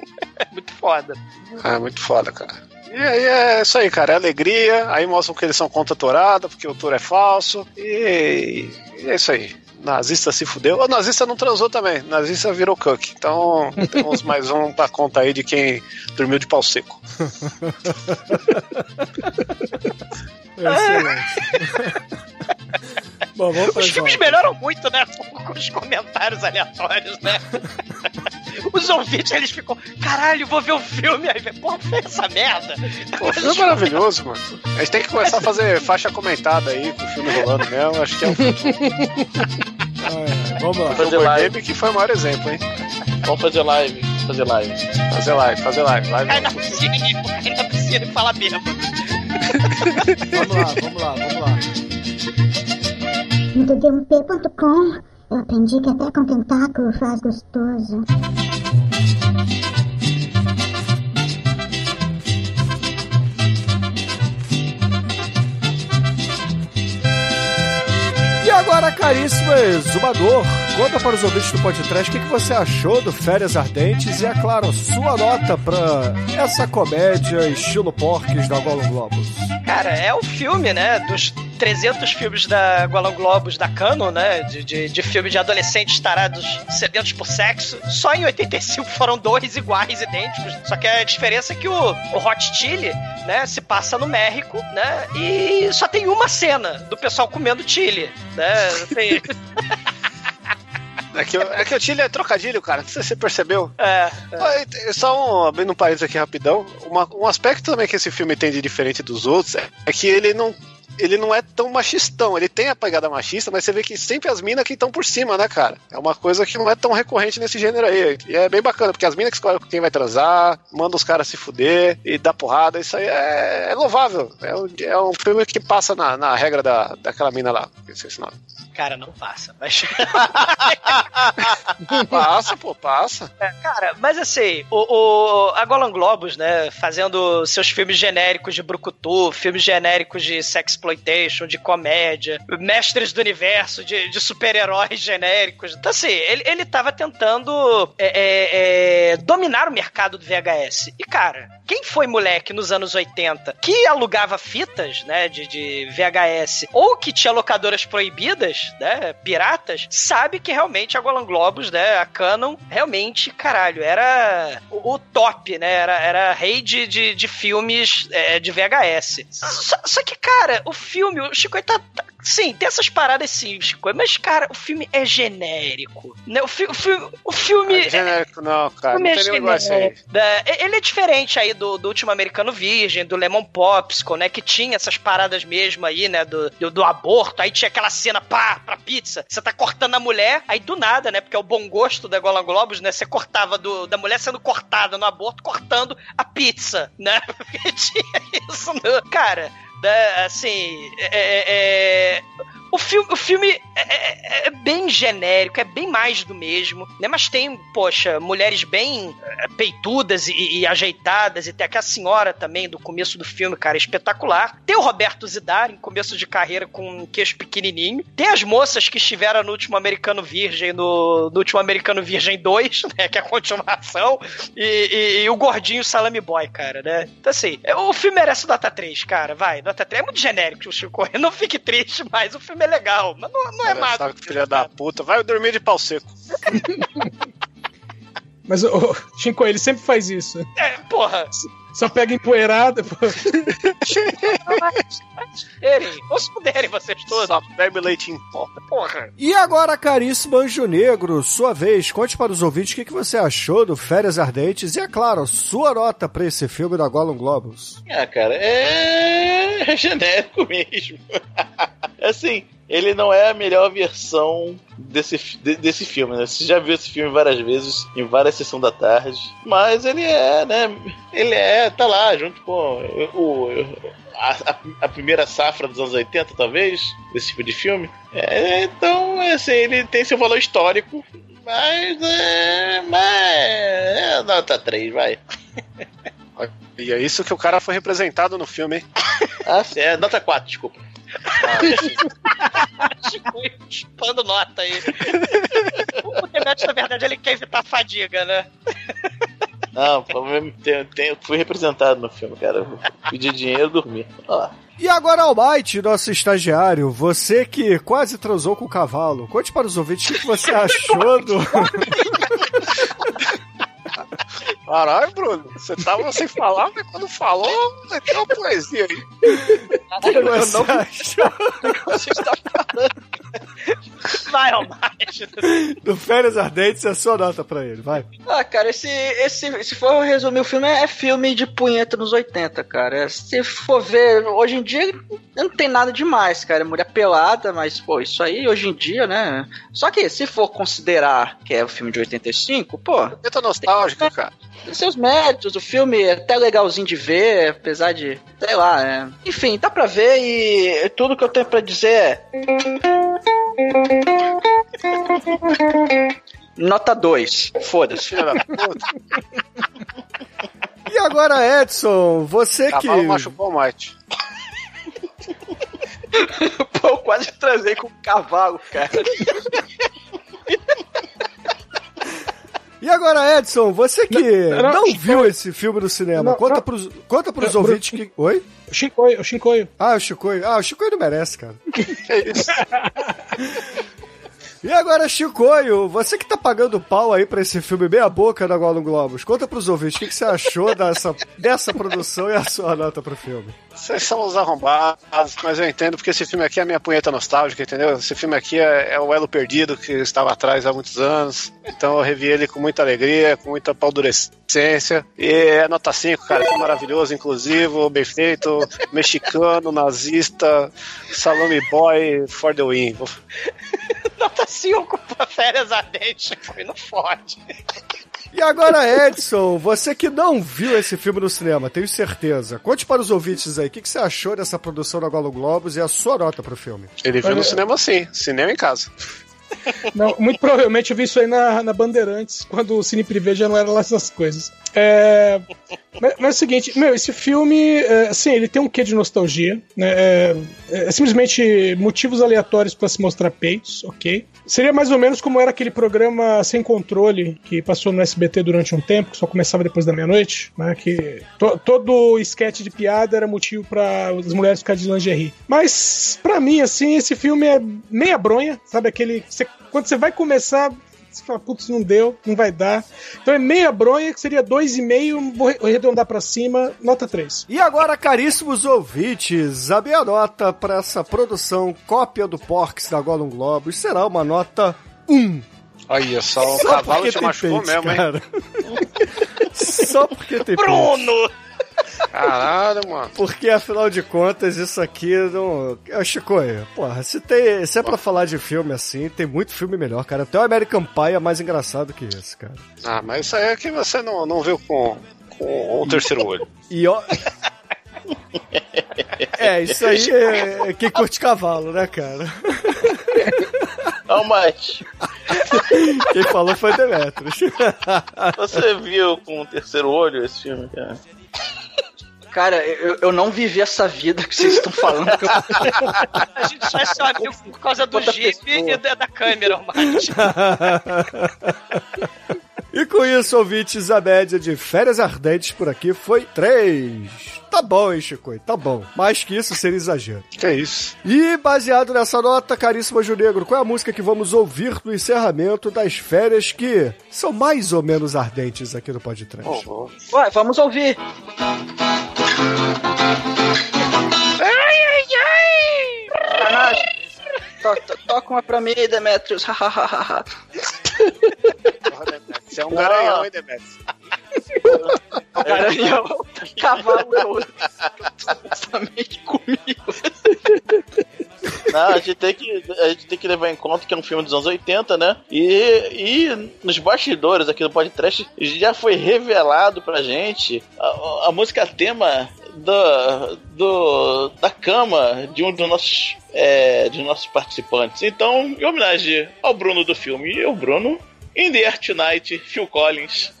S4: Muito foda.
S7: É muito foda, cara. E aí é isso aí, cara. É alegria. Aí mostram que eles são contra a torada, porque o touro é falso. E, e é isso aí. Nazista se fudeu. O nazista não transou também. O nazista virou cook. Então temos mais um pra conta aí de quem dormiu de pau seco.
S3: Excelente. Bom, vamos
S4: Os filmes melhoram muito, né? Com os comentários aleatórios, né? Os ouvintes, eles ficam, caralho, vou ver o filme. Aí porra, fez essa merda.
S7: Pô, o filme é maravilhoso, mano. A gente tem que começar a fazer faixa comentada aí com o filme rolando mesmo. Acho que é um
S3: Ah, é. Vamos lá.
S9: Fazer
S7: Boy
S9: live.
S7: Que foi o maior exemplo, hein?
S9: Vamos fazer live. Fazer live.
S7: Fazer live, fazer live. live
S4: Cai na piscina e cai na
S3: Vamos lá, vamos lá, vamos lá.
S8: No td1p.com eu aprendi que até com tentáculo faz gostoso.
S3: E agora, caríssimo exumador, conta para os ouvintes do podcast o que, que você achou do Férias Ardentes e, é claro, sua nota pra essa comédia estilo porques da Gollum Globus.
S4: Cara, é o filme, né? Dos 300 filmes da Golan Globus da Canon, né? De, de, de filme de adolescentes tarados sedentos por sexo. Só em 85 foram dois iguais, idênticos. Só que a diferença é que o, o Hot Chili, né? Se passa no México, né? E só tem uma cena do pessoal comendo chili, né? Tem,
S7: É que, o- é que o Chile é trocadilho, cara. Não sei se você percebeu.
S4: é,
S7: e- Só um, abrindo um parênteses aqui rapidão. Uma- um aspecto também que esse filme tem de diferente dos outros é, é que ele não. Ele não é tão machistão, ele tem a pegada machista, mas você vê que sempre as minas que estão por cima, né, cara? É uma coisa que não é tão recorrente nesse gênero aí. E é bem bacana, porque as minas que escolhem quem vai transar, manda os caras se fuder e dá porrada, isso aí é, é louvável. É um, é um filme que passa na, na regra da, daquela mina lá. que eu esqueci o nome.
S4: Cara, não passa. Mas...
S7: Passa, pô, passa.
S4: É, cara, mas assim, o, o- a Golan Globus, né, fazendo seus filmes genéricos de brucutu, filmes genéricos de sexploitation, de comédia, mestres do universo, de, de super-heróis genéricos. Então, assim, ele, ele tava tentando é, é, é, dominar o mercado do VHS. E, cara, quem foi moleque nos anos 80 que alugava fitas, né, de, de VHS, ou que tinha locadoras proibidas, né, piratas, sabe que realmente a Golan Globus, né, a Canon, realmente, caralho, era o, o top, né, era, era rei de, de, de filmes é, de VHS. Só, só que, cara, o filme, o Chico tá, tá Sim, tem essas paradas sim. Mas, cara, o filme é genérico. Né? O, fi o, fi o filme.
S7: É genérico, não, cara. Não
S4: é
S7: tem nenhum negócio aí.
S4: Da- Ele é diferente aí do, do último Americano Virgem, do Lemon Popsicle, né? Que tinha essas paradas mesmo aí, né? Do, do, do aborto. Aí tinha aquela cena, pá, pra pizza. Você tá cortando a mulher, aí do nada, né? Porque é o bom gosto da Golan Globus, né? Você cortava do, da mulher sendo cortada no aborto, cortando a pizza, né? Porque tinha isso? Cara. né, assim, é, é- é- o filme, o filme é, é- é bem genérico, é bem mais do mesmo, né? Mas tem, poxa, mulheres bem é, peitudas e, e ajeitadas, e tem aquela senhora também do começo do filme, cara, espetacular. Tem o Roberto Zidar, em começo de carreira com um queixo pequenininho. Tem as moças que estiveram no último Americano Virgem, no, no último Americano Virgem 2, né? Que é a continuação. E, e- e o gordinho Salame Boy, cara, né? Então, assim, é- o filme merece nota 3, cara, vai. Nota 3 é muito genérico, Chico. Não fique triste, mas o filme é legal. Mas não, não é
S7: Cara, saco, filha da puta. Vai dormir de pau seco.
S6: Mas o Shinko, ele sempre faz isso.
S4: É, porra.
S6: Só pega empoeirada. pô.
S4: Erem, ou se puderem vocês todos.
S7: Só bebe leite em pó.
S4: Porra.
S3: E agora, caríssimo Anjo Negro, sua vez, conte para os ouvintes o que, que você achou do Férias Ardentes e, é claro, sua nota para esse filme da Gollum Globus.
S9: Ah, cara, é genérico mesmo. assim, ele não é a melhor versão desse, de- desse filme, né? Você já viu esse filme várias vezes, em várias sessões da tarde. Mas ele é, né? Ele é, tá lá, junto com o. A, a- a primeira safra dos anos 80, talvez, desse tipo de filme. É, então, assim, ele tem seu valor histórico, mas é. Mas. É nota 3, vai.
S7: E é isso que o cara foi representado no filme, hein?
S9: Ah, é, nota 4, desculpa.
S4: Chico chupando nota aí. o Demet, na verdade, ele quer evitar a fadiga, né?
S9: Não, problema tem, tem, fui representado no filme, cara. Pedi dinheiro e dormi. Olha lá.
S3: E agora, Almighty, nosso estagiário, você que quase transou com o cavalo, conte para os ouvintes o que, que você achou do.
S7: Caralho, Bruno, você tava sem falar, mas quando falou, meteu uma poesia aí.
S3: O que você achou
S5: Você está falando.
S4: Vai, Almighty.
S3: do Férias Ardentes e a sua nota para ele, vai.
S5: Ah, cara, esse, esse, se for resumir o filme, é filme de punheta nos 80, cara. Se for ver, hoje em dia não tem nada demais, cara. É mulher pelada, mas, pô, isso aí hoje em dia, né? Só que se for considerar que é o filme de 85, pô,
S7: Punheta nostálgica, cara.
S5: Tem seus méritos. O filme é até legalzinho de ver, apesar de, sei lá, é. Enfim, dá pra ver e tudo que eu tenho pra dizer é. Nota 2. Foda-se.
S3: E agora, Edson, você que.
S7: Cavalo machucou o Mate.
S5: Pô, eu quase transei com um cavalo, cara.
S3: E agora, Edson, você que não,
S6: não,
S3: viu esse filme no cinema,
S6: Não,
S3: conta
S6: não.
S3: pros, conta pros
S6: Não,
S3: ouvintes que. Oi?
S6: O Shinkoio, o Shinkoio.
S3: Ah, o Chicoio. Ah, o Chicoio não merece, cara.
S7: Que isso?
S3: E agora, Chicoio, você que tá pagando pau aí pra esse filme meia boca da Golden Globos, conta pros ouvintes o que, que você achou dessa, dessa produção e a sua nota pro filme.
S7: Vocês são os arrombados, mas eu entendo porque esse filme aqui é a minha punheta nostálgica, entendeu? Esse filme aqui é, é o elo perdido que estava atrás há muitos anos. Então eu revi ele com muita alegria, com muita paldurecência. E é nota 5, cara, que maravilhoso, inclusivo, bem feito, mexicano, nazista, salame boy for the win.
S4: Nota 5 pra férias ardentes. Foi no forte.
S3: E agora, Edson, você que não viu esse filme no cinema, tenho certeza. Conte para os ouvintes aí, o que, que você achou dessa produção da Golden Globos e a sua nota pro filme.
S7: Ele viu no cinema sim, cinema em casa.
S6: Não, muito provavelmente eu vi isso aí na, na Bandeirantes, quando o Cine Privé já não era lá essas coisas. É, mas, mas é o seguinte, meu, esse filme, é, assim, ele tem um quê de nostalgia, né? É, é simplesmente motivos aleatórios para se mostrar peitos, ok? Seria mais ou menos como era aquele programa Sem Controle que passou no SBT durante um tempo, que só começava depois da meia-noite, né? Que to, todo esquete de piada era motivo para as mulheres ficarem de lingerie. Mas, para mim, assim, esse filme é meia bronha, sabe? Aquele. Você, quando você vai começar, você fala, putz, não deu, não vai dar. Então é meia bronha, que seria 2,5, vou arredondar pra cima, nota 3.
S3: E agora, caríssimos ouvintes, a minha nota para essa produção cópia do Porks da Gollum Globos será uma nota 1.
S11: Olha só, o
S3: Só
S11: cavalo te machucou
S3: peito,
S11: mesmo, hein?
S3: cara. Só porque tem.
S4: Bruno!
S11: Caralho, mano.
S3: Porque, afinal de contas, isso aqui não. Ô, Chico, porra, se, tem, se é pra falar de filme assim, tem muito filme melhor, cara. Até o American Pie é mais engraçado que esse, cara.
S11: Ah, mas isso aí é que você não, não viu com, com o terceiro olho.
S3: E ó. É, isso aí é quem curte cavalo, né, cara?
S9: Não, mas
S3: Quem falou foi Demetrius.
S9: você viu com o terceiro olho esse filme, cara?
S5: Cara, eu, eu não vivi essa vida que vocês estão falando. que eu-
S4: A gente só é seu amigo por causa do
S5: Outra
S4: Jeep
S5: pessoa.
S4: e da, da câmera, Marcos.
S3: E com isso, ouvintes, a média de férias ardentes por aqui foi 3. Tá bom, hein, Chico? Tá bom. Mais que isso seria exagero.
S11: Que é isso?
S3: E baseado nessa nota, caríssimo Anjo Negro, qual é a música que vamos ouvir no encerramento das férias que são mais ou menos ardentes aqui no podcast?
S11: Oh,
S5: Ué, vamos ouvir. Sacanagem. To- to- Toca uma pra mim, Demetrius.
S11: Você é um garanhão, hein, Demetrius?
S5: Garanhão. Cavalo é outro. Justamente comigo.
S9: Não, a gente, tem que, a gente tem que levar em conta que é um filme dos anos 80, né? E, e nos bastidores aqui do podcast já foi revelado pra gente a, a música tema do, do, da cama de um dos nossos, é, de nossos participantes. Então, em homenagem ao Bruno do filme e ao Bruno, In the Air Tonight, Phil Collins.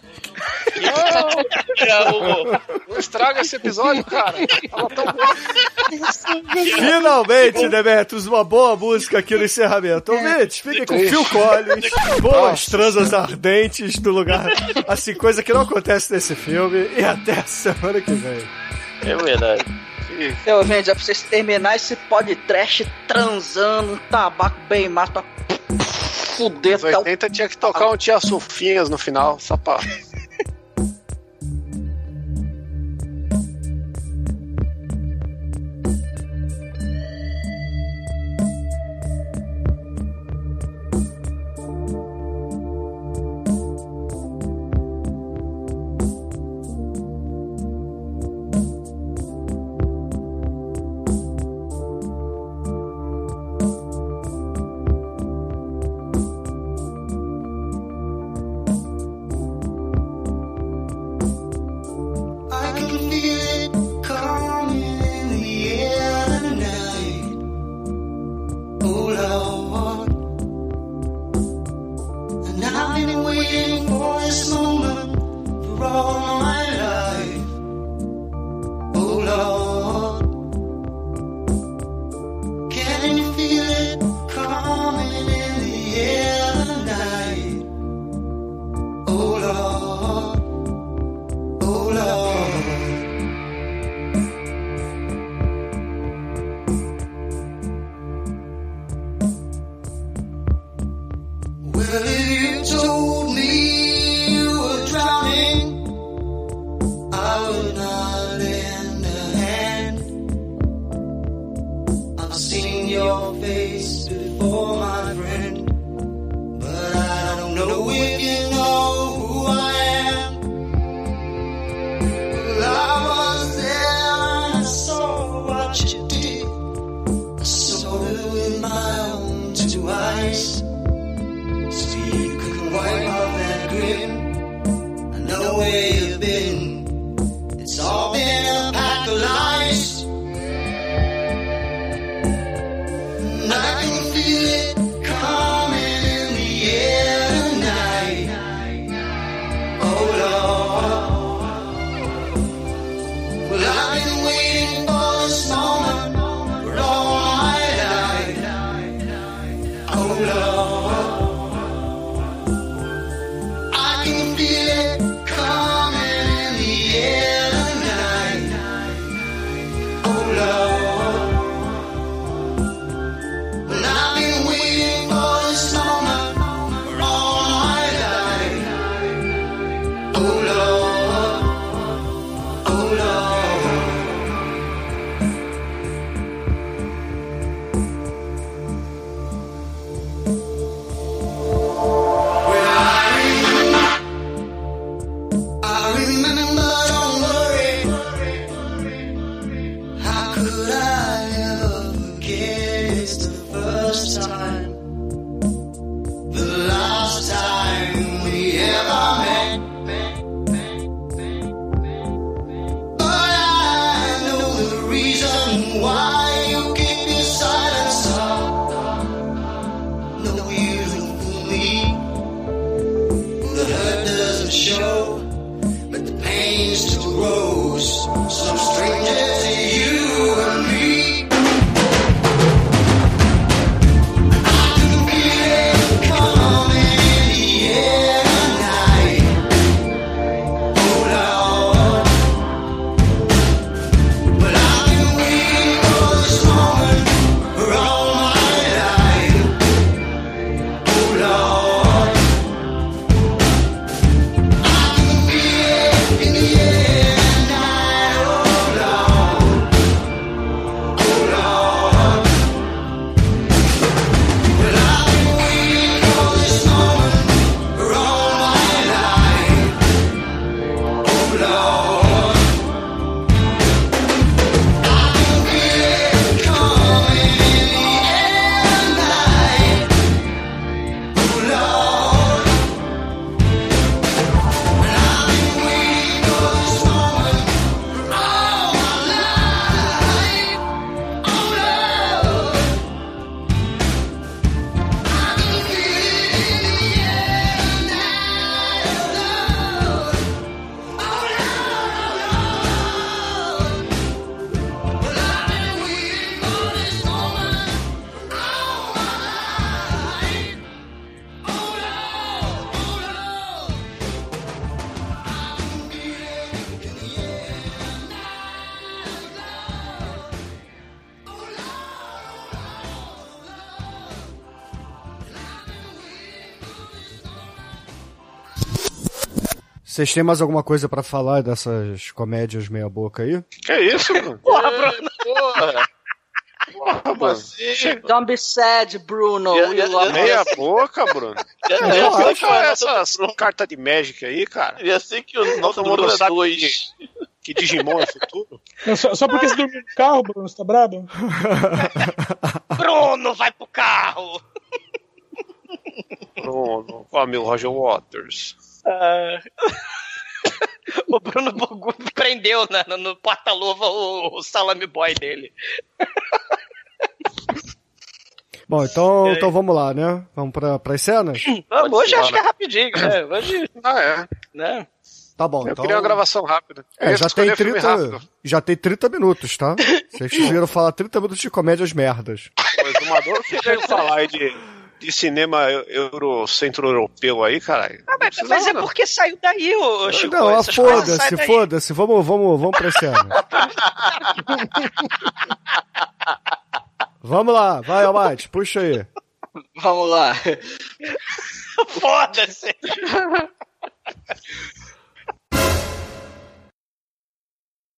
S9: É o-
S11: Não estraga esse episódio, cara. Tava tão bom.
S3: Finalmente, Demetrius, uma boa música aqui no encerramento. Ouvintes, fiquem com Phil Collins, boas transas ardentes do lugar. Assim, coisa que não acontece nesse filme. E até a semana que vem.
S9: É verdade.
S5: Eu, gente, é pra vocês terminar esse podcast transando, um tabaco bem massa pra fuder
S11: Nos
S5: até o
S11: 80 tinha que tocar um Tia Sufinhas no final, só pra.
S3: Vocês têm mais alguma coisa pra falar dessas comédias meia boca aí?
S7: Que isso, Bruno?
S4: Porra, Bruno.
S9: Porra!
S7: Porra,
S9: Como
S7: mano.
S9: assim?
S5: Don't be sad, Bruno.
S7: Meia boca, Bruno.
S9: É, é que o
S7: essas cartas de Magic aí, cara.
S9: E assim que o nosso
S7: mundo
S9: é
S7: sabe
S9: dois.
S7: Que Digimon é futuro.
S6: Não, só, só porque você dormiu no carro, Bruno, você tá brabo?
S4: Bruno, vai pro carro!
S7: Bruno, ó, meu Roger Waters.
S4: Ah. o Bruno Bogu prendeu na- no, no porta-luva o, o salame boy dele.
S3: Bom, então, então vamos lá, né? Vamos pra, pras cenas?
S4: Vamos, hoje acho que é rapidinho, né? Hoje,
S7: Ah, é.
S4: né?
S3: Tá bom,
S7: Eu
S3: então.
S7: queria uma gravação rápida.
S3: É, já tem,
S7: filme
S3: 30,
S7: rápido.
S3: já tem 30 minutos, tá? Vocês viram falar 30 minutos de comédias merdas.
S7: Mas o Maduro que veio falar aí de, de cinema eu- euro, centro-europeu aí, caralho.
S4: Ah, mas, mas é porque saiu daí, ô Chico.
S3: Não, foda-se, foda-se. Vamos, vamos, vamos pra cena. vamos lá, vai, Almighty, puxa aí.
S5: Vamos lá.
S4: Foda-se.